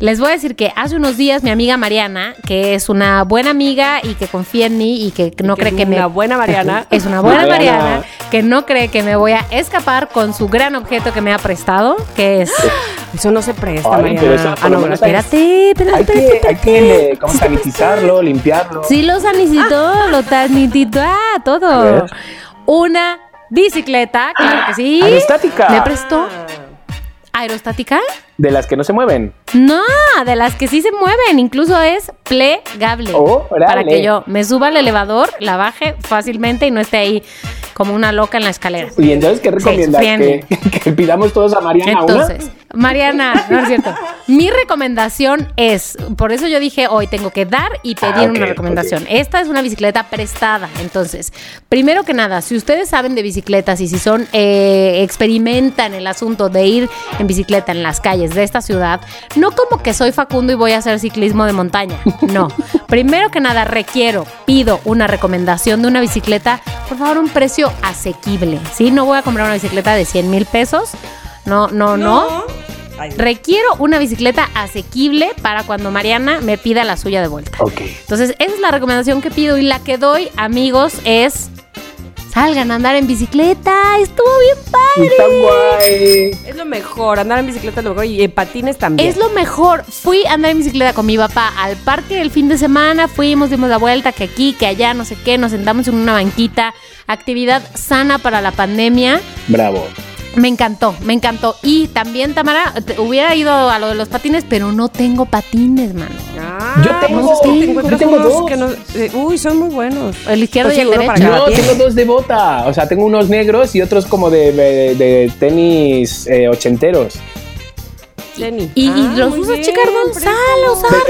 les voy a decir que hace unos días mi amiga Mariana, que es una buena amiga y que confía en mí y que no Que cree es que me... una buena Mariana. [laughs] Es una buena Mariana. Mariana, que no cree que me voy a escapar con su gran objeto que me ha prestado, que es... [gasps] Eso no se presta, Ay, pero eso Mariana. Ah, no, espera. Espérate, espérate, Hay espérate, que, hay que eh, sanitizarlo, limpiarlo. Sí, lo sanitizó, lo sanitizó, ah, todo. Una bicicleta, claro que sí. Aerostática. Me prestó. ¿Aerostática? De las que no se mueven. No, de las que sí se mueven, incluso es plegable. Oh, para que yo me suba al elevador, la baje fácilmente y no esté ahí como una loca en la escalera. Y entonces, ¿qué recomiendas? que, que pidamos todos a Mariana Entonces, Mariana, no es cierto. Mi recomendación es, por eso yo dije hoy tengo que dar y pedir Ah, una recomendación. Esta es una bicicleta prestada. Entonces, primero que nada, si ustedes saben de bicicletas y si son eh, experimentan el asunto de ir en bicicleta en las calles de esta ciudad, no como que soy Facundo y voy a hacer ciclismo de montaña. No. primero que nada, requiero, pido una recomendación de una bicicleta, por favor, un precio asequible. ¿Sí? No voy a comprar una bicicleta de 100 mil pesos. No, no, no. Requiero una bicicleta asequible para cuando Mariana me pida la suya de vuelta. Ok. Entonces, esa es la recomendación que pido y la que doy, amigos, es salgan a andar en bicicleta. Estuvo bien padre. Está guay. Es lo mejor, andar en bicicleta es lo mejor y en patines también. Es lo mejor. Fui a andar en bicicleta con mi papá al parque el fin de semana. Fuimos, dimos la vuelta, que aquí, que allá, no sé qué. Nos sentamos en una banquita. Actividad sana para la pandemia. Bravo. Me encantó, me encantó. Y también, Tamara, te- hubiera ido a lo de los patines, pero no tengo patines, mano. Ah, Yo tengo- pues es que te yo tengo dos. que no- eh, uy, son muy buenos. El izquierdo Pues y el derecho. No, tengo dos de bota. O sea, tengo unos negros y otros como de, de- de tenis eh, ochenteros. Jenny. Y, ah, y los usa Chica Ardón.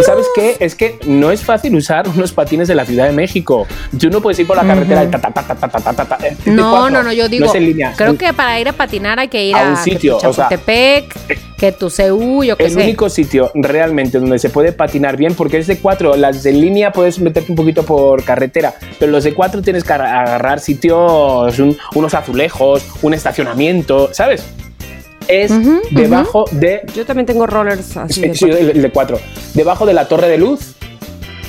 ¿Sabes qué? Es que no es fácil usar unos patines de la Ciudad de México. Tú no puedes ir por la carretera uh -huh. ta, ta, ta, eh, No, no, no, yo digo. No es creo que para ir a patinar hay que ir a, un sitio, que tu Chapultepec, sea, que tu Seúl, yo que El único sitio realmente donde se puede patinar bien, porque es de cuatro. Las de línea puedes meterte un poquito por carretera, pero los de cuatro tienes que agarrar sitios, un, unos azulejos, un estacionamiento, ¿sabes? Es debajo de Yo también tengo rollers así. [laughs] Sí, de sí, el, el de cuatro. Debajo de la Torre de Luz,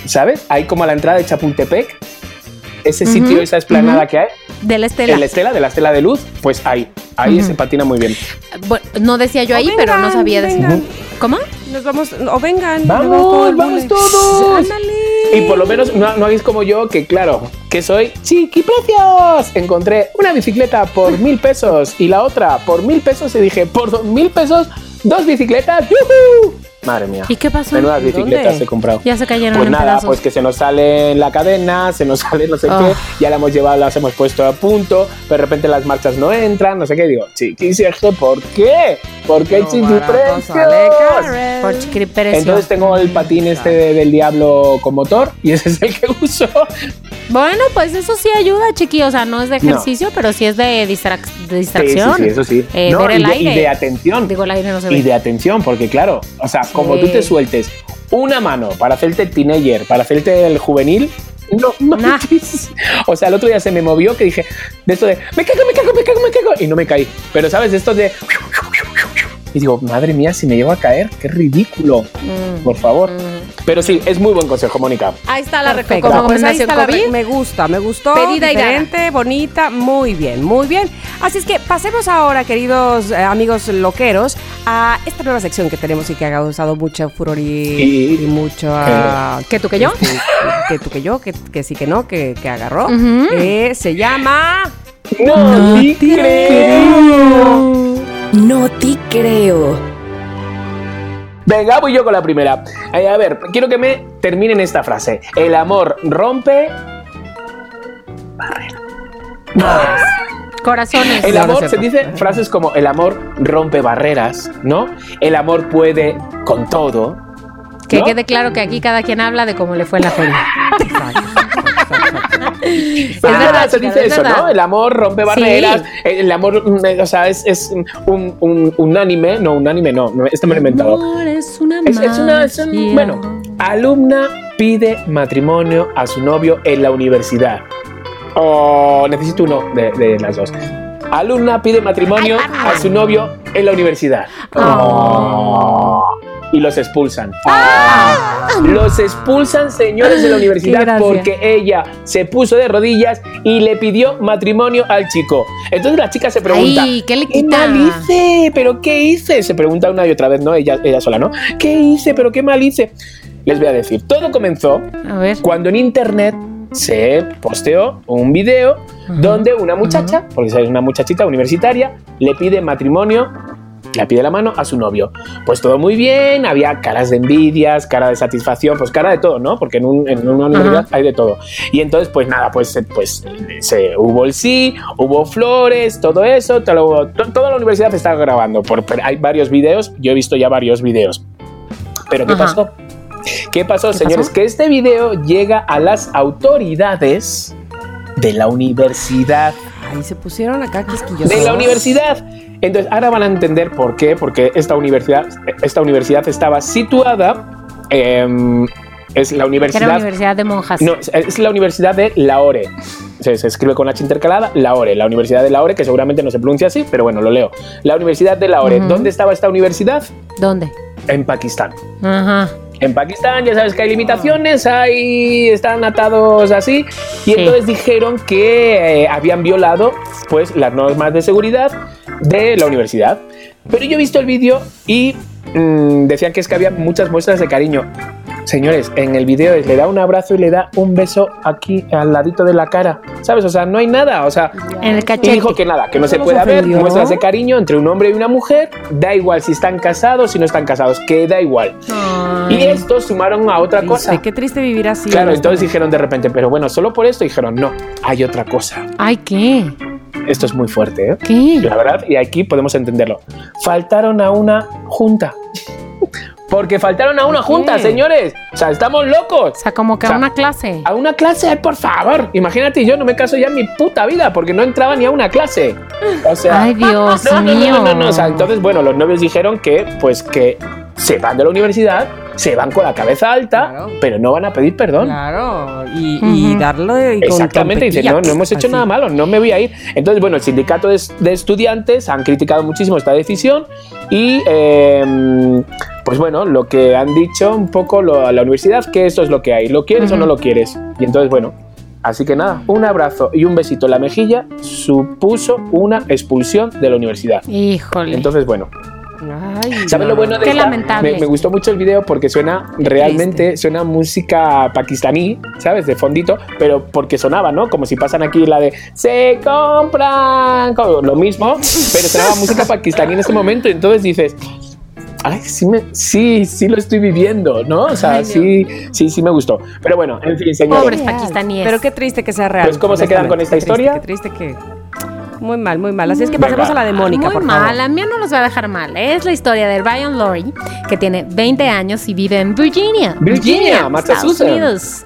¿sabes? Ahí como a la entrada de Chapultepec. Ese sitio, esa esplanada que hay, De la Estela. en la estela, de la estela de luz, pues ahí. Ahí se patina muy bien. Bueno, no decía yo ahí, pero no sabía decir. ¿Cómo? Nos vamos, o vengan. Vamos, vamos todos. Ándale. Y por lo menos no, no hagáis como yo, que claro, que soy chiquiprecios. Encontré una bicicleta por [laughs] mil pesos y la otra por mil pesos y dije, por dos mil pesos, dos bicicletas. ¡yujú! Madre mía. ¿Y qué pasó? Menudas bicicletas ¿Dónde? he comprado. Ya se cayeron Pues en nada, pedazos. pues que se nos sale en la cadena, se nos [laughs] sale no sé Oh. qué, ya la hemos llevado, las hemos puesto a punto, pero de repente las marchas no entran, no sé qué, digo, chiquis, ¿y esto ¿por qué? ¿Por qué No, chiquiprecios? Entonces tengo el patín este de- del diablo con motor y ese es el que [laughs] uso. Bueno, pues eso sí ayuda, chiqui. O sea, no es de No. ejercicio, pero sí es de, distrac- de Sí, distracción. sí, sí, eso sí. Eh, No, ver y, el de, aire. y de atención. Digo, el aire no se ve. Y de atención, porque claro, o sea, como tú te sueltes una mano para hacerte el teenager, para hacerte el juvenil, no manches. [laughs] O sea, el otro día se me movió que dije, de esto de, me cago, me cago, me cago, me cago, y no me caí. Pero, ¿sabes? Esto de... Y digo, madre mía, si me llego a caer, qué ridículo. Mm, Por favor. mm. Pero sí, es muy buen consejo, Mónica. Ahí está la Perfecto. recomendación Pues está la re- COVID. me gusta, me gustó. Pedida diferente, bonita, muy bien, muy bien. Así es que pasemos ahora, queridos eh, amigos loqueros, a esta nueva sección que tenemos y que ha causado mucho furor y, Y- y mucho. ¿Que tú que yo? este, que tú que yo, que, que sí que no, que, que agarró. Ujú. Eh, se llama. No, te creo. No te creo. Venga, voy yo con la primera. Eh, a ver, quiero que me terminen esta frase. El amor rompe. [laughs] Corazones. El No, no amor se dice frases como el amor rompe barreras, ¿no? El amor puede con todo. Que quede claro que aquí cada quien habla de cómo le fue en la feria. [laughs] [laughs] Es verdad, se dice es eso. ¿no? El amor rompe barreras. El amor, mm, eh, o sea, es, es un, un, unánime. No, unánime no, no, esto me lo he inventado. Amor es una Es, es una. es un- magia. bueno, alumna pide matrimonio a su novio en la universidad. O necesito uno de, de las dos. Alumna pide matrimonio a su novio en la universidad. Oh. Y los expulsan. Los expulsan, señores de la universidad, Qué porque ella se puso de rodillas y le pidió matrimonio al chico. Entonces la chica se pregunta: Ay, ¿qué le ¿Qué quita? mal hice? ¿Pero qué hice? Se pregunta una y otra vez, ¿no? Ella, ella sola, ¿no? ¿Qué hice? ¿Pero qué mal hice? Les voy a decir, todo comenzó A ver. cuando en internet se posteó un video donde una muchacha, porque es una muchachita universitaria, le pide matrimonio Le pide la mano a su novio. Pues todo muy bien, había caras de envidias, cara de satisfacción, pues cara de todo, ¿no? Porque en, un- en una universidad hay de todo. Y entonces, pues nada, pues, eh, pues se, hubo el sí, hubo flores, todo eso, todo, to- toda la universidad está grabando. Por, hay varios videos, yo he visto ya varios videos. Pero ¿qué pasó? ¿Qué pasó, señores? Que este video llega a las autoridades de la universidad Ay, se pusieron acá quisquillosos. de la universidad. Entonces, ahora van a entender por qué, porque esta universidad, esta universidad estaba situada, em, es la Que era universidad, Universidad de Monjas. no, es, es la universidad de Lahore. Se, se escribe con H intercalada, Lahore, la universidad de Lahore, que seguramente no se pronuncia así, pero bueno, lo leo. La universidad de Lahore. Ujú. ¿Dónde estaba esta universidad? ¿Dónde? En Pakistán. Ajá. En Pakistán ya sabes que hay limitaciones, hay, están atados así, y Sí. entonces dijeron que eh, habían violado pues las normas de seguridad de la universidad. Pero yo he visto el vídeo y mm, decían que es que había muchas muestras de cariño. Señores, en el vídeo le da un abrazo y le da un beso aquí al ladito de la cara, ¿sabes? O sea, no hay nada, o sea, En el y cachete. dijo que nada, que no ¿Eso se puede ofendió? muestras de cariño entre un hombre y una mujer, da igual si están casados, si no están casados, que da igual. Ay. Y estos sumaron a otra Triste, cosa. Qué triste vivir así. Claro, entonces dijeron de repente, pero bueno, solo por esto dijeron, no, hay otra cosa. Ay, ¿qué? Esto es muy fuerte, ¿eh? ¿Qué? La verdad, y aquí podemos entenderlo. Faltaron a una junta. Porque faltaron a una ¿Por junta, señores. O sea, estamos locos. O sea, como que O sea, a una clase. A una clase, por favor. Imagínate, yo no me caso ya en mi puta vida porque no entraba ni a una clase. O sea, Ay, Dios [laughs] no, no, mío. no, no, no. O sea, entonces, bueno, los novios dijeron que, pues, que se van de la universidad, se van con la cabeza alta, Claro. pero no van a pedir perdón. Claro, y, y Ujú. darle con Exactamente, dice, no, no hemos hecho Así. nada malo, no me voy a ir. Entonces, bueno, el sindicato de, de estudiantes han criticado muchísimo esta decisión y, eh, pues bueno, lo que han dicho un poco lo- a la universidad, que esto es lo que hay, ¿lo quieres o no lo quieres? Y entonces, bueno, así que nada, un abrazo y un besito en la mejilla supuso una expulsión de la universidad. Híjole. Entonces, bueno, Ay, ¿Sabes lo bueno no, de Qué esta? lamentable. Me, me gustó mucho el video porque suena realmente, suena música pakistaní, ¿sabes? De fondito, pero porque sonaba, ¿no? Como si pasan aquí la de se compran, como lo mismo, pero sonaba música pakistaní en este momento y entonces dices, ay, sí, me, sí, sí lo estoy viviendo, ¿no? O sea, Ay, Dios sí, sí, sí me gustó. Pero bueno, en fin, señores. Pobres pakistaníes. Pero qué triste que sea real. Pues, ¿cómo se quedan con esta. Qué triste, historia? Qué triste que. Muy mal, muy mal. Así es que pasemos a la de Mónica, Muy por mal, favor. a mí no los va a dejar mal. Es la historia de Ryan Laurie, que tiene 20 años y vive en Virginia. Virginia, Estados Massachusetts. Unidos.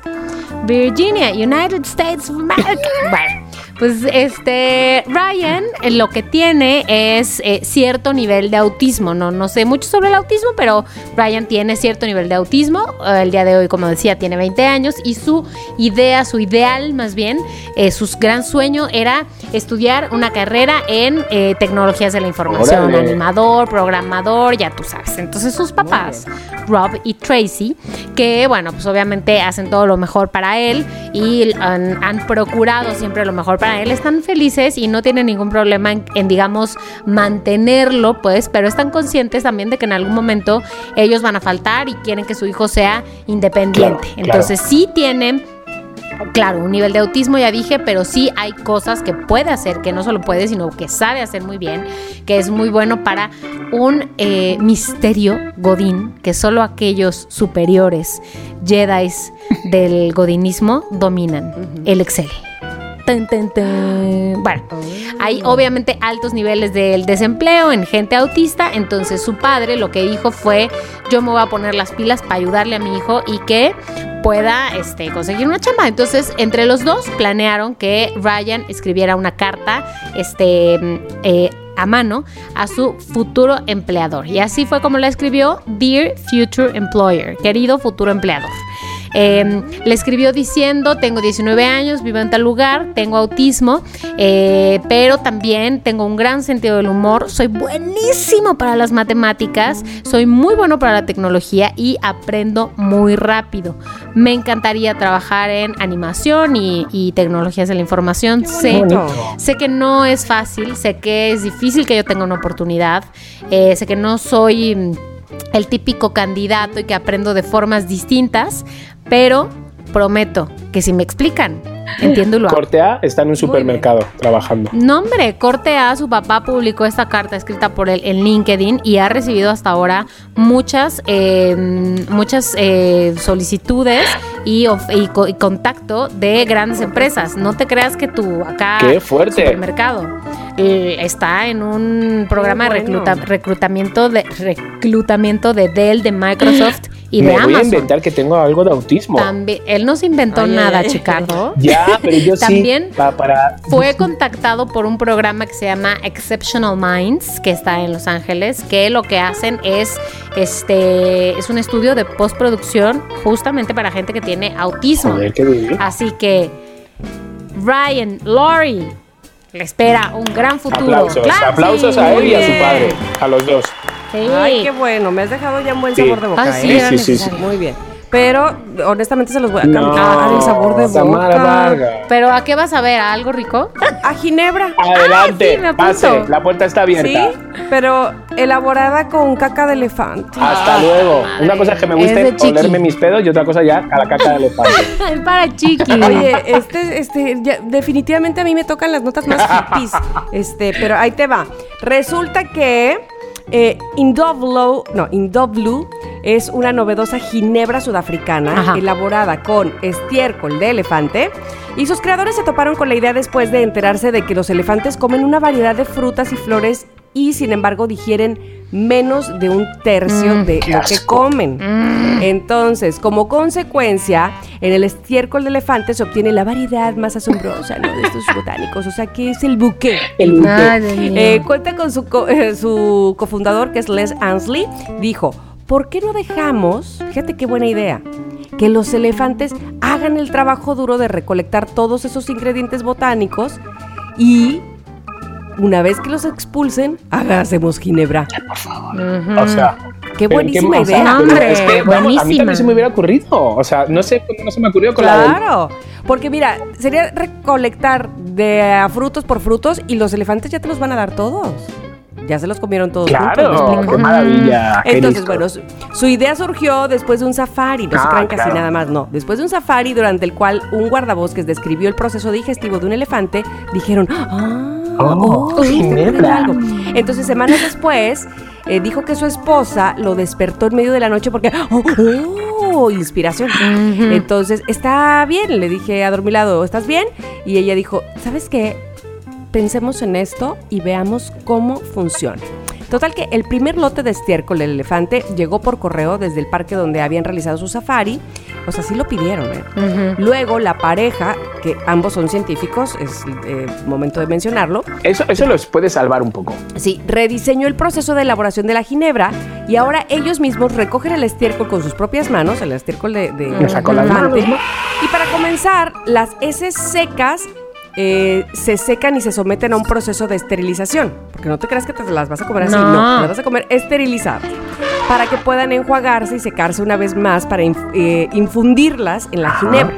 Virginia, United States of America. [laughs] pues este Ryan eh, lo que tiene es eh, cierto nivel de autismo. No, no sé mucho sobre el autismo, pero Ryan tiene cierto nivel de autismo. Eh, el día de hoy, como decía, tiene 20 años y su idea, su ideal más bien, eh, su gran sueño era estudiar una carrera en eh, tecnologías de la información, Órale. animador, programador, ya tú sabes. Entonces sus papás, Rob y Tracy, que bueno, pues obviamente hacen todo lo mejor para él y han, han procurado siempre lo mejor para él, están felices y no tienen ningún problema en, en, digamos, mantenerlo, pues, pero están conscientes también de que en algún momento ellos van a faltar y quieren que su hijo sea independiente. Claro, Entonces sí tienen Claro, un nivel de autismo ya dije, pero sí hay cosas que puede hacer, que no solo puede, sino que sabe hacer muy bien, que es muy bueno para un eh, misterio godín que solo aquellos superiores Jedis del godinismo dominan, el Excel. Bueno, hay obviamente altos niveles del desempleo en gente autista, entonces su padre lo que dijo fue, yo me voy a poner las pilas para ayudarle a mi hijo y que pueda este, conseguir una chamba. Entonces, entre los dos planearon que Ryan escribiera una carta este, eh, a mano a su futuro empleador. Y así fue como la escribió Dear Future Employer, querido futuro empleador. Eh, le escribió diciendo, tengo 19 años, vivo en tal lugar, tengo autismo, eh, pero también tengo un gran sentido del humor, soy buenísimo para las matemáticas, soy muy bueno para la tecnología y aprendo muy rápido. Me encantaría trabajar en animación y, y tecnologías de la información. Sé, sé, que no es fácil, sé que es difícil que yo tenga una oportunidad, eh, sé que no soy el típico candidato y que aprendo de formas distintas, pero prometo que si me explican entiendo y lo hago. Corte A está en un supermercado trabajando. No, hombre, corte A, su papá publicó esta carta escrita por él en LinkedIn y ha recibido hasta ahora muchas, eh, muchas eh, solicitudes y, of- y co- y contacto de grandes empresas. No te creas que tu acá ¡Qué fuerte! supermercado eh, está en un programa de recluta- reclutamiento de reclutamiento de Dell, de Microsoft y Me de voy a inventar que tengo algo de autismo. También, él no se inventó Ay, nada, ay. Chicardo. [laughs] Ya, pero yo También sí. pa- para. Fue contactado por un programa que se llama Exceptional Minds, que está en Los Ángeles, que lo que hacen es este es un estudio de postproducción justamente para gente que tiene autismo. Joder, qué. Así que Ryan, Lori, le espera un gran futuro. Aplausos, Claro, aplausos sí, a él y a su padre, a los dos. Sí. Ay, qué bueno, me has dejado ya un buen Sí. sabor de boca, Ah, sí, ¿eh? Sí, sí. Muy bien. Pero honestamente se los voy a No, cantar el sabor de Tamara boca. Pero ¿a qué vas a ver? ¿A algo rico? A Ginebra. Adelante, Ah, sí, me apunto. pase, la puerta está abierta. Sí, pero elaborada con caca de elefante. Hasta luego. Una cosa es que me Es guste chiqui. olerme mis pedos y otra cosa ya a la caca de elefante. [laughs] Es para chiqui. Oye, este, este, ya- definitivamente a mí me tocan las notas más hippies. [laughs] Este, pero ahí te va. Resulta que eh, Indoblo, no, Indoblu es una novedosa ginebra sudafricana Ajá. elaborada con estiércol de elefante. Y sus creadores se toparon con la idea después de enterarse de que los elefantes comen una variedad de frutas y flores y sin embargo digieren menos de un tercio Mm, de lo que comen. Entonces, como consecuencia, en el estiércol de elefante se obtiene la variedad más asombrosa ¿no? de estos botánicos. O sea, que es el buque. El mío. Eh, cuenta con su, co- eh, su cofundador, que es Les Ansley, dijo, ¿por qué no dejamos, fíjate qué buena idea, que los elefantes hagan el trabajo duro de recolectar todos esos ingredientes botánicos y una vez que los expulsen, hagamos ginebra? Ujú. O sea, Qué buenísima idea. No, hombre, es que, vamos, a mí también se me hubiera ocurrido. O sea, no sé cómo no se me ocurrió con la del- Claro, porque mira, sería recolectar de a frutos por frutos y los elefantes ya te los van a dar todos. Ya se los comieron todos juntos, ¿me Claro, explico? qué maravilla. Entonces, bueno, su, su idea surgió después de un safari, no se Ah, crean que así claro. nada más, no. Después de un safari durante el cual un guardabosques describió el proceso digestivo de un elefante, dijeron, ah, Oh, oh, ginebra. algo". Entonces, semanas después, eh, dijo que su esposa lo despertó en medio de la noche porque, oh, oh, inspiración. Entonces, está bien, le dije a dormilado, ¿estás bien? Y ella dijo, ¿sabes qué? Pensemos en esto y veamos cómo funciona. Total que el primer lote de estiércol del elefante llegó por correo desde el parque donde habían realizado su safari. Pues así lo pidieron, ¿eh? Luego la pareja, que ambos son científicos, es eh, momento de mencionarlo, Eso, eso los puede salvar un poco. Sí, rediseñó el proceso de elaboración de la ginebra y ahora ellos mismos recogen el estiércol con sus propias manos, el estiércol de, de Me sacó las elefante. manos, Y para comenzar, las heces secas eh, se secan y se someten a un proceso de esterilización. Porque no te creas que te las vas a comer así, No. no, las vas a comer esterilizadas. Para que puedan enjuagarse y secarse una vez más para inf- eh, infundirlas en la ginebra.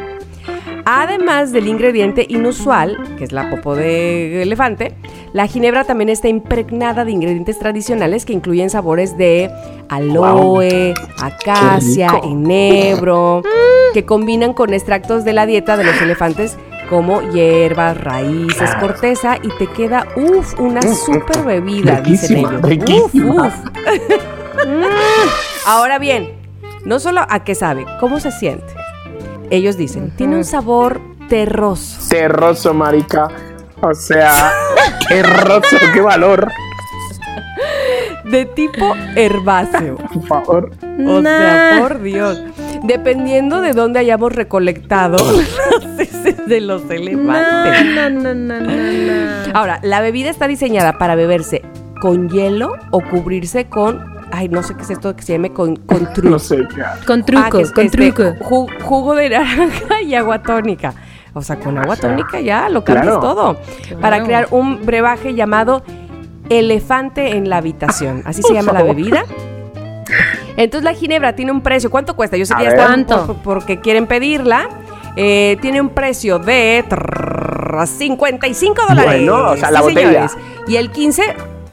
Además del ingrediente inusual, que es la popo de elefante, la ginebra también está impregnada de ingredientes tradicionales que incluyen sabores de aloe, acacia, enebro, que combinan con extractos de la dieta de los elefantes como hierbas, raíces, corteza y te queda, uff, una super bebida, dicen ellos. Uf, riquísima. uf. [laughs] Ahora bien, no solo a qué sabe, cómo se siente. Ellos dicen, tiene un sabor terroso. Terroso, marica. O sea, [laughs] qué roso, qué valor. De tipo herbáceo. [laughs] Por favor. O sea, por Dios. Dependiendo de dónde hayamos recolectado de los elefantes. No, no, no, no, no. Ahora, la bebida está diseñada para beberse con hielo o cubrirse con. Ay, no sé qué es esto que se llame con, con [laughs] truco. No sé qué. Con Ah, truco, con este, truco. ju- jugo de naranja y agua tónica. O sea, con agua O sea, tónica ya lo cambias claro. todo. Para crear un brebaje llamado elefante en la habitación. Así se llama la bebida. Entonces la ginebra tiene un precio. ¿Cuánto cuesta? Yo sé que ya por- porque quieren pedirla. Eh, tiene un precio de trrr, 55 dólares. Bueno, o sea, la botella. Y el 15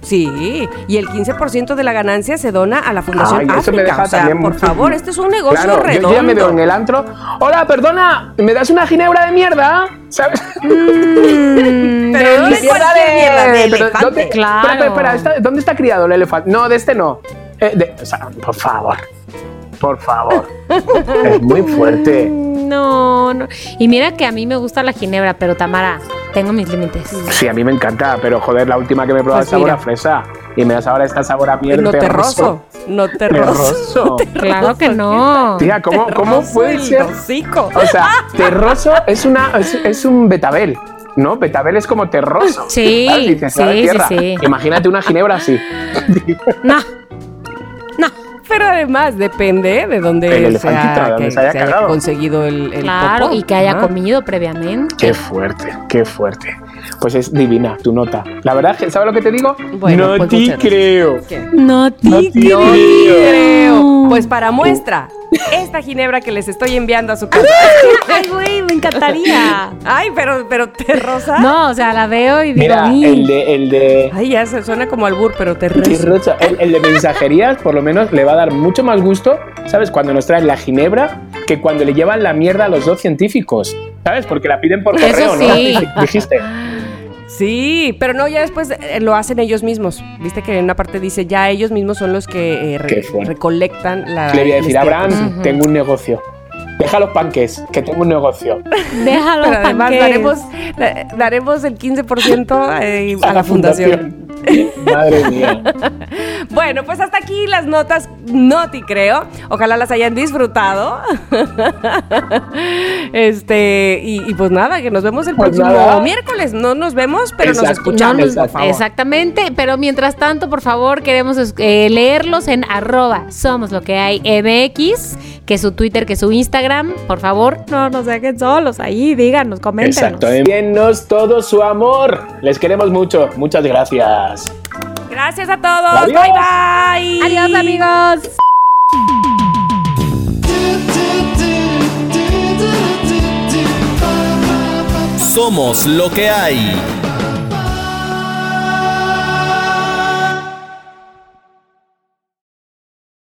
Sí, y el 15% de la ganancia se dona a la Fundación Ay, eso me África. deja o sea, también por favor, este es un negocio Claro, yo- redondo. yo ya me veo en el antro. Hola, perdona, ¿me das una ginebra de mierda? ¿Sabes? [laughs] Mm, Pero no de Mierda de pero elefante. ¿dónde, Claro. Espera, espera, espera, ¿está- ¿dónde está criado el elefante? No, de este no. Eh, de- o sea, por favor. Por favor. es muy fuerte. [laughs] No, no. Y mira que a mí me gusta la ginebra, pero Tamara, tengo mis límites. Sí, a mí me encanta, pero joder, la última que me he probado Pues es sabor a fresa. Y me das ahora esta sabor a miel No te terroso. no te rozo. Terroso. Claro que no. Tía, ¿cómo, cómo puede el ser? hocico. O sea, [laughs] terroso es, una, es, es un betabel. ¿No? Betabel es como terroso. Sí, sí, "Sabe a sí, tierra". sí. Imagínate una ginebra así. No. Pero además depende de dónde El se ha- que se haya conseguido el, el Claro, popó. y que haya comido previamente. Qué fuerte, qué fuerte. Pues es divina tu nota. La verdad, ¿sabes lo que te digo? Bueno, no pues te muchas gracias. creo. ¿Qué? No te No te creo. Creo. Pues para muestra, esta ginebra que les estoy enviando a su casa. [laughs] Ay, güey, me encantaría. Ay, pero, pero te rosa. No, o sea, la veo y digo, Mira, el de, el de, Ay, ya se suena como albur, pero te rosa. El, el de mensajerías, por lo menos, le va a dar mucho más gusto, ¿sabes? Cuando nos traen la ginebra que cuando le llevan la mierda a los dos científicos, ¿sabes? Porque la piden por Eso correo, ¿no? sí. Dijiste. Sí, pero no, ya después eh, lo hacen ellos mismos. Viste que en una parte dice, ya ellos mismos son los que eh, re- recolectan la... Le voy a decir. Abraham, tengo un negocio. Deja los panques, que tengo un negocio. Déjalo, Pero además panques. daremos, da- daremos el 15% eh, a la fundación. Madre [laughs] mía. Bueno, pues hasta aquí las notas Noti, creo. Ojalá las hayan disfrutado. [laughs] este, y, y pues nada, que nos vemos el Pues próximo nada. miércoles. No nos vemos, pero nos Exacto. escuchamos, por favor. Exactamente, pero mientras tanto, por favor, queremos eh, leerlos en arroba somos lo que hay MX, que es su Twitter, que su Instagram. Por favor, no nos dejen solos ahí, díganos, coméntenos. Exacto. Envíennos todo su amor. Les queremos mucho. Muchas gracias. Gracias a todos. Adiós. Bye bye. Adiós, amigos. Somos lo que hay.